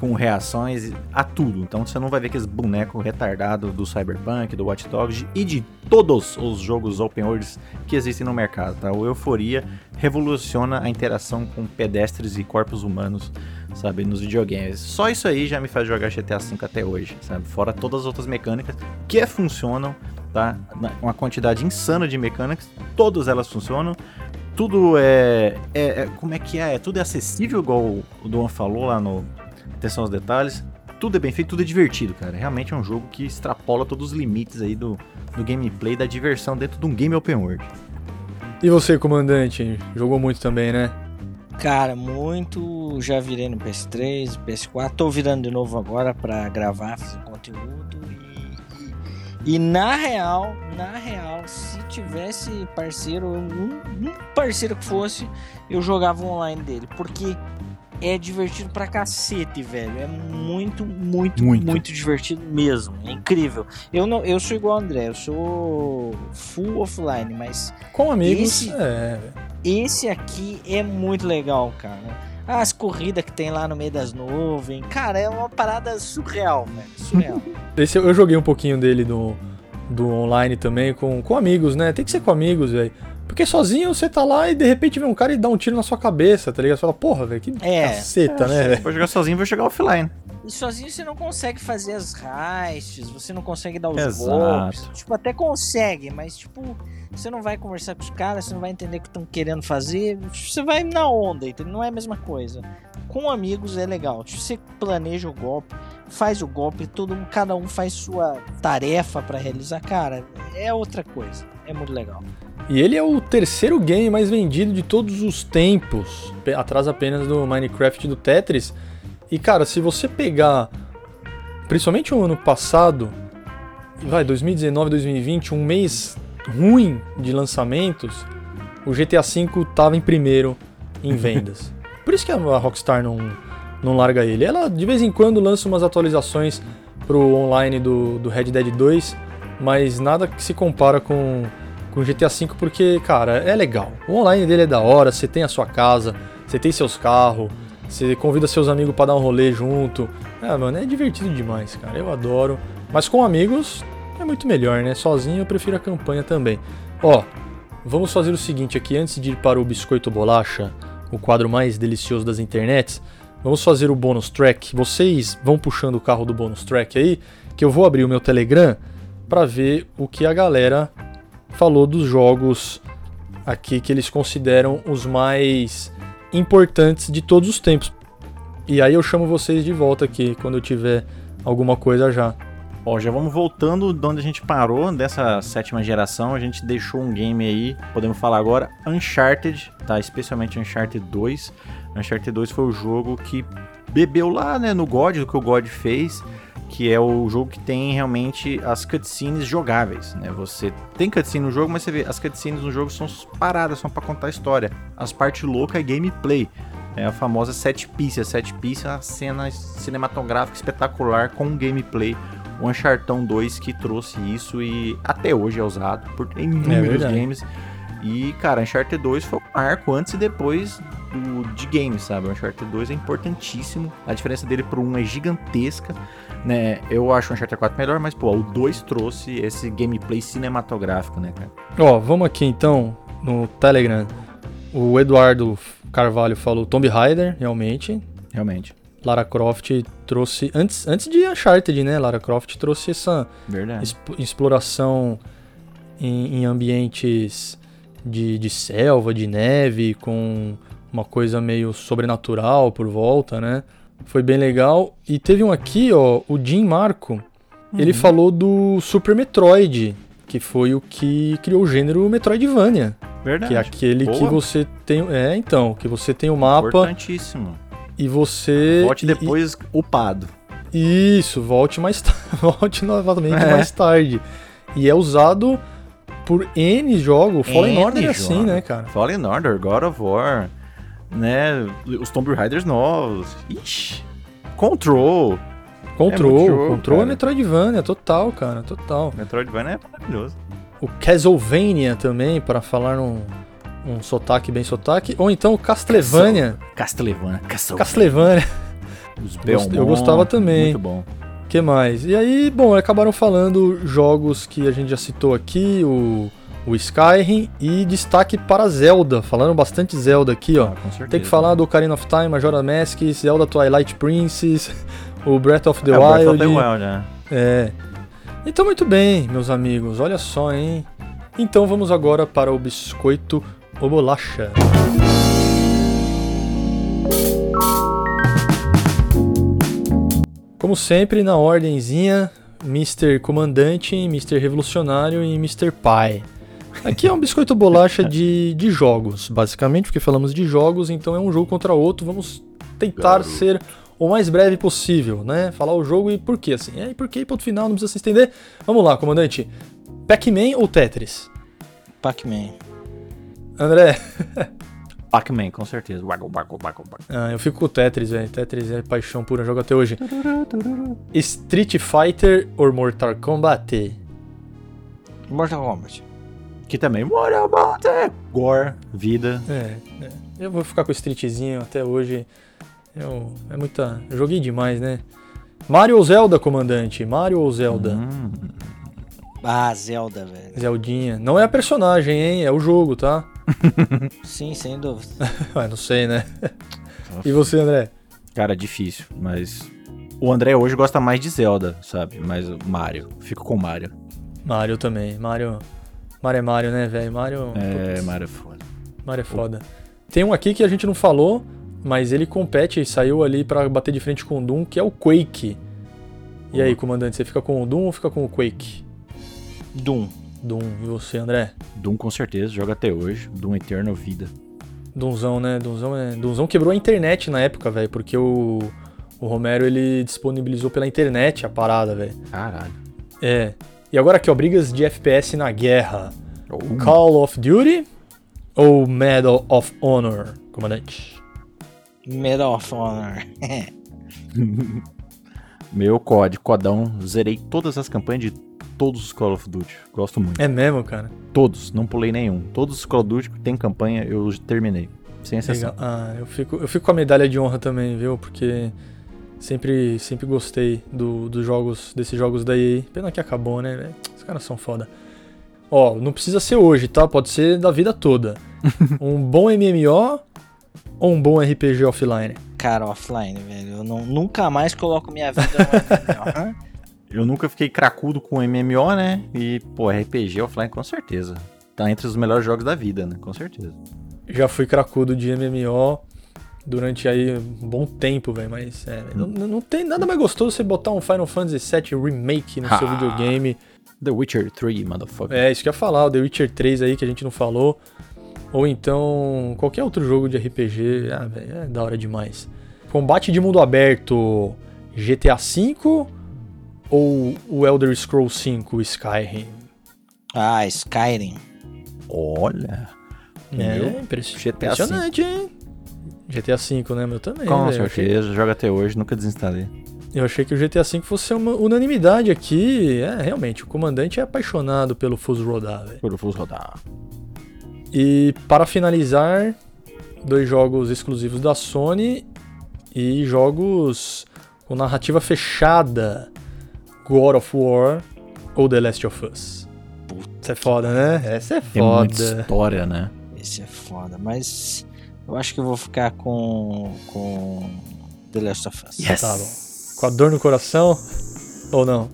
com reações a tudo. Então você não vai ver aqueles bonecos retardados do Cyberpunk, do Watch Dogs e de todos os jogos open world que existem no mercado. Tá? O Euforia revoluciona a interação com pedestres e corpos humanos, sabe, nos videogames. Só isso aí já me faz jogar GTA V até hoje, sabe? Fora todas as outras mecânicas que funcionam, tá? Uma quantidade insana de mecânicas, todas elas funcionam tudo é, é, é, Como é que é? Tudo é acessível, igual o Duan falou lá no, atenção aos detalhes. Tudo é bem feito, tudo é divertido, cara. Realmente é um jogo que extrapola todos os limites aí do, do gameplay, da diversão dentro de um game open world. E você, comandante? Jogou muito também, né? Cara, muito. Já virei no PS3, PS4. Tô virando de novo agora para gravar, fazer conteúdo. E, e, na real, na real, se tivesse parceiro, um, um parceiro que fosse, eu jogava online dele. Porque é divertido pra cacete, velho. É muito, muito, muito, muito divertido mesmo. É incrível. Eu não, eu sou igual ao André, eu sou full offline, mas com amigos, esse, é. esse aqui é muito legal, cara. As corridas que tem lá no meio das nuvens, cara, é uma parada surreal, velho. Surreal. esse eu joguei um pouquinho dele do, do online também com, com amigos, né? Tem que ser com amigos, velho. Porque sozinho você tá lá e de repente vem um cara e dá um tiro na sua cabeça, tá ligado? Você fala, porra, velho, que é, caceta, é, né? Se for jogar sozinho, vai jogar offline. E sozinho você não consegue fazer as heists, você não consegue dar os Exato. golpes. Tipo, até consegue, mas tipo, você não vai conversar com os caras, você não vai entender o que estão querendo fazer. Você vai na onda, entendeu? Não é a mesma coisa. Com amigos é legal. Você planeja o golpe, faz o golpe, todo cada um faz sua tarefa para realizar. Cara, é outra coisa. É muito legal. E ele é o terceiro game mais vendido de todos os tempos, atrás apenas do Minecraft e do Tetris. E cara, se você pegar principalmente o ano passado, vai 2019, 2020, um mês ruim de lançamentos, o GTA V tava em primeiro em vendas. Por isso que a Rockstar não, não larga ele. Ela de vez em quando lança umas atualizações pro online do, do Red Dead 2, mas nada que se compara com com o GTA V porque, cara, é legal. O online dele é da hora, você tem a sua casa, você tem seus carros, você convida seus amigos para dar um rolê junto. É, mano, é divertido demais, cara. Eu adoro. Mas com amigos é muito melhor, né? Sozinho eu prefiro a campanha também. Ó, vamos fazer o seguinte aqui antes de ir para o biscoito bolacha, o quadro mais delicioso das internets. Vamos fazer o bônus track. Vocês vão puxando o carro do bônus track aí, que eu vou abrir o meu Telegram para ver o que a galera falou dos jogos aqui que eles consideram os mais importantes de todos os tempos. E aí eu chamo vocês de volta aqui quando eu tiver alguma coisa já. Ó, já vamos voltando de onde a gente parou, dessa sétima geração, a gente deixou um game aí, podemos falar agora, Uncharted, tá? Especialmente Uncharted 2. Uncharted 2 foi o jogo que bebeu lá, né, no God, do que o God fez, que é o jogo que tem realmente as cutscenes jogáveis, né? Você tem cutscene no jogo, mas você vê, as cutscenes no jogo são paradas, são para contar a história. As partes loucas é gameplay. É a famosa set piece. A set piece é uma cena cinematográfica espetacular com gameplay. O Uncharted 2 que trouxe isso e até hoje é usado por inúmeros é games. E, cara, Uncharted 2 foi um marco antes e depois do, de games, sabe? O Uncharted 2 é importantíssimo. A diferença dele pro 1 é gigantesca né? Eu acho o Uncharted 4 melhor, mas, pô, o 2 trouxe esse gameplay cinematográfico, né, cara? Ó, vamos aqui então no Telegram. O Eduardo Carvalho falou Tomb Raider, realmente. Realmente. Lara Croft trouxe. Antes, antes de Uncharted, né? Lara Croft trouxe essa exploração em, em ambientes de, de selva, de neve, com uma coisa meio sobrenatural por volta, né? Foi bem legal. E teve um aqui, ó, o Jim Marco. Uhum. Ele falou do Super Metroid, que foi o que criou o gênero Metroidvania. Verdade. Que é aquele Boa. que você tem. É, então, que você tem o mapa. Importantíssimo. E você. Volte depois e, upado. Isso, volte mais volte novamente é. mais tarde. E é usado por N jogos. Fallen Order é assim, né, cara? Fallen Order, God of War né? Os Tomb Raiders novos. Ixi. Control. Control. É Control é Metroidvania, total, cara, total. Metroidvania é maravilhoso. O Castlevania também, para falar num um sotaque bem sotaque. Ou então o Castlevania. Castlevania. Castlevania. Os Belmont, Eu gostava também. Muito bom. que mais? E aí, bom, acabaram falando jogos que a gente já citou aqui, o o Skyrim e destaque para Zelda. Falaram bastante Zelda aqui, ó. Ah, Tem que falar do Ocarina of Time, Majora Mask, Zelda Twilight Princess, o Breath of the é, Wild. Breath of the Wild, né? É. Então, muito bem, meus amigos. Olha só, hein? Então, vamos agora para o biscoito ou bolacha. Como sempre, na ordemzinha, Mr. Comandante, Mr. Revolucionário e Mr. Pai. Aqui é um biscoito bolacha de, de jogos, basicamente, porque falamos de jogos, então é um jogo contra outro. Vamos tentar Garoto. ser o mais breve possível, né? Falar o jogo e por quê, assim. É, e por quê, ponto final, não precisa se estender. Vamos lá, comandante. Pac-Man ou Tetris? Pac-Man. André? Pac-Man, com certeza. Ah, eu fico com o Tetris, velho. Tetris é paixão pura, jogo até hoje. Street Fighter ou Mortal Kombat? Mortal Kombat. Que também, Mortal Kombat, gore, vida. É, é, eu vou ficar com o Streetzinho até hoje. Eu, é muita. Eu joguei demais, né? Mario ou Zelda, comandante? Mario ou Zelda? Hum. Ah, Zelda, velho. Zeldinha. Não é a personagem, hein? É o jogo, tá? Sim, sem dúvida. Ué, não sei, né? e você, André? Cara, difícil, mas. O André hoje gosta mais de Zelda, sabe? Mas o Mario. Fico com o Mario. Mario também. Mario. Mario é Mario, né, velho? Mario. É, putz. Mario é foda. Mario é foda. Tem um aqui que a gente não falou, mas ele compete e saiu ali para bater de frente com o Doom, que é o Quake. E aí, comandante, você fica com o Doom ou fica com o Quake? Doom. Doom. E você, André? Doom com certeza, joga até hoje. Doom Eternal Vida. Doomzão, né? Doomzão, é... Doomzão quebrou a internet na época, velho, porque o... o Romero ele disponibilizou pela internet a parada, velho. Caralho. É. E agora aqui, ó, brigas de FPS na guerra. Oh. Call of Duty ou Medal of Honor, comandante? Medal of Honor. Meu COD, codão, zerei todas as campanhas de todos os Call of Duty. Gosto muito. É mesmo, cara? Todos, não pulei nenhum. Todos os Call of Duty que tem campanha eu terminei. Sem exceção. Legal. Ah, eu fico, eu fico com a medalha de honra também, viu? Porque sempre, sempre gostei do, dos jogos, desses jogos da EA. Pena que acabou, né? Os caras são foda. Ó, não precisa ser hoje, tá? Pode ser da vida toda. um bom MMO ou um bom RPG offline? Cara, offline, velho. Eu não, nunca mais coloco minha vida no MMO. Eu nunca fiquei cracudo com MMO, né? E, pô, RPG offline com certeza. Tá entre os melhores jogos da vida, né? Com certeza. Já fui cracudo de MMO durante aí um bom tempo, velho. Mas é, não, não tem nada mais gostoso você botar um Final Fantasy VII Remake no seu Ah. videogame. The Witcher 3, motherfucker. É, isso que eu ia falar, o The Witcher 3 aí que a gente não falou. Ou então qualquer outro jogo de RPG. Ah, velho, é da hora demais. Combate de mundo aberto, GTA V ou o Elder Scrolls 5 Skyrim? ah, Skyrim. Olha. É, impressionante, hein? GTA V, né? Meu também. Com velho. Eu achei- certeza, joga até hoje, nunca desinstalei. Eu achei que o GTA V fosse uma unanimidade aqui. É, realmente, o comandante é apaixonado pelo Fuso rodar, velho. Por Fus rodar. E para finalizar, dois jogos exclusivos da Sony e jogos com narrativa fechada: God of War ou The Last of Us. Essa é foda, né? Essa é Tem muita foda. história, né? Esse é foda, mas eu acho que eu vou ficar com, com The Last of Us. Tá bom. Com a dor no coração ou não?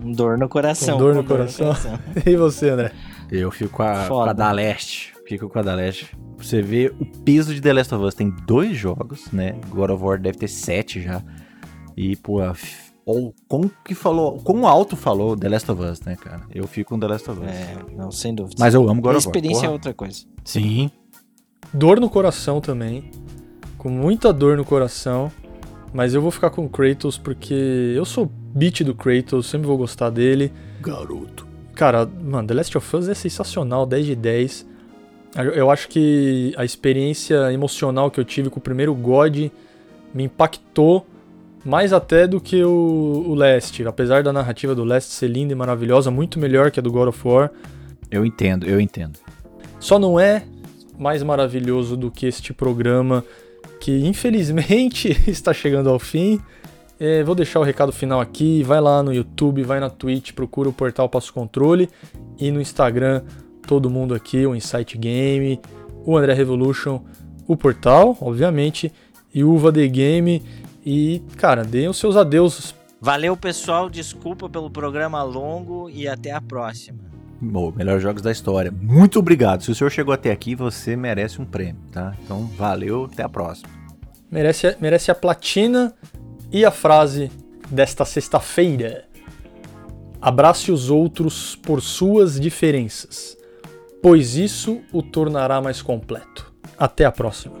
Com dor no coração. Com dor no coração. E você, André? Eu fico com a, com a da Leste. Fico com a da Leste. Pra você ver o peso de The Last of Us. Tem dois jogos, né? God of War deve ter sete já. E, pô, ou como que falou, como alto falou The Last of Us, né, cara? Eu fico com The Last of Us. É, não, sem dúvida. Mas eu amo a God of War. experiência é porra. outra coisa. Sim. Dor no coração também. Com muita dor no coração. Mas eu vou ficar com o Kratos porque eu sou beat do Kratos, sempre vou gostar dele. Garoto. Cara, mano, The Last of Us é sensacional, 10 de 10. Eu- acho que a experiência emocional que eu tive com o primeiro God me impactou mais até do que o, o Last. Apesar da narrativa do Last ser linda e maravilhosa, muito melhor que a do God of War. Eu entendo, eu entendo. Só não é mais maravilhoso do que este programa que infelizmente está chegando ao fim. É, vou deixar o recado final aqui. Vai lá no YouTube, vai na Twitch, procura o portal Passo Controle e no Instagram todo mundo aqui, o Insight Game, o André Revolution, o portal, obviamente, e o Uva The Game. E, cara, deem os seus adeus. Valeu, pessoal. Desculpa pelo programa longo e até a próxima. Bom, melhores jogos da história. Muito obrigado. Se o senhor chegou até aqui, você merece um prêmio, tá? Então, valeu, até a próxima. Merece, merece a platina e a frase desta sexta-feira. Abrace os outros por suas diferenças, pois isso o tornará mais completo. Até a próxima.